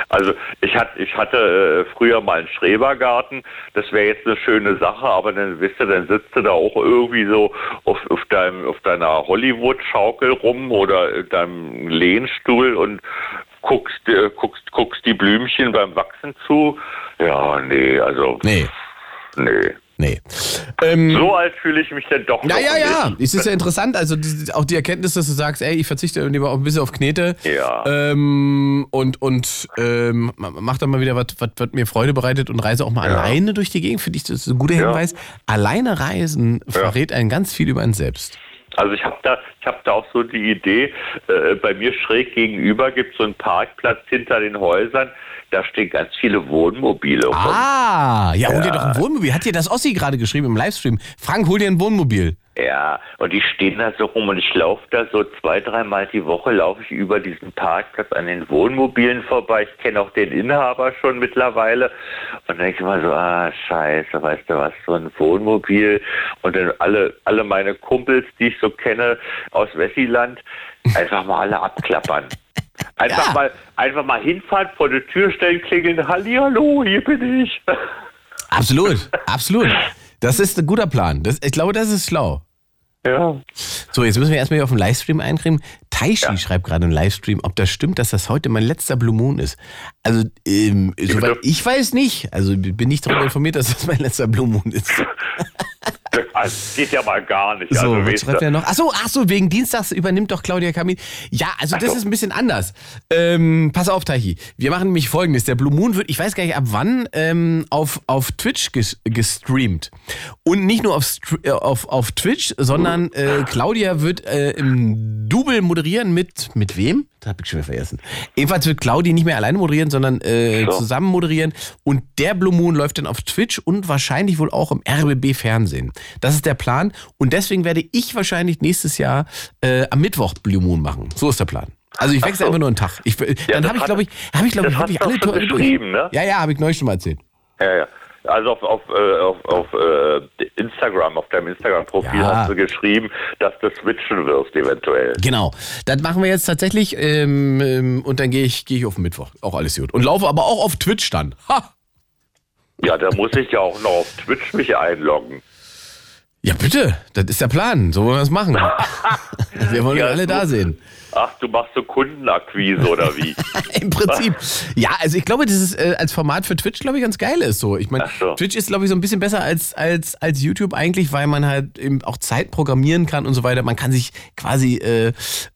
Also ich hatte, ich hatte äh, früher mal einen Schrebergarten. Das wäre jetzt eine schöne Sache, aber dann wisst ihr, dann sitzt du da auch irgendwie so auf, auf, deinem, auf deiner Hollywood-Schaukel rum oder in deinem Lehnstuhl und guckst, äh, guckst, guckst die Blümchen beim Wachsen zu. Ja, nee, also Nee, nee. Nee. Ähm, So alt fühle ich mich denn doch Ja, noch ja, ja. Es ist ja interessant. Also die, auch die Erkenntnis, dass du sagst, ey, ich verzichte lieber auch ein bisschen auf Knete. Ja. Ähm, und und ähm, mach dann mal wieder was, was, mir Freude bereitet und reise auch mal Ja. alleine durch die Gegend. Finde ich, das ist ein guter Ja. Hinweis. Alleine reisen verrät einen ganz viel über einen selbst. Also ich habe da, ich habe da auch so die Idee. Äh, bei mir schräg gegenüber gibt es so einen Parkplatz hinter den Häusern. Da stehen ganz viele Wohnmobile rum. Ah, ja, hol dir doch ein Wohnmobil. Hat dir das Ossi gerade geschrieben im Livestream? Frank, hol dir ein Wohnmobil. Ja, und die stehen da so rum und ich laufe da so zwei, dreimal die Woche laufe ich über diesen Parkplatz an den Wohnmobilen vorbei. Ich kenne auch den Inhaber schon mittlerweile und denke immer so, ah scheiße, weißt du was, so ein Wohnmobil und dann alle, alle meine Kumpels, die ich so kenne aus Wessiland, einfach mal alle abklappern. Einfach Ja. mal, einfach mal hinfahren, vor die Tür stellen, klingeln, Hallihallo, hier bin ich. Absolut, absolut. Das ist ein guter Plan. Das, ich glaube, das ist schlau. Ja. So, jetzt müssen wir erstmal hier auf den Livestream eincremen. Taishi schreibt gerade im Livestream, ob das stimmt, dass das heute mein letzter Blue Moon ist. Also, ähm, soweit bitte? ich weiß nicht. Also bin nicht darüber informiert, dass das mein letzter Blue Moon ist. Das geht ja mal gar nicht. So, also, was schreibt er noch? Achso, achso, wegen Dienstags übernimmt doch Claudia Kamin. Ja, also das ist ein bisschen anders. Ähm, pass auf, Taichi. Wir machen nämlich folgendes. Der Blue Moon wird, ich weiß gar nicht ab wann, ähm, auf, auf Twitch ges gestreamt. Und nicht nur auf, äh, auf, auf Twitch, sondern äh, Claudia wird äh, im Double moderieren mit, mit wem? Das hab ich schon vergessen. Jedenfalls wird Claudia nicht mehr alleine moderieren, sondern äh, So. zusammen moderieren. Und der Blue Moon läuft dann auf Twitch und wahrscheinlich wohl auch im RBB Fernsehen. Das ist der Plan. Und deswegen werde ich wahrscheinlich nächstes Jahr äh, am Mittwoch Blue Moon machen. So ist der Plan. Also ich wechsle so. einfach nur einen Tag. Ich, dann das habe ich, glaube ich, habe ich, glaube ich, wirklich alle Tore durch. ne? Ja, ja, habe ich neulich schon mal erzählt. Ja, ja. Also auf, auf, äh, auf, auf äh, Instagram, auf deinem Instagram-Profil Ja. hast du geschrieben, dass du switchen wirst eventuell. Genau. Das machen wir jetzt tatsächlich ähm, ähm, und dann gehe ich, gehe ich auf den Mittwoch. Auch alles gut. Und laufe aber auch auf Twitch dann. Ha! Ja, da muss ich ja auch noch auf Twitch mich einloggen. Ja, bitte. Das ist der Plan. So wollen wir es machen. wir wollen Ja, alle da sehen. Ach, du machst so Kundenakquise oder wie? Im Prinzip. Ja, also ich glaube, das ist äh, als Format für Twitch, glaube ich, ganz geil ist so. Ich meine, so. Twitch ist, glaube ich, so ein bisschen besser als, als, als YouTube eigentlich, weil man halt eben auch Zeit programmieren kann und so weiter. Man kann sich quasi äh,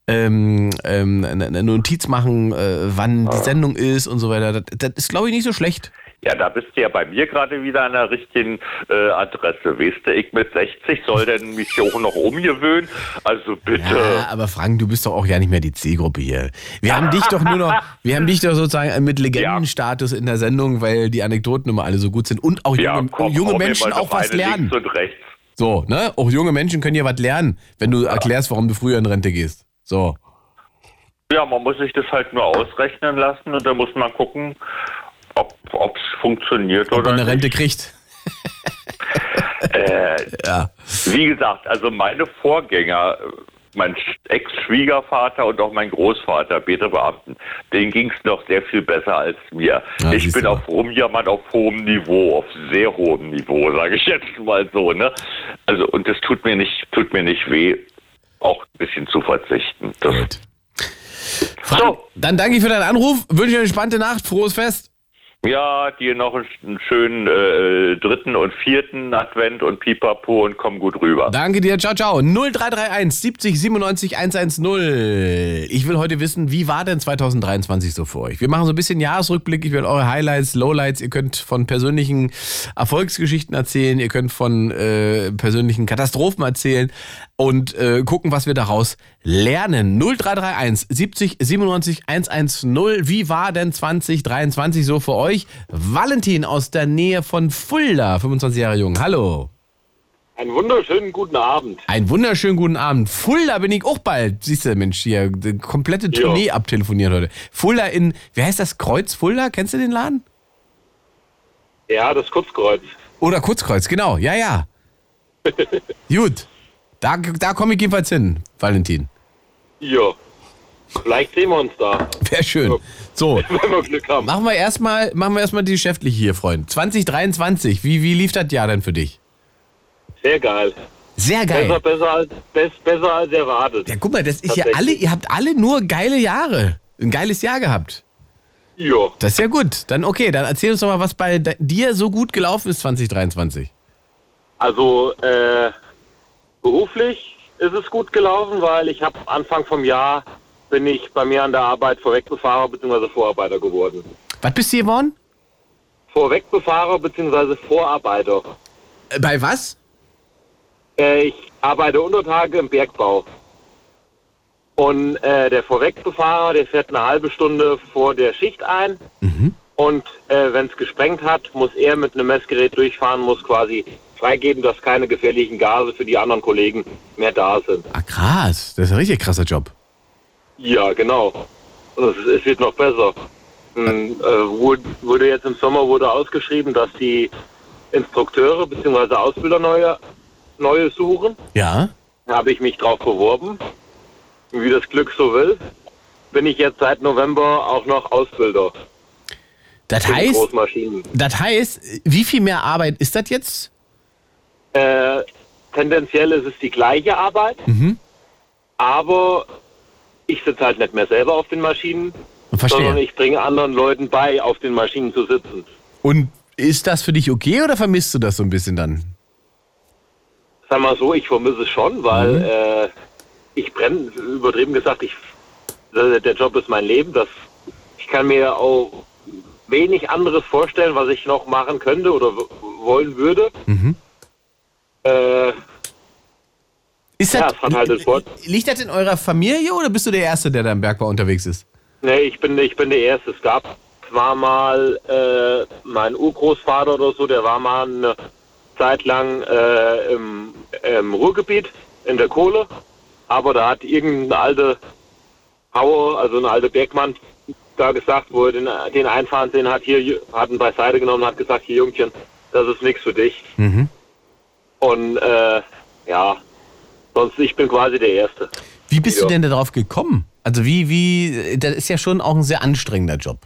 ähm, ähm, eine eine Notiz machen, äh, wann die Sendung ist und so weiter. Das, das ist, glaube ich, nicht so schlecht. Ja, da bist du ja bei mir gerade wieder an der richtigen äh, Adresse. Weißt du, ich mit 60 soll denn mich hier auch noch umgewöhnen? Also bitte. Ja, aber Frank, du bist doch auch ja nicht mehr die Zielgruppe hier. Wir haben dich doch nur noch, wir haben dich doch sozusagen mit Legendenstatus in der Sendung, weil die Anekdoten immer alle so gut sind und auch Ja, junge, komm, junge mir Menschen auch was lernen. Links und rechts. So, ne? Auch junge Menschen können hier was lernen, wenn du erklärst, warum du früher in Rente gehst. So. Ja, man muss sich das halt nur ausrechnen lassen und dann muss man gucken, ob es funktioniert Ob oder man eine Rente nicht. kriegt. Äh, Ja. Wie gesagt, also meine Vorgänger, mein Ex-Schwiegervater und auch mein Großvater, beide Beamten, denen ging es noch sehr viel besser als mir. Ja, ich bin auf rumjammern auf hohem Niveau, auf sehr hohem Niveau, sage ich jetzt mal so. Ne? Also und es tut mir nicht, tut mir nicht weh, auch ein bisschen zu verzichten. Das, Gut. Frank, So. dann danke ich für deinen Anruf, wünsche dir eine spannende Nacht, frohes Fest. Ja, dir noch einen, schönen äh, dritten und vierten Advent und Pipapo und komm gut rüber. Danke dir, ciao, ciao. 0331 70 97 110. Ich will heute wissen, wie war denn 2023 so für euch? Wir machen so ein bisschen Jahresrückblick. Ich will eure Highlights, Lowlights. Ihr könnt von persönlichen Erfolgsgeschichten erzählen. Ihr könnt von äh, persönlichen Katastrophen erzählen und äh, gucken, was wir daraus lernen. 0331 70 97 110. Wie war denn 2023 so für euch? Valentin aus der Nähe von Fulda, 25 Jahre jung. Hallo. Einen wunderschönen guten Abend. Einen wunderschönen guten Abend. Fulda bin ich auch bald. Siehst du, Mensch, hier, die komplette Tournee abtelefoniert heute. Fulda in, wie heißt das, Kreuz Fulda? Kennst du den Laden? Ja, das Kurzkreuz. Oder Kurzkreuz, genau, ja, ja. Gut. Da, da komme ich jedenfalls hin, Valentin. Ja. Vielleicht sehen wir uns da, Wäre schön. So, wenn wir Glück haben. machen wir erstmal, machen wir erstmal die geschäftliche hier, Freund. 2023, wie, wie lief das Jahr denn für dich? Sehr geil. Sehr Besser, geil. besser, als, best, besser als erwartet. Ja, guck mal, das ist ja alle, ihr habt alle nur geile Jahre. Ein geiles Jahr gehabt. Ja. Das ist ja gut. Dann okay, dann erzähl uns doch mal, was bei dir so gut gelaufen ist 2023. Also äh, beruflich ist es gut gelaufen, weil ich habe Anfang vom Jahr bin ich bei mir an der Arbeit Vorwegbefahrer bzw. Vorarbeiter geworden. Was bist du geworden? Vorwegbefahrer bzw. Vorarbeiter. Äh, Bei was? Äh, ich arbeite Untertage im Bergbau. Und äh, der Vorwegbefahrer, der fährt eine halbe Stunde vor der Schicht ein. Und äh, wenn es gesprengt hat, muss er mit einem Messgerät durchfahren, muss quasi freigeben, dass keine gefährlichen Gase für die anderen Kollegen mehr da sind. Ah, krass. Das ist ein richtig krasser Job. Ja, genau. Und es, wird noch besser. Hm, äh, wurde, jetzt im Sommer wurde ausgeschrieben, dass die Instrukteure bzw. Ausbilder neue, neue suchen. Ja? Da habe ich mich drauf beworben. Wie das Glück so will, bin ich jetzt seit November auch noch Ausbilder Das heißt, das heißt, wie viel mehr Arbeit ist das jetzt? Äh, tendenziell ist es die gleiche Arbeit, Mhm. aber ich sitze halt nicht mehr selber auf den Maschinen, Verstehe. sondern ich bringe anderen Leuten bei, auf den Maschinen zu sitzen. Und ist das für dich okay oder vermisst du das so ein bisschen dann? Sag mal so, ich vermisse es schon, weil äh, ich brenne, übertrieben gesagt, ich, der Job ist mein Leben. Das, ich kann mir auch wenig anderes vorstellen, was ich noch machen könnte oder wollen würde. Äh, Ist Ja, das, es hat halt den Vor- liegt das in eurer Familie oder bist du der Erste, der da im Bergbau unterwegs ist? nee, ich bin, ich bin der Erste. Es gab zwar mal äh, mein Urgroßvater oder so, der war mal eine Zeit lang äh, im, im Ruhrgebiet in der Kohle, aber da hat irgendein alte Hauer, also ein alter Bergmann, da gesagt, wo er den, den einfahren sehen hat, hier hat ihn beiseite genommen und hat gesagt, hier Jungchen, das ist nichts für dich. Und äh, ja, sonst ich bin quasi der Erste. Wie bist Ja. du denn darauf gekommen? Also wie, wie, das ist ja schon auch ein sehr anstrengender Job.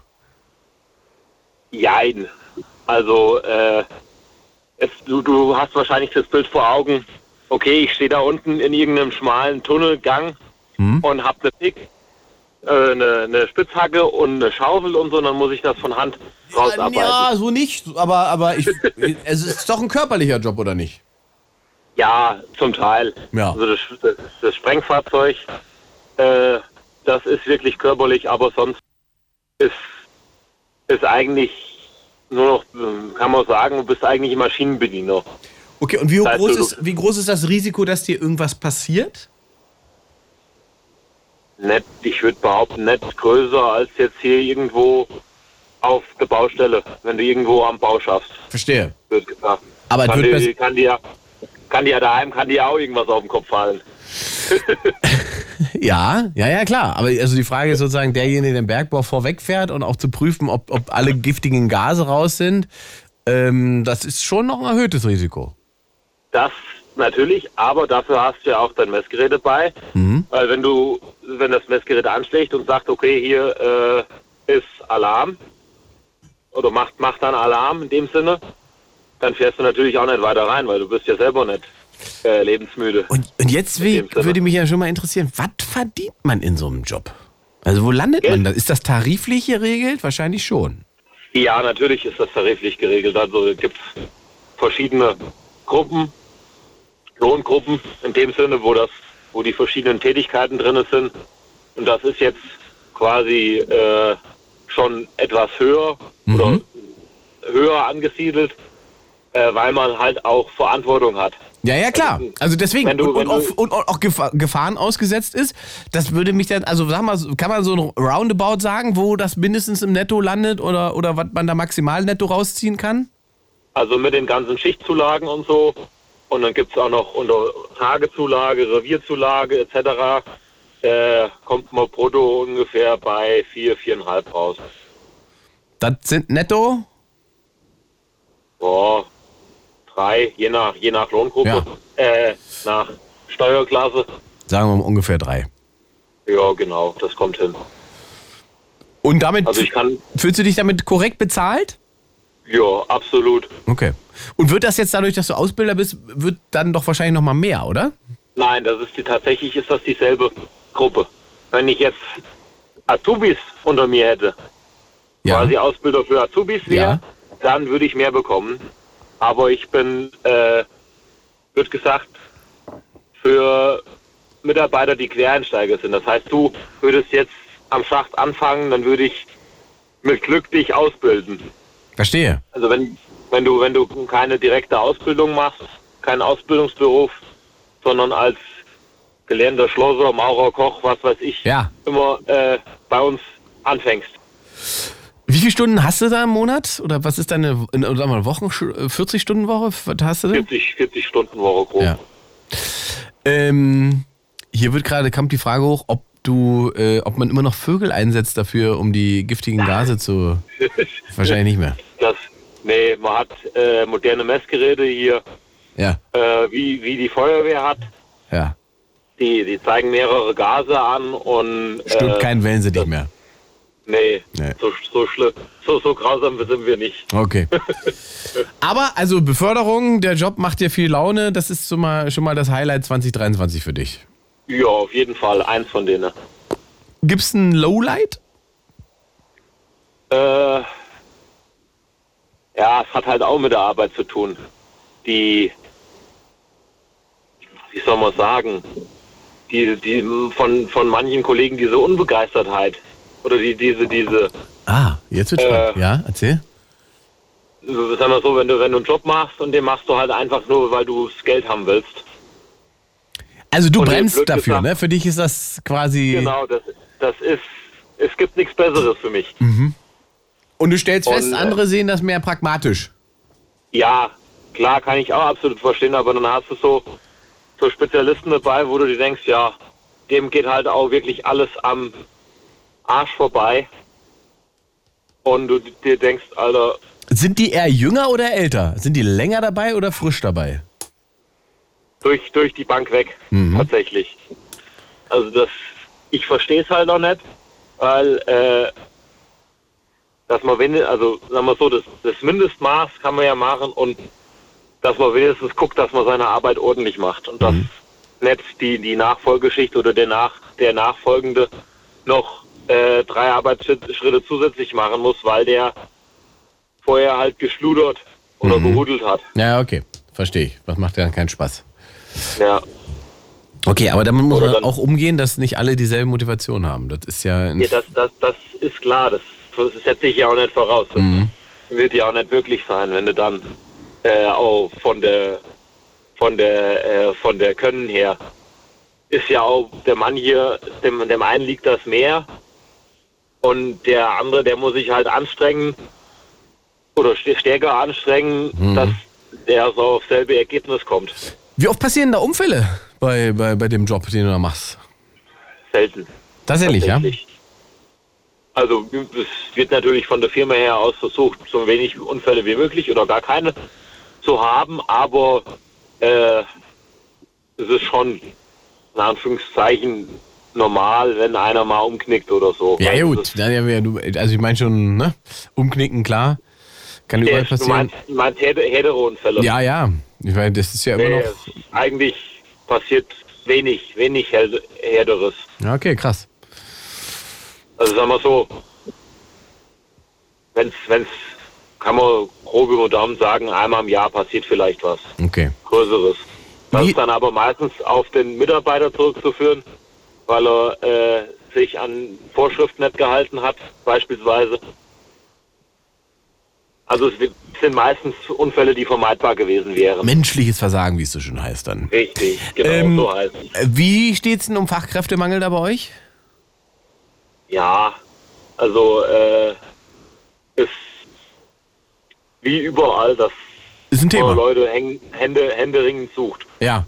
Jein. Also, äh, es, du, du hast wahrscheinlich das Bild vor Augen. Okay, ich stehe da unten in irgendeinem schmalen Tunnelgang und habe eine Pick, äh, eine, eine Spitzhacke und eine Schaufel und so, und dann muss ich das von Hand rausarbeiten. Ja, so nicht, aber, aber ich, es ist doch ein körperlicher Job, oder nicht? Ja, zum Teil. Ja. Also das, das, das Sprengfahrzeug, äh, das ist wirklich körperlich, aber sonst ist, ist eigentlich nur noch, kann man sagen, du bist eigentlich Maschinenbediener. Okay, und wie Das heißt, groß, ist, wie groß ist das Risiko, dass dir irgendwas passiert? Nicht, ich würde behaupten, nicht größer als jetzt hier irgendwo auf der Baustelle, wenn du irgendwo am Bau schaffst, Verstehe. wird gesagt. Aber kann, dir, kann dir kann dir daheim kann dir auch irgendwas auf den Kopf fallen. Ja, ja, ja, klar. Aber also die Frage ist sozusagen, derjenige, der den Bergbau vorwegfährt und auch zu prüfen, ob, ob alle giftigen Gase raus sind, ähm, das ist schon noch ein erhöhtes Risiko. Das natürlich, aber dafür hast du ja auch dein Messgerät dabei. Weil wenn du, wenn das Messgerät anschlägt und sagt, okay, hier äh, ist Alarm oder macht, macht dann Alarm in dem Sinne, dann fährst du natürlich auch nicht weiter rein, weil du bist ja selber nicht äh, lebensmüde. Und, und jetzt Sinne. würde mich ja schon mal interessieren, was verdient man in so einem Job? Also wo landet Geld. man da? Ist das tariflich geregelt? Wahrscheinlich schon. Ja, natürlich ist das tariflich geregelt. Also gibt es verschiedene Gruppen, Lohngruppen in dem Sinne, wo das, wo die verschiedenen Tätigkeiten drin sind. Und das ist jetzt quasi äh, schon etwas höher oder höher angesiedelt, äh, weil man halt auch Verantwortung hat. Ja, ja, klar. Also deswegen. Wenn du- und, und, wenn auch, du- und auch Gefa- Gefahren ausgesetzt ist. Das würde mich dann, also sag mal, kann man so ein Roundabout sagen, wo das mindestens im Netto landet oder, oder was man da maximal netto rausziehen kann? Also mit den ganzen Schichtzulagen und so. Und dann gibt es auch noch unter Tagezulage, Revierzulage etc. Äh, kommt man brutto ungefähr bei 4, 4,5 raus. Das sind netto? Boah, drei, je nach, je nach Lohngruppe, Ja. äh, nach Steuerklasse. Sagen wir mal ungefähr drei. Ja, genau, das kommt hin. Und damit Also ich kann, fühlst du dich damit korrekt bezahlt? ja, absolut. Okay. Und wird das jetzt dadurch, dass du Ausbilder bist, wird dann doch wahrscheinlich noch mal mehr, oder? Nein, das ist die, tatsächlich ist das dieselbe Gruppe. Wenn ich jetzt Azubis unter mir hätte, quasi Ausbilder für Azubis wäre, Ja. dann würde ich mehr bekommen. Aber ich bin, äh, wird gesagt, für Mitarbeiter, die Quereinsteiger sind. Das heißt, du würdest jetzt am Schacht anfangen, dann würde ich mit Glück dich ausbilden. Verstehe. Also wenn, wenn du, wenn du keine direkte Ausbildung machst, keinen Ausbildungsberuf, sondern als gelernter Schlosser, Maurer, Koch, was weiß ich, Ja. immer äh, bei uns anfängst. Wie viele Stunden hast du da im Monat? Oder was ist deine sagen wir, Wochen, 40-Stunden-Woche? Was hast du denn? 40, 40 Stunden Woche grob. Ja. Ähm, hier wird gerade, kommt die Frage hoch, ob du, äh, ob man immer noch Vögel einsetzt dafür, um die giftigen Gase zu. Wahrscheinlich nicht mehr. Das, nee, man hat äh, moderne Messgeräte hier, Ja, äh, wie, wie die Feuerwehr hat. ja. Die, die zeigen mehrere Gase an und Stimmt, äh, kein Wellensittich mehr. Nee, Nee. So, so schlimm, so, so grausam sind wir nicht. Okay. Aber also Beförderung, der Job macht dir viel Laune. Das ist schon mal, schon mal das Highlight 2023 für dich. Ja, auf jeden Fall eins von denen. Gibt's ein Lowlight? Äh, ja, es hat halt auch mit der Arbeit zu tun. Die, wie soll man sagen, die, die von, von manchen Kollegen diese Unbegeistertheit oder die, diese, diese, Ah, jetzt wird Äh. spannend. Ja, erzähl. sagen wir so, wenn du, wenn du einen Job machst und den machst du halt einfach nur, weil du das Geld haben willst. Also du Und brennst blöd dafür, gesagt- ne? Für dich ist das quasi... Genau, das, das ist, es gibt nichts Besseres für mich. Und du stellst fest, Und, äh, andere sehen das mehr pragmatisch. Ja, klar, kann ich auch absolut verstehen, aber dann hast du so, so Spezialisten dabei, wo du dir denkst, ja, dem geht halt auch wirklich alles am Arsch vorbei. Und du dir denkst, Alter, Sind die eher jünger oder älter? Sind die länger dabei oder frisch dabei? durch, durch die Bank weg, tatsächlich. Also das, ich verstehe es halt noch nicht, weil, äh, dass man wenigstens, also sagen wir so, das, das Mindestmaß kann man ja machen und dass man wenigstens guckt, dass man seine Arbeit ordentlich macht und dass nicht die, die Nachfolgeschichte oder der, nach, der Nachfolgende noch äh, drei Arbeitsschritte zusätzlich machen muss, weil der vorher halt geschludert oder gehudelt hat. Ja, okay. Verstehe ich. Das macht ja keinen Spaß. Ja. Okay, aber damit muss man dann- auch umgehen, dass nicht alle dieselbe Motivation haben. Das ist ja... Ja, das, das, das ist klar. Das, das setze ich ja auch nicht voraus. Das wird ja auch nicht wirklich sein, wenn du dann äh, auch von der von der äh, von der Können her ist ja auch der Mann hier, dem, dem einen liegt das mehr und der andere, der muss sich halt anstrengen oder st- stärker anstrengen, dass der so auf selbe Ergebnis kommt. Wie oft passieren da Unfälle bei, bei, bei dem Job, den du da machst? Selten. Tatsächlich, ja? Also es wird natürlich von der Firma her aus versucht, so wenig Unfälle wie möglich oder gar keine zu haben, aber äh, es ist schon in Anführungszeichen normal, wenn einer mal umknickt oder so. Ja, gut. du- Also ich meine schon, ne? Umknicken, klar. Kann überall du passieren. meinst, du meinst Hederunfälle? Ja, ja. Ich meine, das ist ja immer Nee, noch... eigentlich passiert wenig, wenig Herderes. Ja, okay, krass. Also sagen wir so, wenn's, wenn's, kann man grob über Daumen sagen, einmal im Jahr passiert vielleicht was Okay. Größeres. Das Wie- ist dann aber meistens auf den Mitarbeiter zurückzuführen, weil er äh, sich an Vorschriften nicht gehalten hat, beispielsweise. Also es sind meistens Unfälle, die vermeidbar gewesen wären. Menschliches Versagen, wie es so schön heißt dann. Richtig, genau Ähm, so heißt es. Wie steht's denn um Fachkräftemangel da bei euch? Ja, also äh, ist wie überall, dass Ist ein man Thema. Leute häng, Hände, händeringend sucht. Ja.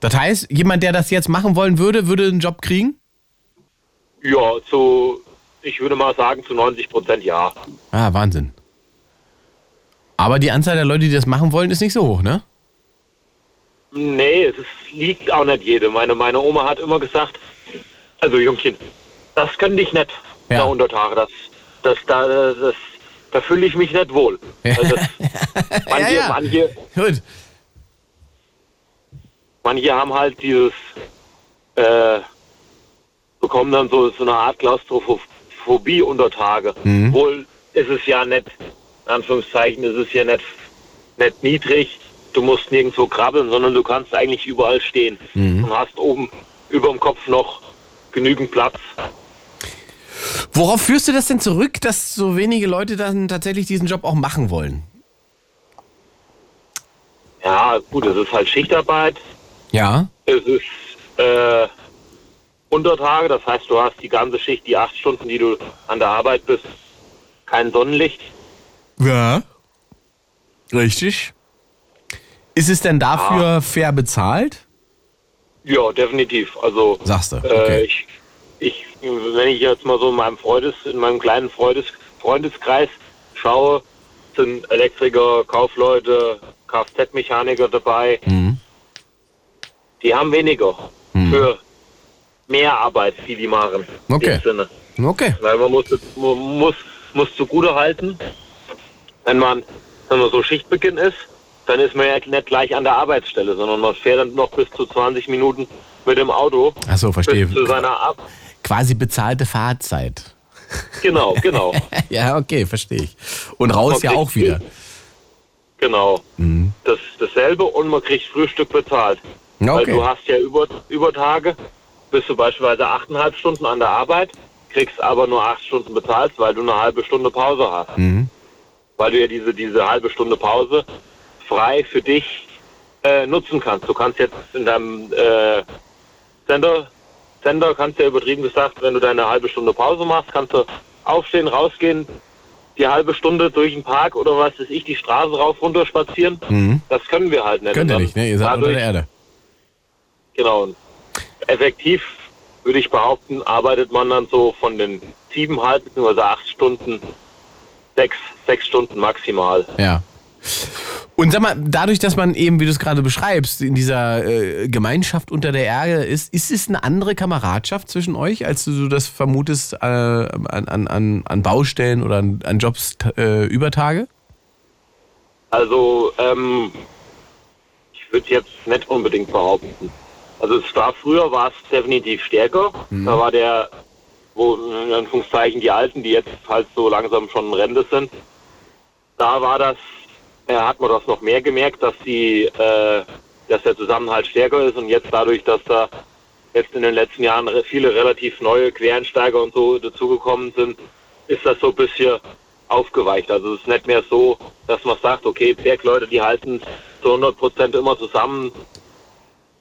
Das heißt, jemand, der das jetzt machen wollen würde, würde einen Job kriegen? Ja, zu, ich würde mal sagen, zu 90 Prozent ja. Ah, Wahnsinn. Aber die Anzahl der Leute, die das machen wollen, ist nicht so hoch, ne? Nee, es ist, liegt auch nicht jedem. Meine, meine Oma hat immer gesagt, also Jungchen, das könnte ich nicht Ja. da unter Tage. Das, das, da, das, da fühle ich mich nicht wohl. Also das, manche, ja. manche, Gut. Manche haben halt dieses, äh, bekommen dann so, so eine Art Klaustrophobie unter Tage. Mhm. Wohl ist es ja nicht, in Anführungszeichen, ist es ja nicht, nicht niedrig, du musst nirgendwo krabbeln, sondern du kannst eigentlich überall stehen Mhm. und hast oben über dem Kopf noch genügend Platz. Worauf führst du das denn zurück, dass so wenige Leute dann tatsächlich diesen Job auch machen wollen? Ja, gut, es ist halt Schichtarbeit, Ja. es ist äh, Untertage, das heißt, du hast die ganze Schicht, die acht Stunden, die du an der Arbeit bist, kein Sonnenlicht. Ja. Richtig. Ist es denn dafür fair bezahlt? Ja, definitiv. Also Sagst du. äh, Okay. ich, ich, wenn ich jetzt mal so in meinem Freundes, in meinem kleinen Freundes, Freundeskreis schaue, sind Elektriker, Kaufleute, Kfz-Mechaniker dabei. Mhm. Die haben weniger für mehr Arbeit, die die machen. Okay. Okay. Weil man muss, muss, muss zugute halten, wenn man, wenn man so Schichtbeginn ist, dann ist man ja nicht gleich an der Arbeitsstelle, sondern man fährt dann noch bis zu 20 Minuten mit dem Auto Ach so, verstehe. bis zu seiner Ab quasi bezahlte Fahrzeit. Genau, genau, Ja, okay, verstehe ich. Und raus ja auch wieder. genau. Mhm. Das dasselbe und man kriegt Frühstück bezahlt. Weil Okay. du hast ja über, Übertage, bist du beispielsweise achteinhalb Stunden an der Arbeit, kriegst aber nur acht Stunden bezahlt, weil du eine halbe Stunde Pause hast. Mhm. Weil du ja diese, diese halbe Stunde Pause frei für dich äh, nutzen kannst. Du kannst jetzt in deinem äh, Sender, Sender kannst du ja übertrieben gesagt, wenn du deine halbe Stunde Pause machst, kannst du aufstehen, rausgehen, die halbe Stunde durch den Park oder was weiß ich, die Straße rauf runter spazieren. Mhm. Das können wir halt nicht. Könnt ihr nicht, ne? Ihr seid unter der Erde. Genau. Und effektiv würde ich behaupten, arbeitet man dann so von den siebeneinhalb bzw. acht Stunden, sechs, sechs Stunden maximal. Ja. Und sag mal, dadurch, dass man eben, wie du es gerade beschreibst, in dieser äh, Gemeinschaft unter der Erde ist, ist es eine andere Kameradschaft zwischen euch, als du das vermutest äh, an, an, an, an Baustellen oder an, an Jobs äh, über Tage? Also, ähm, ich würde jetzt nicht unbedingt behaupten. Also es war früher war es definitiv stärker. Da war der, wo in Anführungszeichen die Alten, die jetzt halt so langsam schon Rente sind, da war das, äh, hat man das noch mehr gemerkt, dass die, äh, dass der Zusammenhalt stärker ist und jetzt dadurch, dass da jetzt in den letzten Jahren re- viele relativ neue Quereinsteiger und so dazugekommen sind, ist das so ein bisschen aufgeweicht. Also es ist nicht mehr so, dass man sagt, okay, Bergleute, die halten zu 100 Prozent immer zusammen.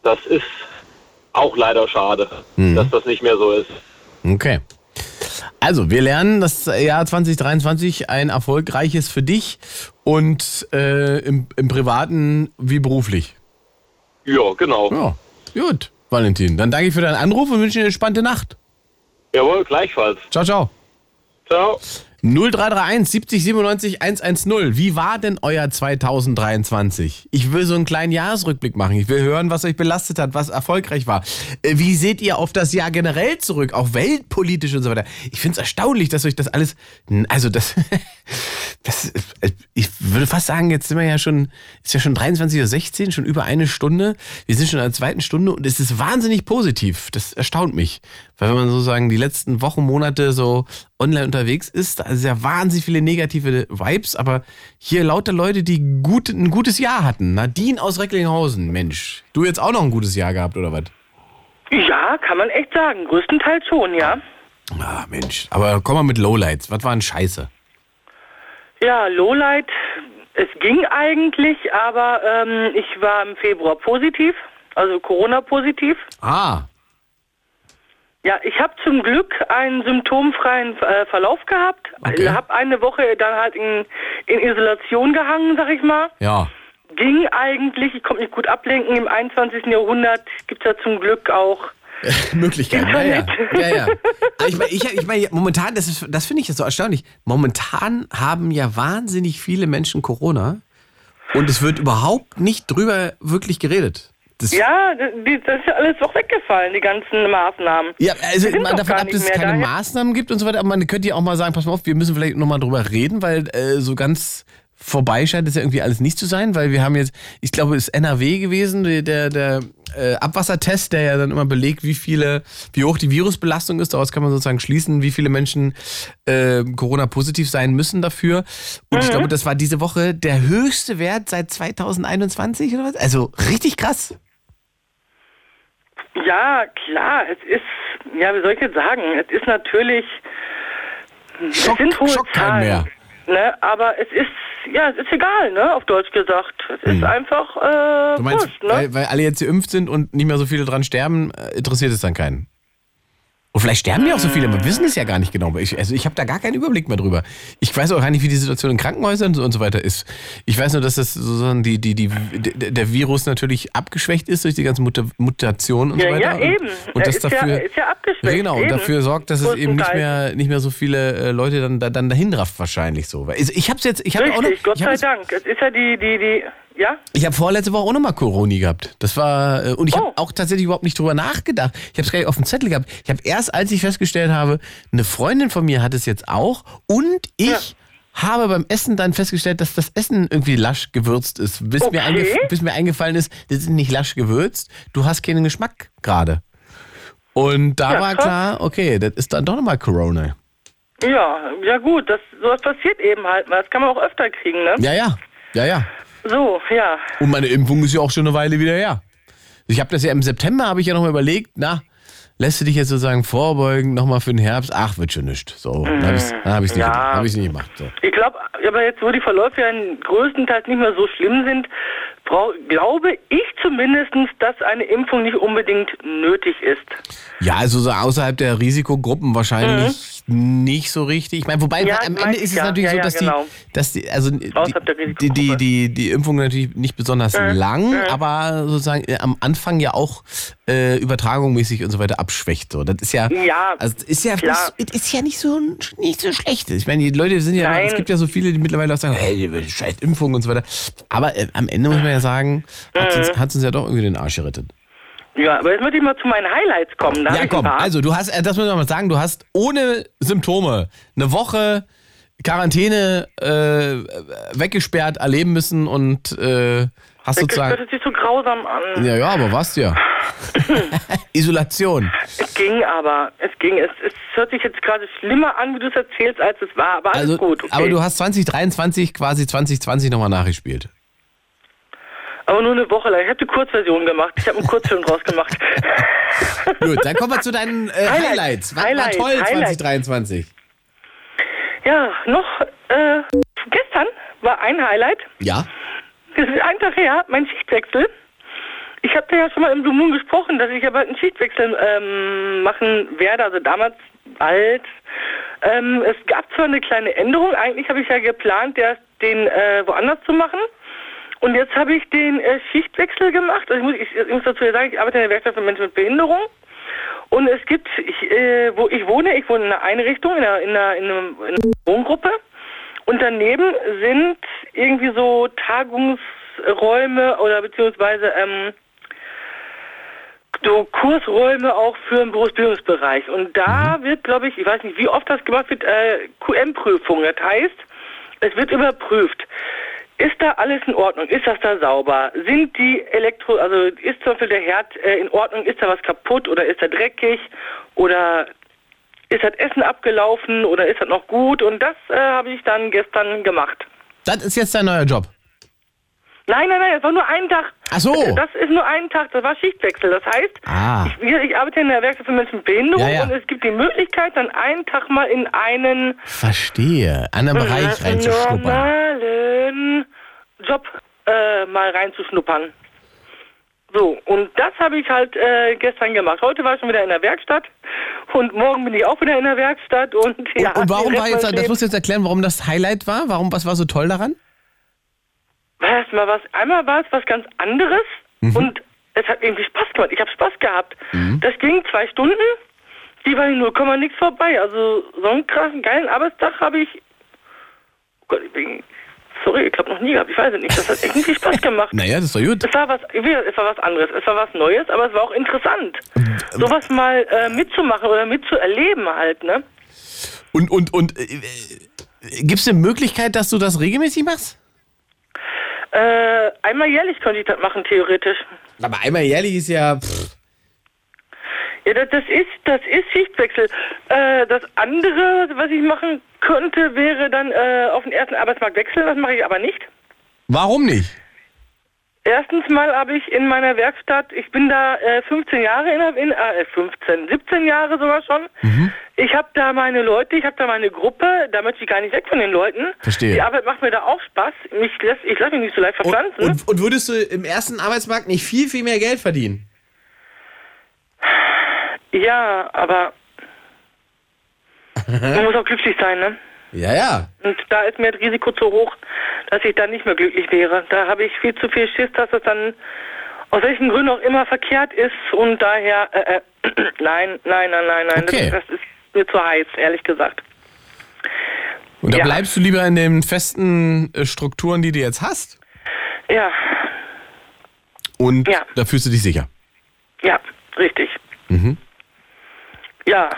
Das ist auch leider schade, dass das nicht mehr so ist. Okay. Also, wir lernen, das Jahr 2023 ein erfolgreiches für dich und äh, im, im Privaten wie beruflich. Ja, genau. Ja, gut, Valentin. Dann danke ich für deinen Anruf und wünsche dir eine entspannte Nacht. Jawohl, gleichfalls. Ciao, ciao. Ciao. 0331 70 97 110. Wie war denn euer 2023? Ich will so einen kleinen Jahresrückblick machen. Ich will hören, was euch belastet hat, was erfolgreich war. Äh, Wie seht ihr auf das Jahr generell zurück, auch weltpolitisch und so weiter? Ich finde es erstaunlich, dass euch das alles, also das, das, äh, ich würde fast sagen, jetzt sind wir ja schon, ist ja schon 23.16 Uhr, schon über eine Stunde. Wir sind schon in der zweiten Stunde und es ist wahnsinnig positiv. Das erstaunt mich. Weil wenn man sozusagen die letzten Wochen, Monate so online unterwegs ist, da ist ja wahnsinnig viele negative Vibes, aber hier lauter Leute, die gut, ein gutes Jahr hatten. Nadine aus Recklinghausen, Mensch. Du jetzt auch noch ein gutes Jahr gehabt, oder was? Ja, kann man echt sagen. Größtenteils schon, ja. Ah, Mensch. Aber komm mal mit Lowlights. Was war denn Scheiße? Ja, Lowlight, es ging eigentlich, aber ähm, ich war im Februar positiv, also Corona-positiv. Ah, Ja, ich habe zum Glück einen symptomfreien äh, Verlauf gehabt. Okay. Habe eine Woche dann halt in, in Isolation gehangen, sag ich mal. ja. Ging eigentlich, ich konnte mich gut ablenken. Im 21. Jahrhundert gibt es ja zum Glück auch Möglichkeiten. Ja, ja. Ja, ja. Aber ich meine, ich, ich mein, momentan, das, ist- das finde ich so erstaunlich. Momentan haben ja wahnsinnig viele Menschen Corona und es wird überhaupt nicht drüber wirklich geredet. Das, Ja, das, die- das ist ja alles doch weggefallen, die ganzen Maßnahmen. Ja, also doch davon ab, dass es keine da. Maßnahmen gibt und so weiter, aber man könnte ja auch mal sagen, pass mal auf, wir müssen vielleicht nochmal drüber reden, weil äh, so ganz vorbei scheint es ja irgendwie alles nicht zu sein, weil wir haben jetzt, ich glaube, es ist NRW gewesen, der, der, äh, Abwassertest, der ja dann immer belegt, wie viele, wie hoch die Virusbelastung ist. Daraus kann man sozusagen schließen, wie viele Menschen äh, Corona-positiv sein müssen dafür. Und ich glaube, das war diese Woche der höchste Wert seit 2021 oder was? Also richtig krass. Ja, klar, es ist, ja, wie soll ich jetzt sagen, es ist natürlich, Schock, es sind hohe keinen Zahlen, mehr. Ne, aber es ist, ja, es ist egal, ne, auf Deutsch gesagt. Es ist einfach, äh, Hm. Du meinst, wurscht, ne? weil, weil alle jetzt geimpft sind und nicht mehr so viele dran sterben, äh, interessiert es dann keinen. Und vielleicht sterben ja auch so viele, wir wissen es ja gar nicht genau. Ich, also ich habe da gar keinen Überblick mehr drüber. Ich weiß auch gar nicht, wie die Situation in Krankenhäusern und so weiter ist. Ich weiß nur, dass das sozusagen die, die, die, der Virus natürlich abgeschwächt ist durch die ganzen Muta Mutationen und Ja, so weiter. ja, und, eben. Und Er das ist ja- dafür, er ist ja abgeschwächt, Genau, und eben. dafür sorgt, dass es eben nicht mehr, nicht mehr so viele äh, Leute dann, da- dann dahin rafft wahrscheinlich so. Weil- Ich habe jetzt, ich habe auch noch, Gott sei Dank. Es ist ja die, die, die, ja? ich habe vorletzte Woche auch nochmal Corona gehabt. Das war, äh, und ich habe Oh. auch tatsächlich überhaupt nicht drüber nachgedacht. Ich habe es gar nicht auf dem Zettel gehabt. Ich habe erst, als ich festgestellt habe, eine Freundin von mir hat es jetzt auch und ich Ja. habe beim Essen dann festgestellt, dass das Essen irgendwie lasch gewürzt ist. Bis, mir, Okay. eingef bis mir eingefallen ist, das ist nicht lasch gewürzt, du hast keinen Geschmack gerade. Und da Ja, war klar, okay, das ist dann doch nochmal Corona. Ja, ja gut, das, sowas passiert eben halt mal. Das kann man auch öfter kriegen, ne? Ja, ja, ja, ja. So, ja. Und meine Impfung ist ja auch schon eine Weile wieder her. Ich habe das ja im September, habe ich ja nochmal überlegt, na, lässt du dich jetzt sozusagen vorbeugen, nochmal für den Herbst? Ach, wird schon nicht. So, dann habe ich es hab ich's nicht, Ja. gemacht. hab nicht gemacht. So. Ich glaube, aber jetzt, wo die Verläufe ja größtenteils nicht mehr so schlimm sind, glaube ich zumindest, dass eine Impfung nicht unbedingt nötig ist. Ja, also so außerhalb der Risikogruppen wahrscheinlich nicht so richtig. Ich meine, wobei Mhm. Ja, am Ende ist es ja. natürlich Ja, so, dass genau. die, dass die, also die, die, die, die, Impfung natürlich nicht besonders lang, aber sozusagen äh, am Anfang ja auch äh, übertragungsmäßig und so weiter abschwächt. So. Das ist ja, also das ist ja, nicht, ist ja nicht so nicht so schlecht. Ich meine, die Leute sind ja, Nein. es gibt ja so viele, die mittlerweile auch sagen, hey, die scheiß Impfung und so weiter. Aber äh, am Ende muss man ja sagen, hat Mhm. uns, hat's uns ja doch irgendwie den Arsch gerettet. Ja, aber jetzt möchte ich mal zu meinen Highlights kommen. Da Ja, komm, also du hast, äh, das muss man mal sagen, du hast ohne Symptome eine Woche Quarantäne äh, weggesperrt erleben müssen und äh, hast Das sozusagen. hört sich so grausam an. Ja, ja, aber was ja. Isolation. Es ging aber, es ging. Es, es hört sich jetzt gerade schlimmer an, wie du es erzählst, als es war. Aber alles Also, gut. Okay. aber du hast 2023 quasi 2020 nochmal nachgespielt. Aber nur eine Woche lang. Ich habe die Kurzversion gemacht. Ich habe einen Kurzfilm draus gemacht. Gut, dann kommen wir zu deinen äh, Highlights. Was Highlights, war toll Highlights. 2023? ja, noch äh, gestern war ein Highlight. Ja? Das ist ein Tag her, mein Schichtwechsel. Ich habe ja schon mal im Blue Moon gesprochen, dass ich aber einen Schichtwechsel ähm, machen werde, also damals bald. Ähm, es gab zwar eine kleine Änderung, eigentlich habe ich ja geplant, der, den äh, woanders zu machen. Und jetzt habe ich den äh, Schichtwechsel gemacht. Also ich, muss, ich, ich muss dazu sagen, ich arbeite in der Werkstatt für Menschen mit Behinderung. Und es gibt, ich, äh, wo ich wohne, ich wohne in einer Einrichtung, in einer, in einer, in einer Wohngruppe. Und daneben sind irgendwie so Tagungsräume oder beziehungsweise ähm, so Kursräume auch für den Berufsbildungsbereich. Und da wird, glaube ich, ich weiß nicht, wie oft das gemacht wird, äh, QM-Prüfung. Das heißt, es wird überprüft. Ist da alles in Ordnung? Ist das da sauber? Sind die Elektro, also ist zum Beispiel der Herd äh, in Ordnung? Ist da was kaputt oder ist er dreckig? Oder ist das Essen abgelaufen oder ist das noch gut? Und das äh, habe ich dann gestern gemacht. Das ist jetzt dein neuer Job. Nein, nein, nein, das war nur ein Tag. Ach so. Das ist nur ein Tag, das war Schichtwechsel. Das heißt, Ah. ich, ich arbeite in der Werkstatt für Menschen mit Behinderung Ja, ja. und es gibt die Möglichkeit, dann einen Tag mal in einen Verstehe. Anderen Bereich reinzuschnuppern. normalen Job äh, mal reinzuschnuppern. So, und das habe ich halt äh, gestern gemacht. Heute war ich schon wieder in der Werkstatt und morgen bin ich auch wieder in der Werkstatt und ja. und, und warum war jetzt, das musst du jetzt erklären, warum das Highlight war? Warum, was war so toll daran? Erstmal was, einmal war es was ganz anderes Mhm. und es hat irgendwie Spaß gemacht. Ich habe Spaß gehabt. Das ging zwei Stunden, die waren nur Komma nichts vorbei. Also so einen krassen, geilen Arbeitstag habe ich. Oh Gott, ich bin, sorry, ich habe noch nie gehabt. Ich weiß es nicht. Das hat irgendwie Spaß gemacht. Naja, das ist doch gut. Es war was, es war was anderes. Es war was Neues, aber es war auch interessant, sowas mal äh, mitzumachen oder mitzuerleben halt, ne? Und, und, und äh, gibt es eine Möglichkeit, dass du das regelmäßig machst? Äh, einmal jährlich könnte ich das machen, theoretisch. Aber einmal jährlich ist ja. Pff. Ja, das, das ist das ist Schichtwechsel. Äh, das andere, was ich machen könnte, wäre dann äh, auf den ersten Arbeitsmarkt wechseln. Das mache ich aber nicht. Warum nicht? Erstens mal habe ich in meiner Werkstatt, ich bin da äh, 15 Jahre in, der- äh, 15, 17 Jahre sogar schon. Mhm. Ich habe da meine Leute, ich habe da meine Gruppe, da möchte ich gar nicht weg von den Leuten. Verstehe. Die Arbeit macht mir da auch Spaß. Mich lässt, ich lasse mich nicht so leicht Und, verpflanzen. und, und würdest du im ersten Arbeitsmarkt nicht viel, viel mehr Geld verdienen? ja, aber man muss auch glücklich sein, ne? Ja, ja. Und da ist mir das Risiko zu hoch, dass ich dann nicht mehr glücklich wäre. Da habe ich viel zu viel Schiss, dass es dann aus welchen Gründen auch immer verkehrt ist und daher, äh, äh, nein, nein, nein, nein, nein, Okay. das, das ist mir zu heiß, ehrlich gesagt. Und da Ja. bleibst du lieber in den festen äh, Strukturen, die du jetzt hast. Ja, Und Ja. da fühlst du dich sicher. ja, richtig. Mhm. Ja,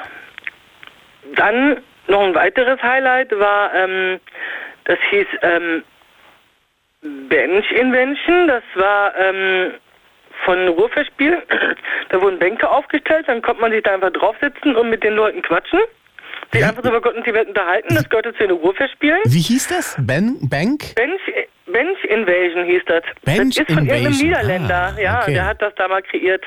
dann noch ein weiteres Highlight war, ähm, das hieß ähm, Bench Invention. Das war ähm, von Ruhrfestspielen. Da wurden Bänke aufgestellt, dann konnte man sich da einfach draufsetzen und mit den Leuten quatschen. Sich einfach so über Gott und die Welt unterhalten. Das gehörte zu den Ruhrfestspielen. Wie hieß das? Ben, Bank? Bench, Bench Invasion hieß das. Bench das ist von irgendeinem Invasion. Niederländer. Ah, ja, okay. der hat das da mal kreiert.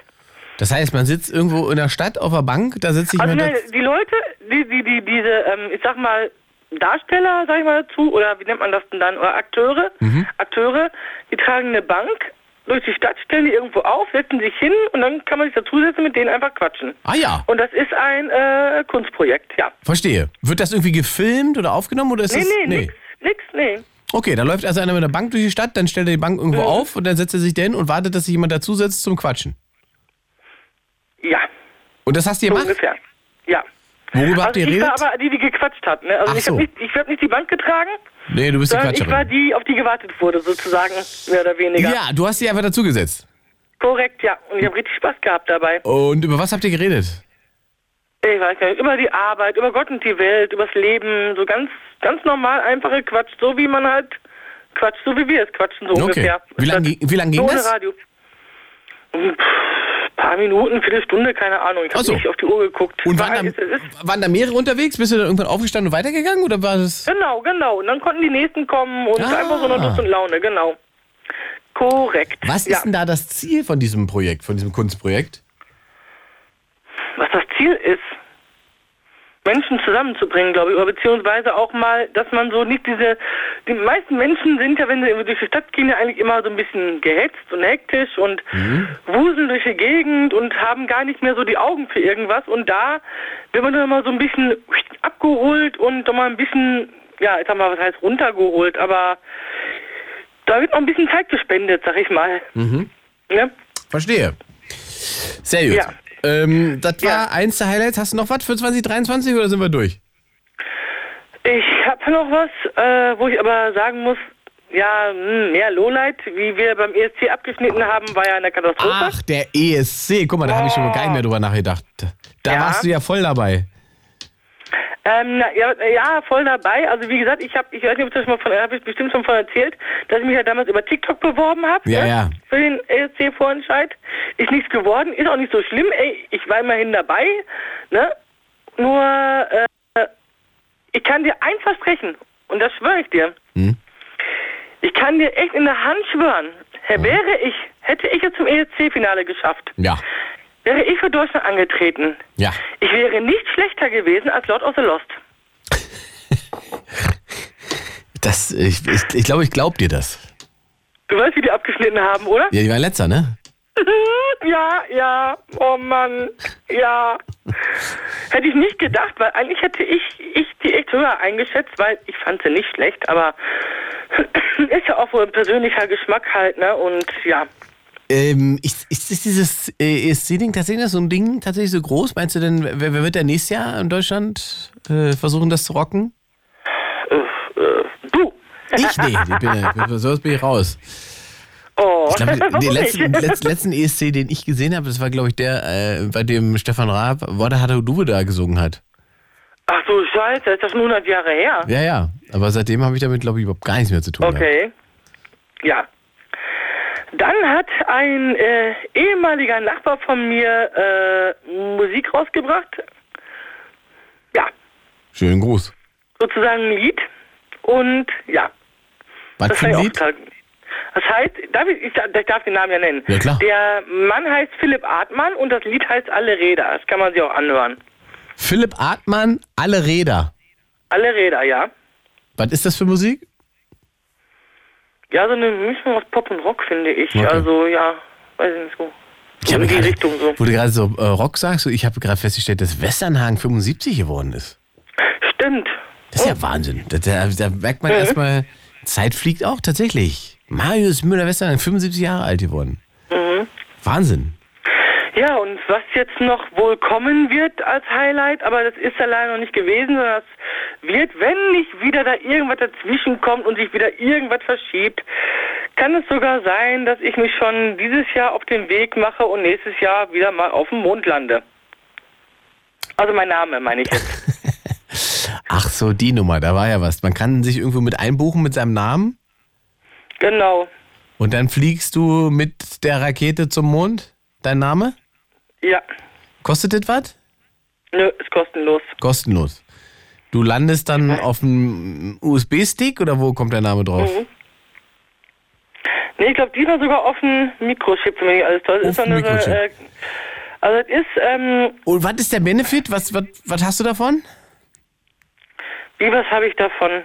Das heißt, man sitzt irgendwo in der Stadt auf der Bank, da sitzt sich Also nein, die Leute, die, die, die, diese, ähm, ich sag mal, Darsteller, sag ich mal dazu, oder wie nennt man das denn dann, oder Akteure, Mhm. Akteure, die tragen eine Bank durch die Stadt, stellen die irgendwo auf, setzen sich hin und dann kann man sich dazusetzen, mit denen einfach quatschen. Ah ja, Und das ist ein äh, Kunstprojekt, ja. verstehe. Wird das irgendwie gefilmt oder aufgenommen oder ist Nee, das. nee, nix, nix, nee. Okay, da läuft also einer mit einer Bank durch die Stadt, dann stellt er die Bank irgendwo Mhm. auf und dann setzt er sich da hin und wartet, dass sich jemand dazusetzt zum Quatschen. Ja, Und das hast du so gemacht? ungefähr. Ja. Worüber habt Also ihr ich geredet? war aber die, die gequatscht hat. Ne? Also Ach ich so. habe nicht, ich hab nicht die Bank getragen, Nee, du bist die sondern ich war Quatscherin. die, auf die gewartet wurde, sozusagen, mehr oder weniger. Ja, du hast sie einfach dazugesetzt. Korrekt, ja. Und ich habe richtig Spaß gehabt dabei. Und über was habt ihr geredet? Ich weiß nicht, über die Arbeit, über Gott und die Welt, übers Leben, so ganz, ganz normal, einfache Quatsch, so wie man halt quatscht, so wie wir es quatschen, so Okay. ungefähr. Wie lang ging- wie lang ging so ohne das? Radio. Ein paar Minuten, Viertelstunde, keine Ahnung. Ich habe so. nicht auf die Uhr geguckt. Und War waren ist, da, es ist, waren da mehrere unterwegs? Bist du dann irgendwann aufgestanden und weitergegangen oder war das. genau, genau. Und dann konnten die Nächsten kommen und Ah. einfach so eine Lust und Laune, genau. Korrekt. Was ja. ist denn da das Ziel von diesem Projekt, von diesem Kunstprojekt? was das Ziel ist, Menschen zusammenzubringen, glaube ich, oder beziehungsweise auch mal, dass man so nicht diese, die meisten Menschen sind ja, wenn sie durch die Stadt gehen, ja eigentlich immer so ein bisschen gehetzt und hektisch und wuseln durch die Gegend und haben gar nicht mehr so die Augen für irgendwas und da wird man dann mal so ein bisschen abgeholt und dann mal ein bisschen, ja, ich sag mal, was heißt runtergeholt, aber da wird noch ein bisschen Zeit gespendet, sag ich mal. Ne? Verstehe. Sehr gut. Ja. Ähm, das war Ja. eins der Highlights. Hast du noch was für 2023 oder sind wir durch? Ich habe noch was, äh, wo ich aber sagen muss, ja, hm, mehr Lowlight, wie wir beim ESC abgeschnitten haben, war ja eine Katastrophe. Ach, der ESC. Guck mal, da habe ich schon gar nicht mehr drüber nachgedacht. Da Ja. warst du ja voll dabei. Ähm, ja, ja, voll dabei. Also wie gesagt, ich habe, ich weiß nicht, ob das mal von, habe ich bestimmt schon von erzählt, dass ich mich ja damals über TikTok beworben habe. Ja, ne, ja. Für den ESC-Vorentscheid. Ist nichts geworden, ist auch nicht so schlimm. Ey, ich war immerhin dabei. Ne? Nur, äh, ich kann dir eins versprechen und das schwöre ich dir. Hm? Ich kann dir echt in der Hand schwören, Herr, wäre ich, hätte ich es zum ESC-Finale geschafft, Ja. Wäre ich für Deutschland angetreten. Ja. Ich wäre nicht schlechter gewesen als Lord of the Lost. Das, ich ich, ich glaube, ich glaub dir das. Du weißt, wie die abgeschnitten haben, oder? Ja, die war letzter, ne? Ja, ja, oh Mann, ja. Hätte ich nicht gedacht, weil eigentlich hätte ich, ich die echt höher eingeschätzt, weil ich fand sie nicht schlecht, aber ist ja auch wohl ein persönlicher Geschmack halt, ne? Und ja. Ähm, ist, ist, ist dieses äh, ESC-Ding tatsächlich so ein Ding tatsächlich so groß? Meinst du denn, wer, wer wird denn nächstes Jahr in Deutschland äh, versuchen, das zu rocken? Du. Ich? Nee, ich bin, ja- sonst bin ich raus. Oh, Ich glaube, warum den letzten, letzten, letzten ESC, den ich gesehen habe, das war, glaube ich, der, äh, bei dem Stefan Raab Worte hatte Duwe da gesungen hat. Ach so, scheiße, ist das schon 100 Jahre her? Ja, ja. Aber seitdem habe ich damit, glaube ich, überhaupt gar nichts mehr zu tun. gehabt. Okay. Ja. Dann hat ein äh, ehemaliger Nachbar von mir äh, Musik rausgebracht. Ja, Schönen Gruß. sozusagen ein Lied. Und ja, Was das für ein Lied? Das heißt, darf ich, ich, ich darf den Namen ja nennen. Ja, klar. Der Mann heißt Philipp Artmann und das Lied heißt Alle Räder. Das kann man sich auch anhören. Philipp Artmann, alle Räder. Alle Räder, ja. Was ist das für Musik? Ja, so eine Mischung aus Pop und Rock, finde ich. Okay. Also, ja, weiß ich nicht so. Ich so habe in die gerade, Richtung so. wo du gerade so äh, Rock sagst, ich habe gerade festgestellt, dass Westernhagen 75 geworden ist. Stimmt. Das ist ja Wahnsinn. Da, da, da merkt man erstmal, Zeit fliegt auch tatsächlich. Marius Müller-Westernhagen, 75 Jahre alt geworden. Wahnsinn. Ja, und was jetzt noch wohl kommen wird als Highlight, aber das ist ja leider noch nicht gewesen, sondern das wird, wenn nicht wieder da irgendwas dazwischen kommt und sich wieder irgendwas verschiebt, kann es sogar sein, dass ich mich schon dieses Jahr auf den Weg mache und nächstes Jahr wieder mal auf dem Mond lande. Also mein Name, meine ich jetzt. Ach so, die Nummer, da war ja was. Man kann sich irgendwo mit einbuchen mit seinem Namen genau. Und dann fliegst du mit der Rakete zum Mond? Dein Name? Ja. Kostet das was? Nö, ist kostenlos. Kostenlos. Du landest dann auf dem USB-Stick oder wo kommt der Name drauf? Mhm. Nee, ich glaube, die war sogar auf dem Mikrochip, wenn mich alles toll Auf ist. so dem eine- Mikrochip. Äh, also es ist, ähm, Und was ist der Benefit? Was, was, was hast du davon? wie was habe ich davon?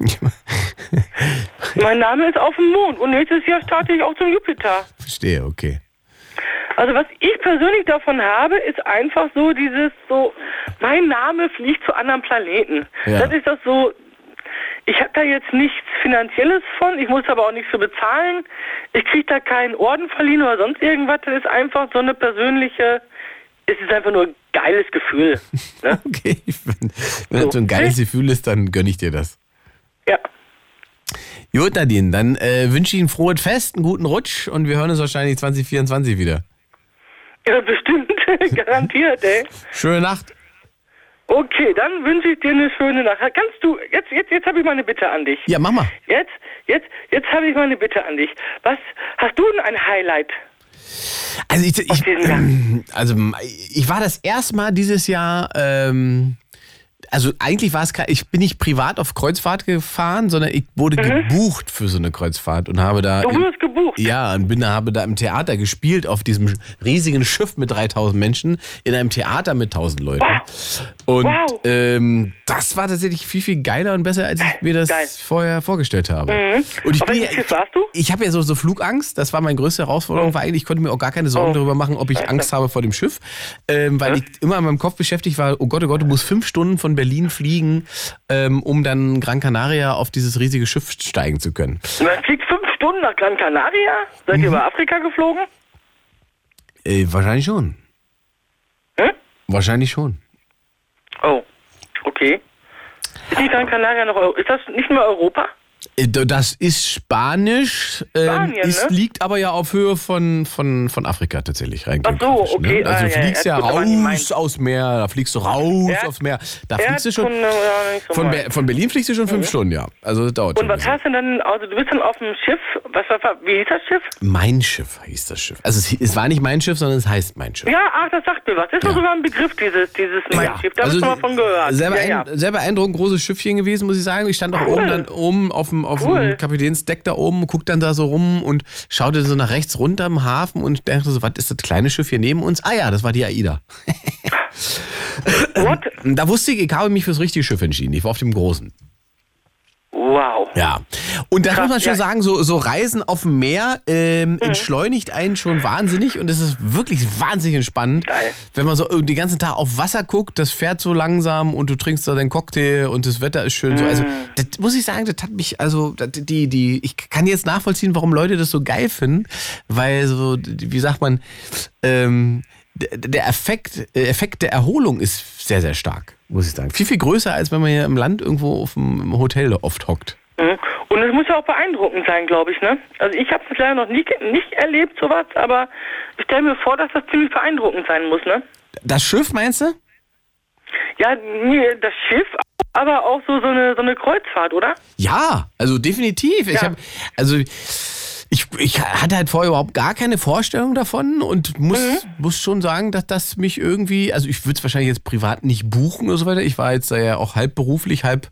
mein Name ist auf dem Mond und nächstes Jahr starte ich auch zum Jupiter. Verstehe, okay. Also was ich persönlich davon habe, ist einfach so dieses so, mein Name fliegt zu anderen Planeten. Ja. Das ist das so, ich habe da jetzt nichts Finanzielles von, ich muss aber auch nichts für bezahlen. Ich kriege da keinen Orden verliehen oder sonst irgendwas. Das ist einfach so eine persönliche, es ist einfach nur ein geiles Gefühl. Ne? Okay, wenn, wenn das so ein geiles Gefühl ist, dann gönne ich dir das. ja. Gut, Nadine, dann äh, wünsche ich ein frohes Fest, einen guten Rutsch und wir hören uns wahrscheinlich 2024 wieder. ja, bestimmt, garantiert, ey. Schöne Nacht. Okay, dann wünsche ich dir eine schöne Nacht. Kannst du, jetzt, jetzt, jetzt habe ich mal eine Bitte an dich. Ja, mach mal. Jetzt, jetzt, jetzt habe ich mal eine Bitte an dich. Was, hast du denn ein Highlight? Also ich, ich, Jahr? also ich war das erste Mal dieses Jahr, ähm, also eigentlich war es, kein- ich bin nicht privat auf Kreuzfahrt gefahren, sondern ich wurde gebucht für so eine Kreuzfahrt und habe da... Mhm. Du wurdest gebucht. Ja, und bin, da- habe da im Theater gespielt, auf diesem riesigen Schiff mit 3000 Menschen, in einem Theater mit 1000 Leuten. Und Wow. ähm, das war tatsächlich viel, viel geiler und besser, als ich mir das Geil. vorher vorgestellt habe. Und ich Auf bin ja, Schiff warst du? ich habe ja so, so Flugangst, das war meine größte Herausforderung, war eigentlich, ich konnte mir auch gar keine Sorgen Oh. darüber machen, ob ich Angst habe vor dem Schiff, ähm, weil ich immer in meinem Kopf beschäftigt war, oh Gott, oh Gott, du musst fünf Stunden von Berlin fliegen, ähm, um dann Gran Canaria auf dieses riesige Schiff steigen zu können. Man fliegt fünf Stunden nach Gran Canaria? Seid Mhm. ihr über Afrika geflogen? Äh, wahrscheinlich schon. Hm? Wahrscheinlich schon. Oh, okay. Ist die Gran Canaria noch Ist das nicht mehr Europa? Äh, Das ist Spanisch, ähm, Spanien, ist, ne? liegt aber ja auf Höhe von, von, von Afrika tatsächlich rein. Ach so, geografisch, okay. Ne? Also Ah, du ja, fliegst ja, ja, raus aus Meer, da fliegst du raus Ja. aufs Meer. Da Ja, fliegst du schon. von, äh, so Von. Ber von Berlin fliegst du schon fünf Stunden, ja. Also das dauert Und was hast du denn, also du bist dann auf dem Schiff, was war, wie hieß das Schiff? Mein Schiff hieß das Schiff. Also es, es war nicht mein Schiff, sondern es heißt mein Schiff. Ja, ach, das sagt mir was. Das ist Ja. doch sogar ein Begriff, dieses, dieses mein Schiff. Da also hast du mal von gehört. Sehr, ja, beein ja. sehr beeindruckend, großes Schiffchen gewesen, muss ich sagen. Ich stand auch oben, dann, oben auf dem, auf Cool. dem Kapitänsdeck da oben, guck dann da so rum und schaute so nach rechts runter im Hafen und dachte so, was ist das kleine Schiff hier neben uns? Ah ja, das war die AIDA. What? Da wusste ich, ich habe mich fürs richtige Schiff entschieden. Ich war auf dem großen. Wow. Ja. Und da Krass, muss man schon ja. sagen, so, so Reisen auf dem Meer ähm, entschleunigt einen schon wahnsinnig und es ist wirklich wahnsinnig entspannend. Geil. Wenn man so den ganzen Tag auf Wasser guckt, das fährt so langsam und du trinkst da deinen Cocktail und das Wetter ist schön. So. Also, das muss ich sagen, das hat mich, also, das, die, die, ich kann jetzt nachvollziehen, warum Leute das so geil finden, weil so, wie sagt man, ähm, der- der Effekt, äh, Effekt der Erholung ist sehr, sehr stark, muss ich sagen. Viel, viel größer, als wenn man hier im Land irgendwo auf dem Hotel oft hockt. Mhm. Und es muss ja auch beeindruckend sein, glaube ich, ne? Also ich habe es leider noch nie, nicht erlebt, sowas, aber ich stelle mir vor, dass das ziemlich beeindruckend sein muss, ne? Das Schiff, meinst du? Ja, nee, das Schiff, aber auch so, so, eine, so eine Kreuzfahrt, oder? Ja, also definitiv. Ich Ja. habe, also ich, ich hatte halt vorher überhaupt gar keine Vorstellung davon und muss, Mhm. muss schon sagen, dass das mich irgendwie, also ich würde es wahrscheinlich jetzt privat nicht buchen oder so weiter. Ich war jetzt da ja auch halb beruflich, halb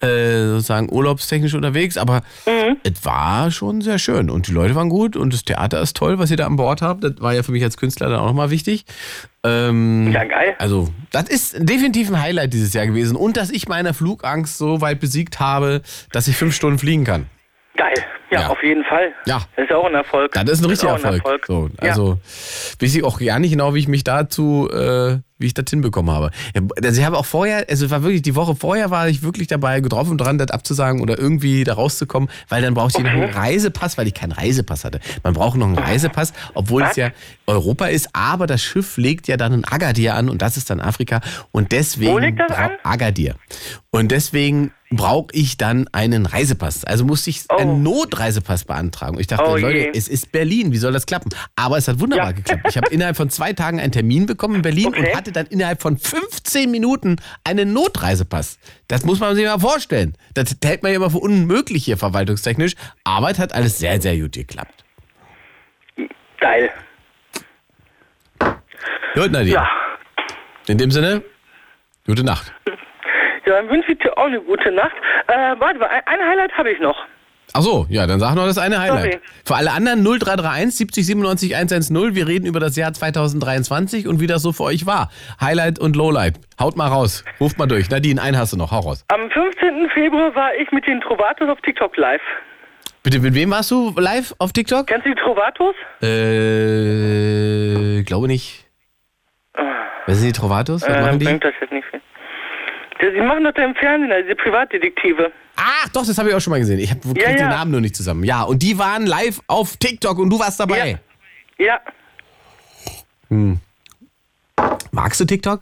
äh, sozusagen urlaubstechnisch unterwegs, aber Mhm. es war schon sehr schön und die Leute waren gut und das Theater ist toll, was ihr da an Bord habt. Das war ja für mich als Künstler dann auch nochmal wichtig. Ähm, Ja, geil. also, das ist definitiv ein Highlight dieses Jahr gewesen. Und dass ich meine Flugangst so weit besiegt habe, dass ich fünf Stunden fliegen kann. Geil. Ja, Ja. auf jeden Fall. Ja. Das ist ja auch ein Erfolg. Das ist ein richtiger auch Erfolg. So, Ja. also weiß ich auch gar nicht genau, wie ich mich dazu, äh, wie ich das hinbekommen habe. Ja, Also ich habe auch vorher, also es war wirklich die Woche vorher war ich wirklich dabei getroffen und dran, das abzusagen oder irgendwie da rauszukommen, weil dann brauchte ich noch einen Reisepass, weil ich keinen Reisepass hatte. Man braucht noch einen Reisepass, obwohl es Was? ja Europa ist, aber das Schiff legt ja dann in Agadir an und das ist dann Afrika und deswegen Wo legt das an? Agadir. Und deswegen brauche ich dann einen Reisepass. Also musste ich einen Oh. Notreisepass beantragen. Ich dachte, Oh je. Leute, es ist Berlin, wie soll das klappen? Aber es hat wunderbar Ja. geklappt. Ich habe innerhalb von zwei Tagen einen Termin bekommen in Berlin Okay. und hatte dann innerhalb von 15 Minuten einen Notreisepass. Das muss man sich mal vorstellen. Das hält man ja immer für unmöglich hier verwaltungstechnisch. Aber es hat alles sehr, sehr gut geklappt. Geil. Gut, Nadine. Ja. In dem Sinne, gute Nacht. Ja, dann wünsche ich dir auch eine gute Nacht. Äh, warte mal, ein, Highlight habe ich noch. Ach so, ja, dann sag noch das eine Highlight. Sorry. Für alle anderen 0331 70 97 110. Wir reden über das Jahr 2023 und wie das so für euch war. Highlight und Lowlight. Haut mal raus. Ruft mal durch. Nadine, einen hast du noch. Hau raus. Am 15. Februar war ich mit den Trovatos auf TikTok live. Bitte, mit wem warst du live auf TikTok? Kennst du die Trovatos? Äh, glaube nicht. Wer sind die Trovatos? Was Äh, machen die? bringt das jetzt nicht viel. Die, die machen das da im Fernsehen, also diese Privatdetektive. Ach, doch, das habe ich auch schon mal gesehen. Ich habe Ja, den ja. Namen nur nicht zusammen. Ja, und die waren live auf TikTok und du warst dabei. Ja. Magst du TikTok?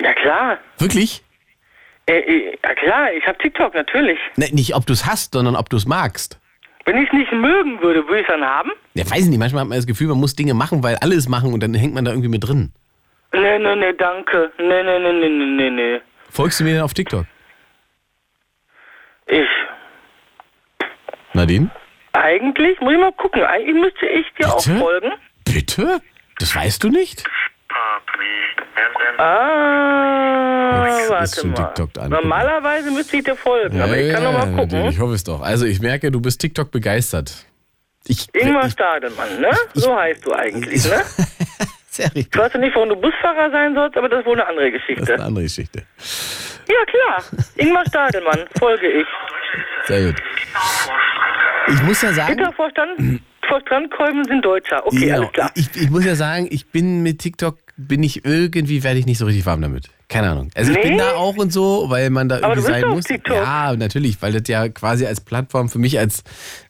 Ja klar. Wirklich? Äh, äh, ja klar, ich habe TikTok natürlich. Ne, nicht, ob du es hast, sondern ob du es magst. Wenn ich es nicht mögen würde, würde ich es dann haben? Ja, weiß ich nicht. Manchmal hat man das Gefühl, man muss Dinge machen, weil alle es machen und dann hängt man da irgendwie mit drin. Nee, nee, nee, danke. Nee, nee, nee, nee, nee, nee, nee. Folgst du mir denn auf TikTok? Ich. Nadine? Eigentlich, muss ich mal gucken, eigentlich müsste ich dir auch Bitte? folgen. Bitte? Das weißt du nicht? Ah, Jetzt warte mal. Normalerweise müsste ich dir folgen, aber ich kann noch mal gucken. Ich hoffe es doch. Also ich merke, du bist TikTok begeistert. Ich, Ingmar ich, Stadelmann, ne? So heißt du eigentlich, ne? sehr richtig. Ich weiß ja nicht, warum du Busfahrer sein sollst, aber das ist wohl eine andere Das ist Geschichte. eine andere Geschichte. Ja, klar. Ingmar Stadelmann, folge ich. Sehr gut. Ich muss ja sagen, Hintervorstand, Vorstandkolben sind Deutscher. Okay, ja, alles klar. ich, ich muss ja sagen, ich bin mit TikTok, bin ich irgendwie, werde ich nicht so richtig warm damit. Keine Ahnung. Also ich bin Nee? da auch und so, weil man da Aber irgendwie du bist sein muss. TikTok. Ja, natürlich, weil das ja quasi als Plattform für mich als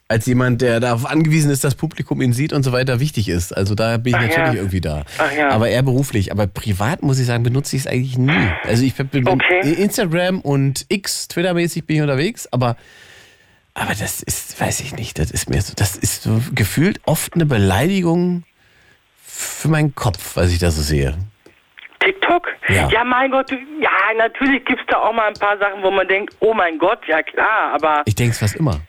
als jemand, der darauf angewiesen ist, dass Publikum ihn sieht und so weiter, wichtig ist. Also da bin ich Ach natürlich ja. irgendwie da. Ja. Aber eher beruflich. Aber privat muss ich sagen, benutze ich es eigentlich nie. Also ich bin Okay. in Instagram und X, Twitter-mäßig bin ich unterwegs, aber aber das ist, weiß ich nicht, das ist mir so, das ist so gefühlt oft eine Beleidigung für meinen Kopf, was ich da so sehe. TikTok? Ja. mein Gott, ja, natürlich gibt es da auch mal ein paar Sachen, wo man denkt, oh mein Gott, ja klar, aber Ich denke es fast immer.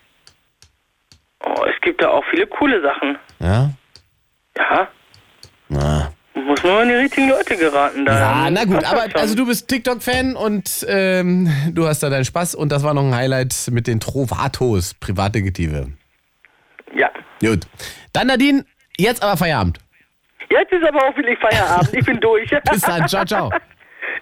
Oh, es gibt da auch viele coole Sachen. Ja? Ja, Na. muss nur an die richtigen Leute geraten. Da Ja, na gut, aber also du bist TikTok-Fan und ähm, du hast da deinen Spaß und das war noch ein Highlight mit den Trovatos, Privatdetektive. Ja. Gut. Dann Nadine, jetzt aber Feierabend. Jetzt ist aber auch wirklich Feierabend. Ich bin durch. Bis dann, ciao, ciao.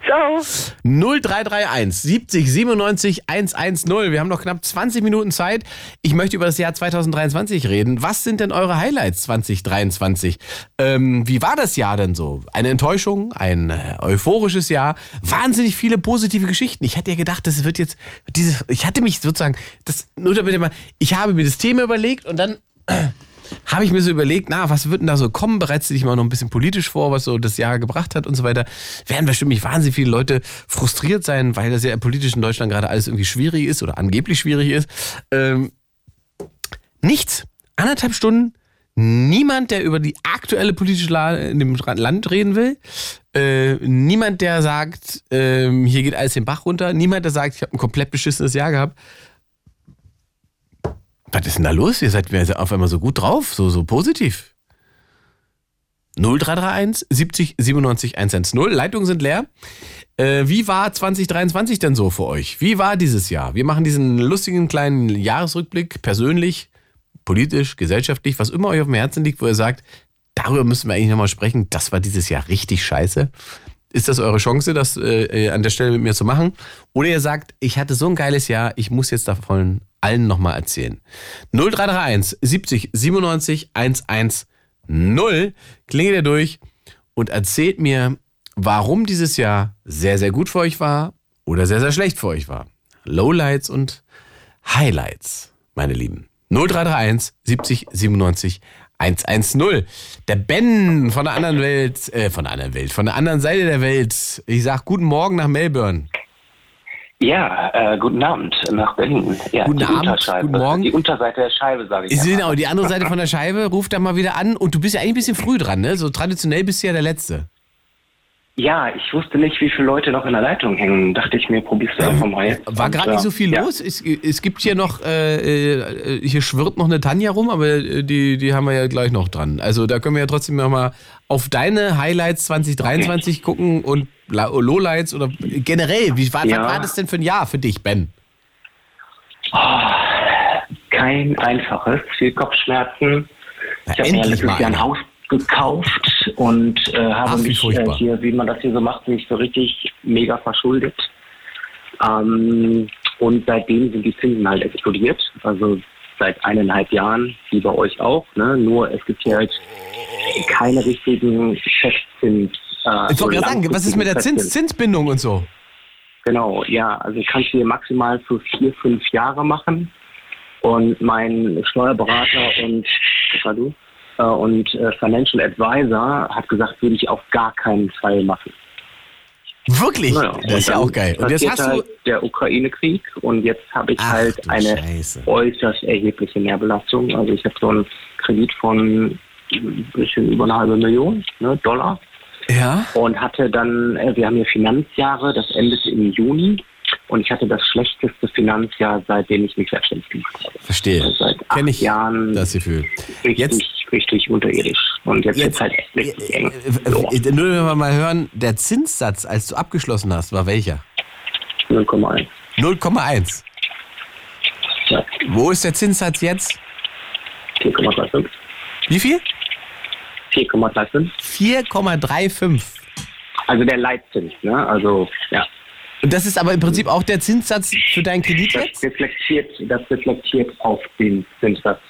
Ciao. 0331 70 97 110. Wir haben noch knapp 20 Minuten Zeit. Ich möchte über das Jahr 2023 reden. Was sind denn eure Highlights 2023? Ähm, wie war das Jahr denn so? Eine Enttäuschung? Ein äh, euphorisches Jahr? Wahnsinnig viele positive Geschichten. Ich hatte ja gedacht, das wird jetzt dieses. Ich hatte mich sozusagen. Das, nur damit mal, ich habe mir das Thema überlegt und dann habe ich mir so überlegt, na, was wird denn da so kommen? Bereitest du dich mal noch ein bisschen politisch vor, was so das Jahr gebracht hat und so weiter. Werden nicht wahnsinnig viele Leute frustriert sein, weil das ja politisch in Deutschland gerade alles irgendwie schwierig ist oder angeblich schwierig ist. Ähm, nichts. Anderthalb Stunden. Niemand, der über die aktuelle politische Lage in dem Land reden will. Äh, niemand, der sagt, ähm, hier geht alles den Bach runter. Niemand, der sagt, ich habe ein komplett beschissenes Jahr gehabt. Was ist denn da los? Ihr seid mir auf einmal so gut drauf, so, so positiv. 0331 70 97 110. Leitungen sind leer. Äh, wie war 2023 denn so für euch? Wie war dieses Jahr? Wir machen diesen lustigen kleinen Jahresrückblick, persönlich, politisch, gesellschaftlich, was immer euch auf dem Herzen liegt, wo ihr sagt, darüber müssen wir eigentlich nochmal sprechen. Das war dieses Jahr richtig scheiße. Ist das eure Chance, das äh, an der Stelle mit mir zu machen? Oder ihr sagt, ich hatte so ein geiles Jahr, ich muss jetzt davon allen nochmal erzählen. 0331 70 97 110 klingelt ihr durch und erzählt mir, warum dieses Jahr sehr, sehr gut für euch war oder sehr, sehr schlecht für euch war. Lowlights und Highlights, meine Lieben. 0331 70 97 110. Der Ben von der anderen Welt, äh, von der anderen Welt, von der anderen Seite der Welt. Ich sag guten Morgen nach Melbourne. Ja, äh, guten Abend nach Berlin. Ja, Guten Abend, guten Morgen. Die Unterseite der Scheibe, sage ich. Genau, die andere Seite von der Scheibe, ruf da mal wieder an und du bist ja eigentlich ein bisschen früh dran, ne? So traditionell bist du ja der Letzte. Ja, ich wusste nicht, wie viele Leute noch in der Leitung hängen. Dachte ich mir, probierst du einfach mal. War gerade äh, nicht so viel ja. los. Es, es gibt hier noch, äh, äh, hier schwirrt noch eine Tanja rum, aber äh, die, die haben wir ja gleich noch dran. Also da können wir ja trotzdem noch mal auf deine Highlights 2023 gucken und Lowlights oder generell, wie war, Ja. was war das denn für ein Jahr für dich, Ben? Kein einfaches, viel Kopfschmerzen. Na, ich habe mir letztes Jahr ein. Haus gekauft und äh, habe Ach, wie mich äh, furchtbar. hier, wie man das hier so macht, nicht so richtig mega verschuldet. Ähm, und seitdem sind die Zinsen halt explodiert. Also seit eineinhalb Jahren, wie bei euch auch. Ne? Nur es gibt hier halt keine richtigen Festzins. Äh, Ich wollte gerade sagen, was ist mit der Zins, Zinsbindung und so? Genau, ja. Also ich kann es hier maximal für vier, fünf Jahre machen. Und mein Steuerberater und, was war du? Äh, und äh, Financial Advisor hat gesagt, würde ich auf gar keinen Fall machen. Wirklich? Naja, das ist ja auch geil. Und jetzt hast du. halt der Ukraine-Krieg und jetzt habe ich Ach, halt du eine Scheiße. äußerst erhebliche Mehrbelastung. Also ich habe so einen Kredit von ein bisschen über eine halbe Million ne, Dollar Ja? und hatte dann, äh, wir haben hier Finanzjahre, das endete im Juni und ich hatte das schlechteste Finanzjahr, seitdem ich mich selbstständig gemacht habe. Verstehe. Also seit acht Kenn ich Jahren das Gefühl. richtig, Jetzt- richtig unterirdisch. Und jetzt, Jetzt- wird halt echt eng. Äh, So, äh, Nur wenn wir mal hören, der Zinssatz, als du abgeschlossen hast, war welcher? 0,1. 0,1. Ja, Wo ist der Zinssatz jetzt? 4,35. Wie viel? 4,35. 4,35. Also der Leitzins, ne? Also, ja. Und das ist aber im Prinzip auch der Zinssatz für deinen Kredit Das jetzt? reflektiert, das reflektiert auf den Zinssatz.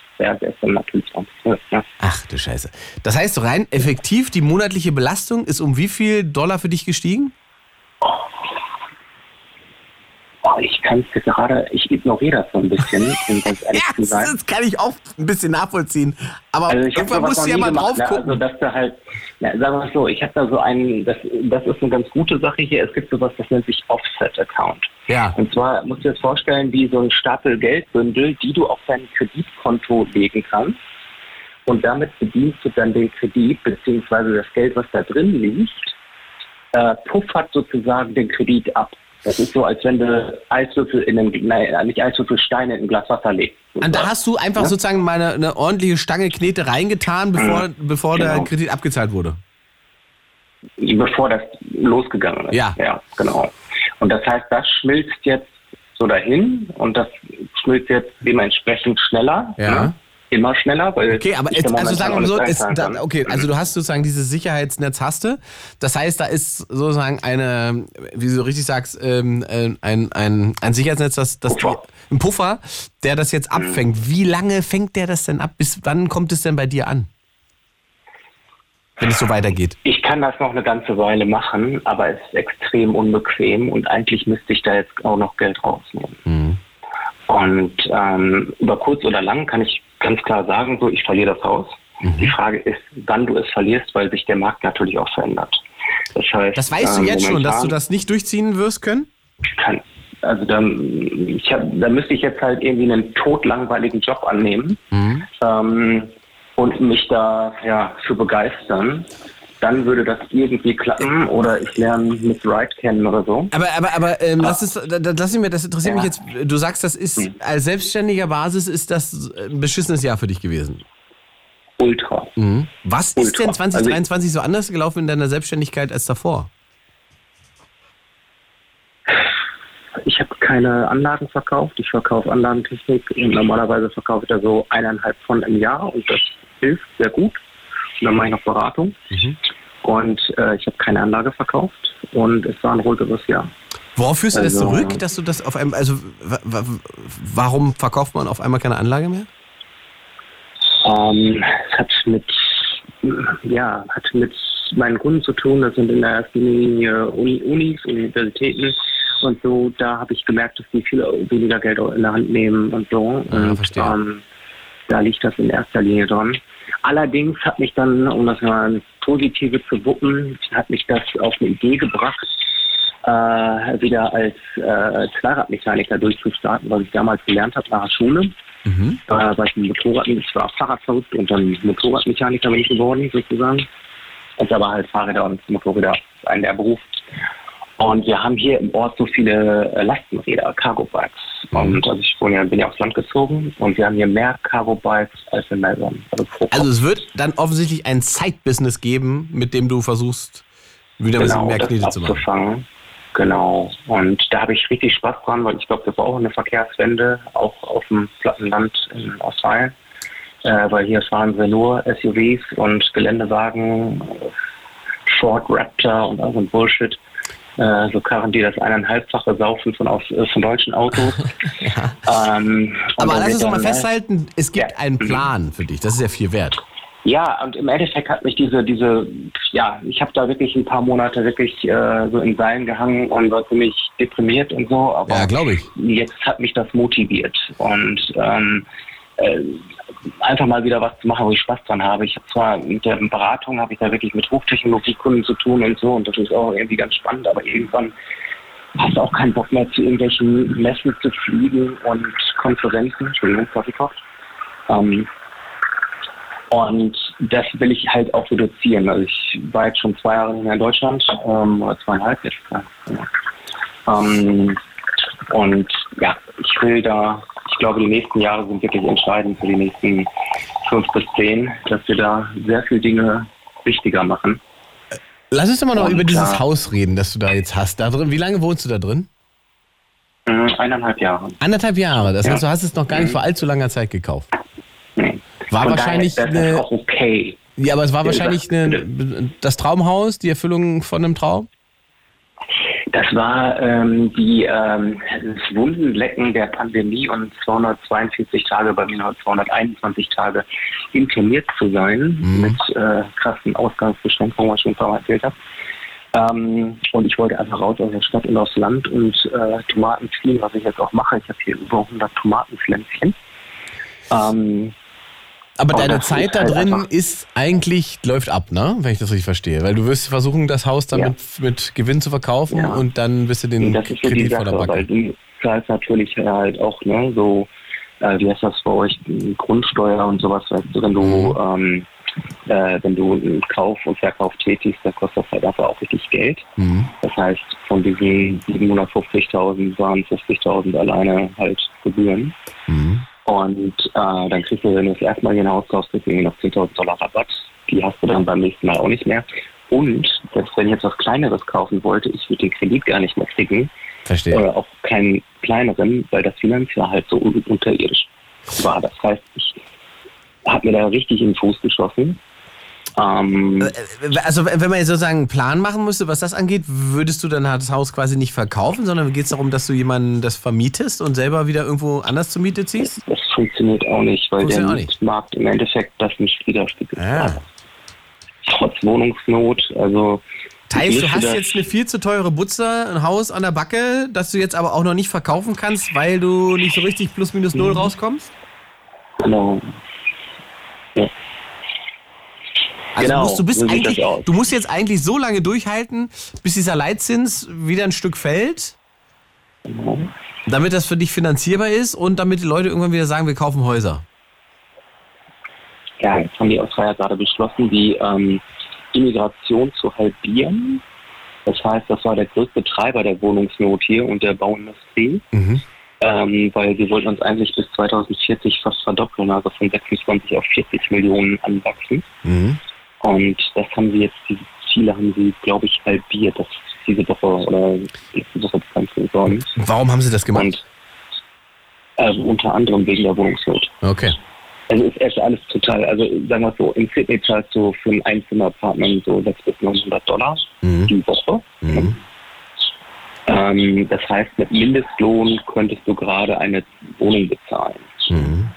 Dann natürlich auch. Ja. Ach du Scheiße. Das heißt rein effektiv, die monatliche Belastung ist um wie viel Dollar für dich gestiegen? Oh, ich kann es gerade, ich ignoriere das so ein bisschen, um ganz ehrlich zu das, sein. das kann ich auch ein bisschen nachvollziehen. Aber Also ich habe irgendwann musst du ja mal gemacht, drauf ne? gucken. Also dass du halt, na, sagen wir mal so, ich habe da so einen, das, das ist eine ganz gute Sache hier. Es gibt sowas, das nennt sich Offset-Account. Ja. Und zwar musst du dir das vorstellen, wie so ein Stapel Geldbündel, die du auf dein Kreditkonto legen kannst. Und damit bedienst du dann den Kredit, beziehungsweise das Geld, was da drin liegt, äh, puffert sozusagen den Kredit ab. Das ist so, als wenn du Eiswürfel in einen, nein, nicht Eiswürfel, Steine in ein Glas Wasser legst. Und da hast du einfach Ja? sozusagen mal eine, eine ordentliche Stange Knete reingetan, bevor, bevor der Genau. Kredit abgezahlt wurde. bevor das losgegangen ist. Ja. Ja, genau. Und das heißt, das schmilzt jetzt so dahin und das schmilzt jetzt dementsprechend schneller. Ja. Ne? Immer schneller, weil Okay, aber jetzt, also sagen wir so, einzahlen da, okay, also du hast sozusagen dieses Sicherheitsnetz hast du. Das heißt, da ist sozusagen eine, wie du richtig sagst, ähm, äh, ein, ein, ein Sicherheitsnetz, das, das Puffer. ein Puffer, der das jetzt abfängt. Wie lange fängt der das denn ab? Bis wann kommt es denn bei dir an? Wenn es so weitergeht. Ich kann das noch eine ganze Weile machen, aber es ist extrem unbequem und eigentlich müsste ich da jetzt auch noch Geld rausnehmen. Mhm. Und ähm, über kurz oder lang kann ich ganz klar sagen, so ich verliere das Haus. Mhm. Die Frage ist, wann du es verlierst, weil sich der Markt natürlich auch verändert. Das heißt, Das weißt du ähm, jetzt schon, dass du das nicht durchziehen wirst können? kann. Also da, ich hab, da müsste ich jetzt halt irgendwie einen totlangweiligen Job annehmen Mhm. ähm, und mich da ja für begeistern. Dann würde das irgendwie klappen oder ich lerne Miss Wright kennen oder so. Aber, aber, aber ähm, lass es, lass mich, das interessiert Ja. mich jetzt. Du sagst, das ist als selbstständiger Basis ist das ein beschissenes Jahr für dich gewesen. Ultra. Mhm. Was ist Ultra. denn 2023 so anders gelaufen in deiner Selbstständigkeit als davor? Ich habe keine Anlagen verkauft. Ich verkaufe Anlagentechnik und normalerweise verkaufe ich da so eineinhalb von im Jahr und das hilft sehr gut. Dann mache ich noch Beratung. Und äh, ich habe keine Anlage verkauft und es war ein ruhigeres Jahr. Worauf führst du das Also- zurück, dass du das auf einem, also wa- wa- warum verkauft man auf einmal keine Anlage mehr? Ähm, es hat mit, ja, hat mit meinen Kunden zu tun. Das sind in der ersten Linie Uni, Unis, Universitäten und so. Da habe ich gemerkt, dass die viel weniger Geld in der Hand nehmen und so. Ah, und verstehe. ähm, da liegt das in erster Linie dran. Allerdings hat mich dann, um das mal ins Positive zu wuppen, hat mich das auf eine Idee gebracht, äh, wieder als äh, Zweiradmechaniker durchzustarten, was ich damals gelernt habe nach der Schule. Mhm. Äh, weil ich, ein Motorrad, ich war Fahrradverrückt und dann Motorradmechaniker bin ich geworden, sozusagen. Und da war halt Fahrräder und Motorräder ein der Beruf. Und wir haben hier im Ort so viele äh, Lastenräder, Cargo-Bikes. Und also ich wohne ja, bin ja aufs Land gezogen und wir haben hier mehr Cargo-Bikes als in Melbourne. Also, Also es wird dann offensichtlich ein Side-Business geben, mit dem du versuchst, wieder ein bisschen mehr das Knete zu machen. Genau. Und da habe ich richtig Spaß dran, weil ich glaube, wir brauchen eine Verkehrswende, auch auf dem platten Land in Australien. Äh, weil hier fahren wir nur SUVs und Geländewagen, Ford Raptor und all so ein Bullshit. Äh, so Karren, die das eineinhalbfache saufen von, aus, äh, von deutschen Autos. ähm, und Aber lass uns doch mal äh, festhalten, es gibt Ja. einen Plan für dich. Das ist ja viel wert. Ja, und im Endeffekt hat mich diese, diese, ja, ich habe da wirklich ein paar Monate wirklich äh, so in Seilen gehangen und war ziemlich deprimiert und so, aber Ja, glaube ich. jetzt hat mich das motiviert und ähm, äh, einfach mal wieder was zu machen, wo ich Spaß dran habe. Ich habe zwar mit der Beratung habe ich da wirklich mit Hochtechnologiekunden zu tun und so und das ist auch irgendwie ganz spannend, aber irgendwann hast du auch keinen Bock mehr zu irgendwelchen Messen zu fliegen und Konferenzen. Entschuldigung, Kaffee kocht. Ähm, und das will ich halt auch reduzieren. Also ich war jetzt schon zwei Jahre in Deutschland, ähm, oder zweieinhalb jetzt. Ja. Ähm, und ja, ich will da, ich glaube, die nächsten Jahre sind wirklich entscheidend für die nächsten fünf bis zehn, dass wir da sehr viele Dinge wichtiger machen. Lass uns doch mal noch Und über dieses klar. Haus reden, das du da jetzt hast. Da drin, wie lange wohnst du da drin? Mhm, eineinhalb Jahre. Anderthalb Jahre. Das Ja. heißt, du hast es noch gar nicht vor allzu langer Zeit gekauft. Nee. War Von wahrscheinlich daher ist das eine, auch okay. ja, aber es war wahrscheinlich eine, das Traumhaus, die Erfüllung von einem Traum. Das war ähm, die, ähm, das Wundenlecken der Pandemie und 242 Tage, bei mir nur 221 Tage interniert zu sein mit äh, krassen Ausgangsbeschränkungen, was ich schon ein paar Mal erzählt habe. Ähm, und ich wollte einfach raus aus der Stadt und aufs Land und äh, Tomaten ziehen, was ich jetzt auch mache. Ich habe hier über 100 Tomatenpflänzchen. Ähm, Aber Oh, deine Zeit da halt drin einfach- ist eigentlich, läuft ab, ne? Wenn ich das richtig verstehe. Weil du wirst versuchen, das Haus dann Ja. mit, mit Gewinn zu verkaufen Ja. und dann wirst du den Und das ist so die Kredit vor der Sache, weil du zahlst natürlich halt auch, ne, so, äh, wie heißt das bei euch, Grundsteuer und sowas, weißt du, wenn du, ähm, äh, wenn du einen Kauf und Verkauf tätigst, dann kostet das halt einfach auch richtig Geld. Mhm. Das heißt, von diesen 750.000 waren 50.000 alleine halt Gebühren. Mhm. Und äh, dann kriegst du, wenn du das erste Mal hier ein Haus kaufst, kriegst du irgendwie noch 10.000 Dollar Rabatt. Die hast du dann beim nächsten Mal auch nicht mehr. Und selbst wenn ich jetzt was Kleineres kaufen wollte, ich würde den Kredit gar nicht mehr kriegen. Verstehe. Oder auch keinen kleineren, weil das Finanzjahr halt so un unterirdisch war. Das heißt, ich habe mir da richtig in den Fuß geschossen. Ähm, Also wenn man jetzt sozusagen einen Plan machen müsste, was das angeht, würdest du dann das Haus quasi nicht verkaufen, sondern geht es darum, dass du jemanden das vermietest und selber wieder irgendwo anders zur Miete ziehst? das funktioniert auch nicht, weil der nicht. Markt im Endeffekt das nicht widerspiegelt. Ah. Trotz Wohnungsnot, also Heißt, du hast jetzt eine viel zu teure Butze, ein Haus an der Backe, das du jetzt aber auch noch nicht verkaufen kannst, weil du nicht so richtig plus minus Mhm. null rauskommst? Genau. Ja. Also Genau, musst, du, bist eigentlich, du musst jetzt eigentlich so lange durchhalten, bis dieser Leitzins wieder ein Stück fällt, damit das für dich finanzierbar ist und damit die Leute irgendwann wieder sagen, wir kaufen Häuser. Ja, jetzt haben die Australier gerade beschlossen, die ähm, Immigration zu halbieren. Das heißt, das war der größte Treiber der Wohnungsnot hier und der Bauindustrie, Mhm. ähm, weil wir wollten uns eigentlich bis 2040 fast verdoppeln, also von 26 auf 40 Millionen anwachsen. Mhm. Und das haben sie jetzt, diese Ziele haben sie, glaube ich, halbiert. Das ist diese Woche oder letzte Woche bekannt geworden. Warum haben sie das gemacht? Und also unter anderem wegen der Wohnungsnot. Okay. Also ist erst alles total, also sagen wir so, in Sydney zahlst du für ein Einzimmer-Apartment so 600 bis 900 Dollar Mhm. die Woche. Mhm. Ähm, das heißt, mit Mindestlohn könntest du gerade eine Wohnung bezahlen. Mhm.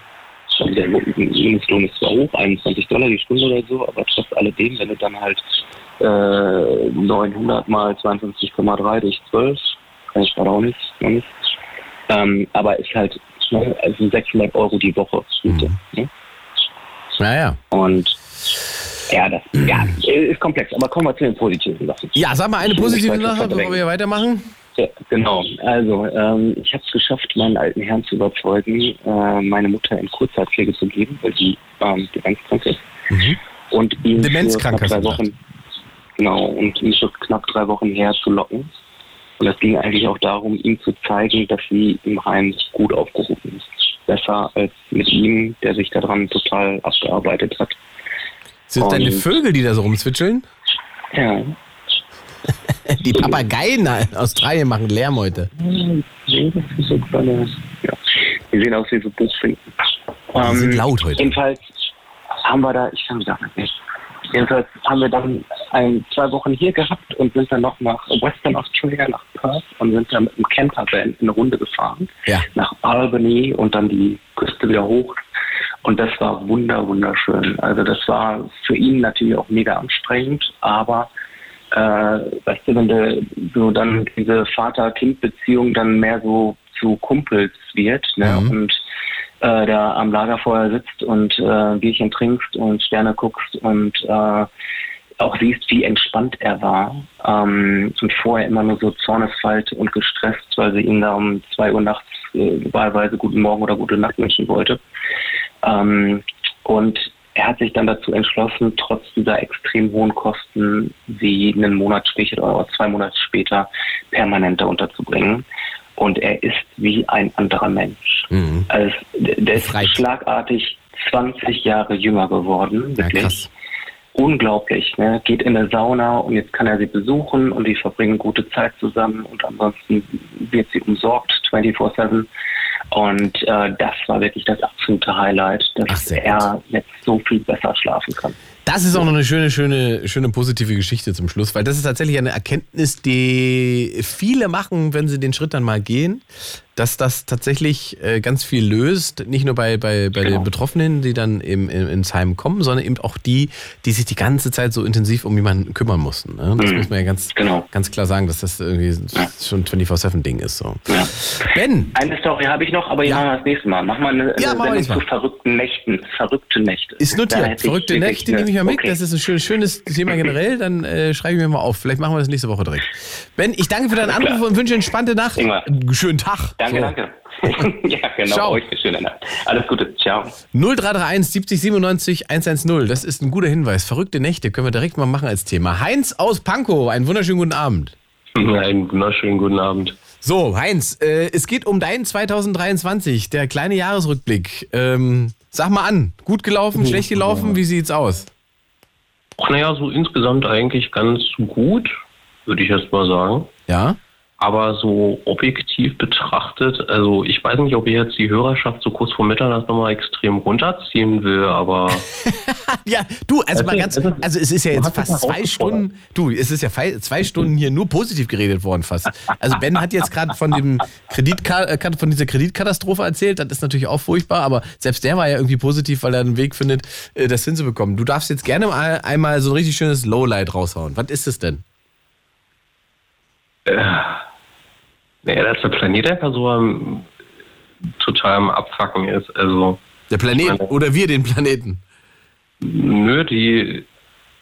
Also der Mindestlohn ist zwar hoch, 21 Dollar die Stunde oder so, aber trotz alledem, wenn du dann halt äh, 900 mal 52,3 durch 12, kann ich gerade auch nicht, noch nicht. Ähm, aber ist halt ne, also 600 Euro die Woche. Miete, ne? Naja. Und Ja, das ja, ist komplex, aber kommen wir zu den positiven Sachen. Ja, sag mal eine positive Sache, bevor wir hier weitermachen. Ja, genau. Also, ähm, ich habe es geschafft, meinen alten Herrn zu überzeugen, äh, meine Mutter in Kurzzeitpflege zu geben, weil sie ähm, demenzkrank ist. Und ihn für Demenzkrank, knapp drei Wochen, genau, und ihn für knapp drei Wochen herzulocken. Und es ging eigentlich auch darum, ihm zu zeigen, dass sie im Heim gut aufgehoben ist. Besser als mit ihm, der sich daran total abgearbeitet hat. Sind das deine Vögel, die da so rumzwitscheln? Ja, Die Papageien in Australien machen Lärm heute. Die sehen aus wie so Buchfinken. Die sind laut heute. Jedenfalls haben wir da, ich kann mich damit nicht. Jedenfalls haben wir dann ein, zwei Wochen hier gehabt und sind dann noch nach Western Australia, nach Perth und sind dann mit dem Campervan eine Runde gefahren. Ja. Nach Albany und dann die Küste wieder hoch. Und das war wunder, wunderschön. Also das war für ihn natürlich auch mega anstrengend, aber äh, weißt du, wenn du so dann diese Vater-Kind-Beziehung dann mehr so zu Kumpels wird ne? Mhm. und äh, da am Lagerfeuer sitzt und äh, Bierchen trinkst und Sterne guckst und äh, auch siehst, wie entspannt er war ähm, und vorher immer nur so zornesfalt und gestresst, weil sie ihn da um zwei Uhr nachts äh, wahlweise guten Morgen oder gute Nacht wünschen wollte. Ähm, und er hat sich dann dazu entschlossen, trotz dieser extrem hohen Kosten, sie einen Monat später oder zwei Monate später permanent da unterzubringen. Und er ist wie ein anderer Mensch. Mhm. Also der ist schlagartig 20 Jahre jünger geworden, Ja, wirklich. krass. Unglaublich, ne? Geht in eine Sauna und jetzt kann er sie besuchen und die verbringen gute Zeit zusammen und ansonsten wird sie umsorgt 24-7. Und äh, das war wirklich das absolute Highlight, dass Ach, er jetzt so viel besser schlafen kann. Das ist auch noch eine schöne, schöne, schöne positive Geschichte zum Schluss, weil das ist tatsächlich eine Erkenntnis, die viele machen, wenn sie den Schritt dann mal gehen, dass das tatsächlich äh, ganz viel löst, nicht nur bei, bei, bei Genau. den Betroffenen, die dann im, ins Heim kommen, sondern eben auch die, die sich die ganze Zeit so intensiv um jemanden kümmern mussten. Ne? Das Mhm. muss man ja ganz, Genau. ganz klar sagen, dass das irgendwie schon 24-7-Ding ist. So. Ja. Ben, Eine Story habe ich noch, aber Ja. machen wir das nächste Mal. Mach mal eine, eine Ja, wir Sendung zu verrückten Nächten. Verrückte Nächte. Ist notiert. Verrückte Nächte eine- nehme ich mal mit. Okay. Das ist ein schönes, schönes Thema generell. Dann äh, schreibe ich mir mal auf. Vielleicht machen wir das nächste Woche direkt. Ben, ich danke für deinen Alles Anruf klar. und wünsche eine entspannte Nacht. Ingmar. Einen schönen Tag. Danke, So. danke. ja, genau. Ciao. Euch eine schöne Nacht. Alles Gute. Ciao. 0331 70 97 110. Das ist ein guter Hinweis. Verrückte Nächte können wir direkt mal machen als Thema. Heinz aus Pankow. Einen wunderschönen guten Abend. Einen wunderschönen guten Abend. So, Heinz, äh, es geht um deinen 2023, der kleine Jahresrückblick. Ähm, sag mal an, gut gelaufen, schlecht gelaufen, wie sieht's aus? Naja, so insgesamt eigentlich ganz gut, würde ich erst mal sagen. Ja? Aber so objektiv betrachtet, also ich weiß nicht, ob ich jetzt die Hörerschaft so kurz vor Mitternacht nochmal extrem runterziehen will, aber Ja, du, also mal ganz, also es ist ja jetzt fast zwei. Stunden, du, es ist ja zwei Stunden hier nur positiv geredet worden fast. Also Ben hat jetzt gerade von dem Kreditka äh, von dieser Kreditkatastrophe erzählt, das ist natürlich auch furchtbar, aber selbst der war ja irgendwie positiv, weil er einen Weg findet, äh, das hinzubekommen. Du darfst jetzt gerne mal einmal so ein richtig schönes Lowlight raushauen. Was ist es denn? Naja, dass der Planet einfach so am, total am Abfacken ist. Also, Der Planet Meine- oder wir den Planeten? nö, die.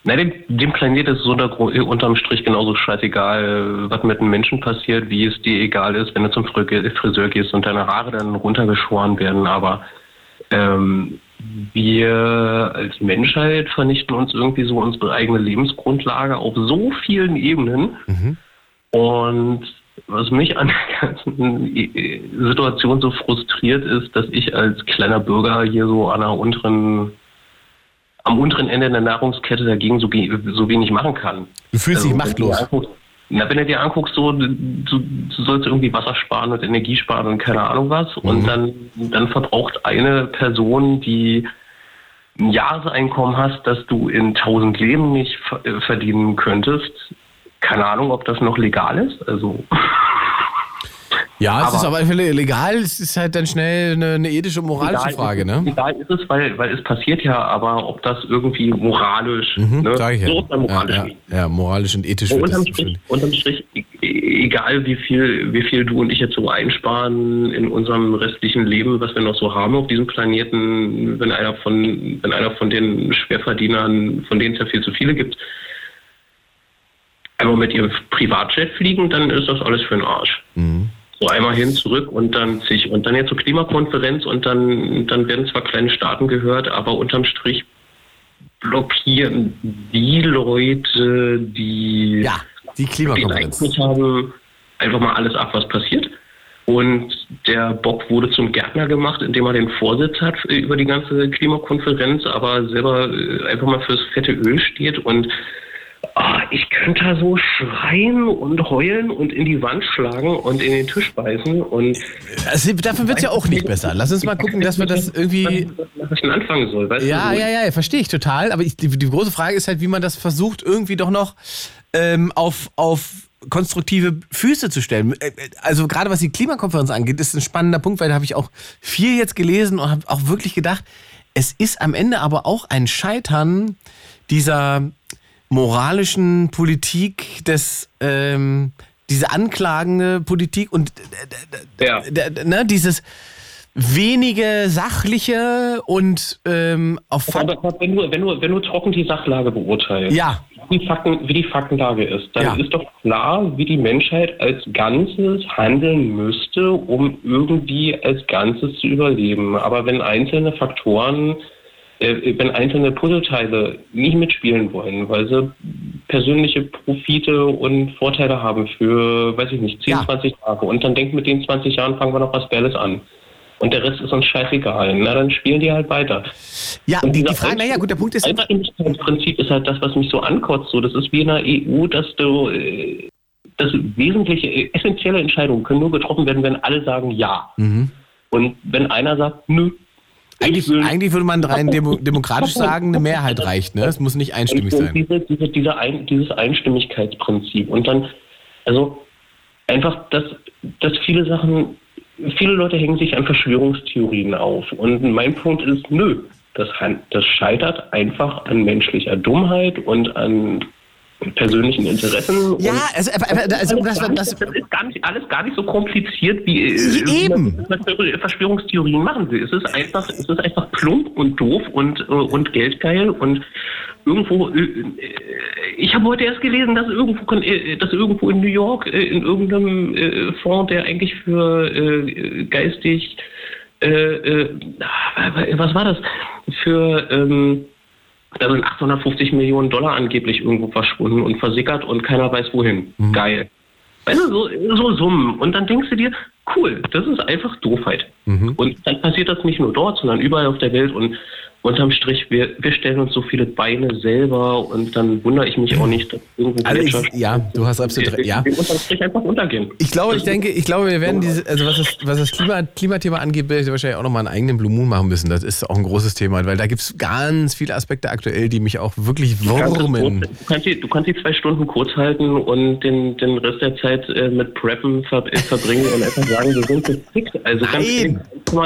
Na, dem, dem Planet ist so unter, unterm Strich genauso scheißegal, was mit den Menschen passiert, wie es dir egal ist, wenn du zum Friseur gehst und deine Haare dann runtergeschoren werden. Aber ähm, wir als Menschheit vernichten uns irgendwie so unsere eigene Lebensgrundlage auf so vielen Ebenen. Und was mich an der ganzen äh, Situation so frustriert ist, dass ich als kleiner Bürger hier so an der unteren, am unteren Ende der Nahrungskette dagegen so, so wenig machen kann. Du fühlst dich Also, du machtlos. anguckst- Na, wenn du dir anguckst, so, du, du sollst irgendwie Wasser sparen und Energie sparen und keine Ahnung was. Und dann, dann verbraucht eine Person, die ein Jahreseinkommen hast, das du in 1000 Leben nicht äh, verdienen könntest. Keine Ahnung, ob das noch legal ist. Also, Ja, es ist Aber- auf alle Fälle illegal. Es ist halt dann schnell eine, eine ethische und moralische Frage, ist, ne? Egal ist es, weil, weil es passiert ja, aber ob das irgendwie moralisch, ne? Mhm, Sag ich ja. so moralisch ja, ja, ja, moralisch und ethisch Und unterm Strich, unterm Strich, e- egal wie viel, wie viel du und ich jetzt so einsparen in unserem restlichen Leben, was wir noch so haben auf diesem Planeten, wenn einer von, wenn einer von den Schwerverdienern, von denen es ja viel zu viele gibt, einmal mit ihrem Privatjet fliegen, dann ist das alles für den Arsch. Mhm. So einmal hin, zurück und dann zig. Und dann jetzt zur Klimakonferenz und dann, dann werden zwar kleine Staaten gehört, aber unterm Strich blockieren die Leute, die ja, die Klimakonferenz. Einfluss haben, einfach mal alles ab, was passiert. Und der Bock wurde zum Gärtner gemacht, indem er den Vorsitz hat über die ganze Klimakonferenz, aber selber äh, einfach mal fürs fette Öl steht. Und ah, ich könnte so schreien und heulen und in die Wand schlagen und in den Tisch beißen. Und Also, davon wird es ja auch nicht besser. Lass uns mal gucken, dass wir das irgendwie. was ich anfangen soll. Weißt Ja, du? ja, ja, verstehe ich total. Aber ich, die, die große Frage ist halt, wie man das versucht, irgendwie doch noch ähm, auf, auf konstruktive Füße zu stellen. Äh, äh, Also gerade was die Klimakonferenz angeht, ist ein spannender Punkt, weil da habe ich auch viel jetzt gelesen und habe auch wirklich gedacht, es ist am Ende aber auch ein Scheitern dieser moralischen Politik des ähm, diese anklagende Politik und äh, Ja. d- d- ne, dieses wenige sachliche und ähm, auf aber wenn, du, wenn, du, wenn du trocken die Sachlage beurteilst, Ja. wie, die Fakten, wie die Faktenlage ist, dann Ja. ist doch klar, wie die Menschheit als Ganzes handeln müsste, um irgendwie als Ganzes zu überleben. Aber wenn einzelne Faktoren, äh, wenn einzelne Puzzleteile nicht mitspielen wollen, weil sie persönliche Profite und Vorteile haben für, weiß ich nicht, 10, Ja. 20 Jahre und dann denkt mit den 20 Jahren fangen wir noch was Geiles an. Und der Rest ist uns scheißegal. Na, dann spielen die halt weiter. Ja, Und die, die Frage, naja, gut, der Punkt ist, Einstimmigkeitsprinzip ist halt das, was mich so ankotzt. So, das ist wie in der EU, dass du äh, dass wesentliche, äh, essentielle Entscheidungen können nur getroffen werden, wenn alle sagen Ja. Mhm. Und wenn einer sagt Nö. Eigentlich, eigentlich würde man rein demo, demokratisch sagen, eine Mehrheit reicht, ne? Es muss nicht einstimmig sein. Diese, diese, diese ein, dieses Einstimmigkeitsprinzip. Und dann, also einfach, dass, dass viele Sachen, viele Leute hängen sich an Verschwörungstheorien auf. Und mein Punkt ist, nö, das, das scheitert einfach an menschlicher Dummheit und an persönlichen Interessen. Ja, also, also das, das, ist gar nicht, alles gar nicht so kompliziert, wie, äh, Eben. Verschwörungstheorien machen will. Es ist einfach, es ist einfach plump und doof und, äh, und geldgeil und irgendwo, äh, ich habe heute erst gelesen, dass irgendwo, dass irgendwo in New York in irgendeinem Fonds, der eigentlich für geistig, was war das, für, ähm, da sind 850 Millionen Dollar angeblich irgendwo verschwunden und versickert und keiner weiß wohin. Geil. Weißt du, so, so Summen. Und dann denkst du dir, cool, das ist einfach Doofheit. Und dann passiert das nicht nur dort, sondern überall auf der Welt. Und unterm Strich, wir, wir stellen uns so viele Beine selber und dann wundere ich mich auch nicht, dass irgendwo Also ich, ja, du hast absolut recht. Ja. die unterm Strich einfach untergehen. Ich glaube, ich denke, ich glaube, wir werden diese, also was das, was das Klima, Klimathema angeht, werde ich wahrscheinlich auch nochmal einen eigenen Blue Moon machen müssen. Das ist auch ein großes Thema, weil da gibt es ganz viele Aspekte aktuell, die mich auch wirklich wurmen. du, kannst die, du kannst die zwei Stunden kurz halten und den, den Rest der Zeit äh, mit Preppen äh, verbringen und einfach sagen, wir sind gefickt. Also ganz Nein.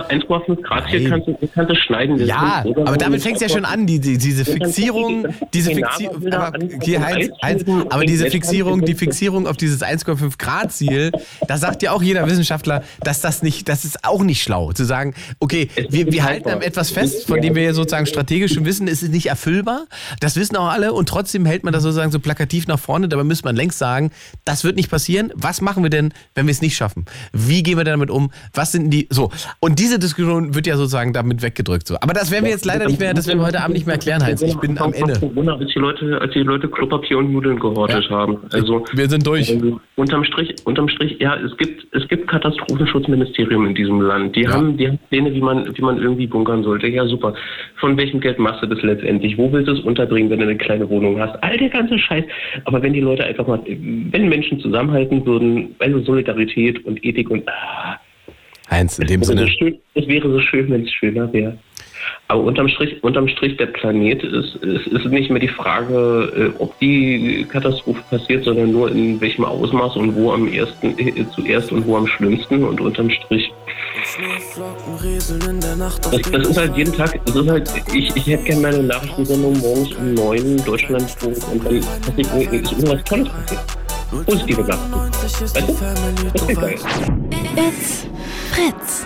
ehrlich, 1,5 Grad hier kannst du, kannst du schneiden. Ja, aber damit fängt es ja schon an, die, die, diese Fixierung, diese Fixierung, aber, an, hier Heinz, Eisfelsen aber diese Fixierung, die Fixierung auf dieses 1,5 Grad Ziel, da sagt ja auch jeder Wissenschaftler, dass das nicht, das ist auch nicht schlau, zu sagen, okay, wir, wir halten am etwas fest, von dem wir ja sozusagen strategisch schon wissen, es ist nicht erfüllbar, das wissen auch alle und trotzdem hält man das sozusagen so plakativ nach vorne, dabei müsste man längst sagen, das wird nicht passieren, was machen wir denn, wenn wir es nicht schaffen? Wie gehen wir damit um? Was sind die, so. Und diese Diskussion wird ja sozusagen damit weggedrückt, so. Aber das werden wir jetzt leider nicht mehr, das werden wir heute Abend nicht mehr erklären, Heinz, ich bin am Ende. Corona, als die Leute, als die Leute Klopapier und Nudeln gehortet haben. Also wir sind durch. Also, unterm Strich, unterm Strich, ja, es gibt, es gibt Katastrophenschutzministerium in diesem Land. Die haben, die haben Pläne, wie man, wie man irgendwie bunkern sollte. Ja, super. Von welchem Geld machst du das letztendlich? Wo willst du es unterbringen, wenn du eine kleine Wohnung hast? All der ganze Scheiß. Aber wenn die Leute einfach mal, wenn Menschen zusammenhalten würden, also Solidarität und Ethik und, ah, Heinz, in dem Sinne. so schön, es wäre so schön, wenn es schöner wäre. Aber unterm Strich, unterm Strich der Planet ist, ist, ist nicht mehr die Frage, äh, ob die Katastrophe passiert, sondern nur in welchem Ausmaß und wo am ersten, äh, zuerst und wo am schlimmsten. Und unterm Strich das, das ist halt jeden Tag, das ist halt, ich, ich hätte gerne meine Nachrichtensendung morgens um neun Deutschlandfunk und dann passiert ist irgendwas Tolles passiert. Positive Sachen. Weißt du? Das wäre geil. It's Fritz.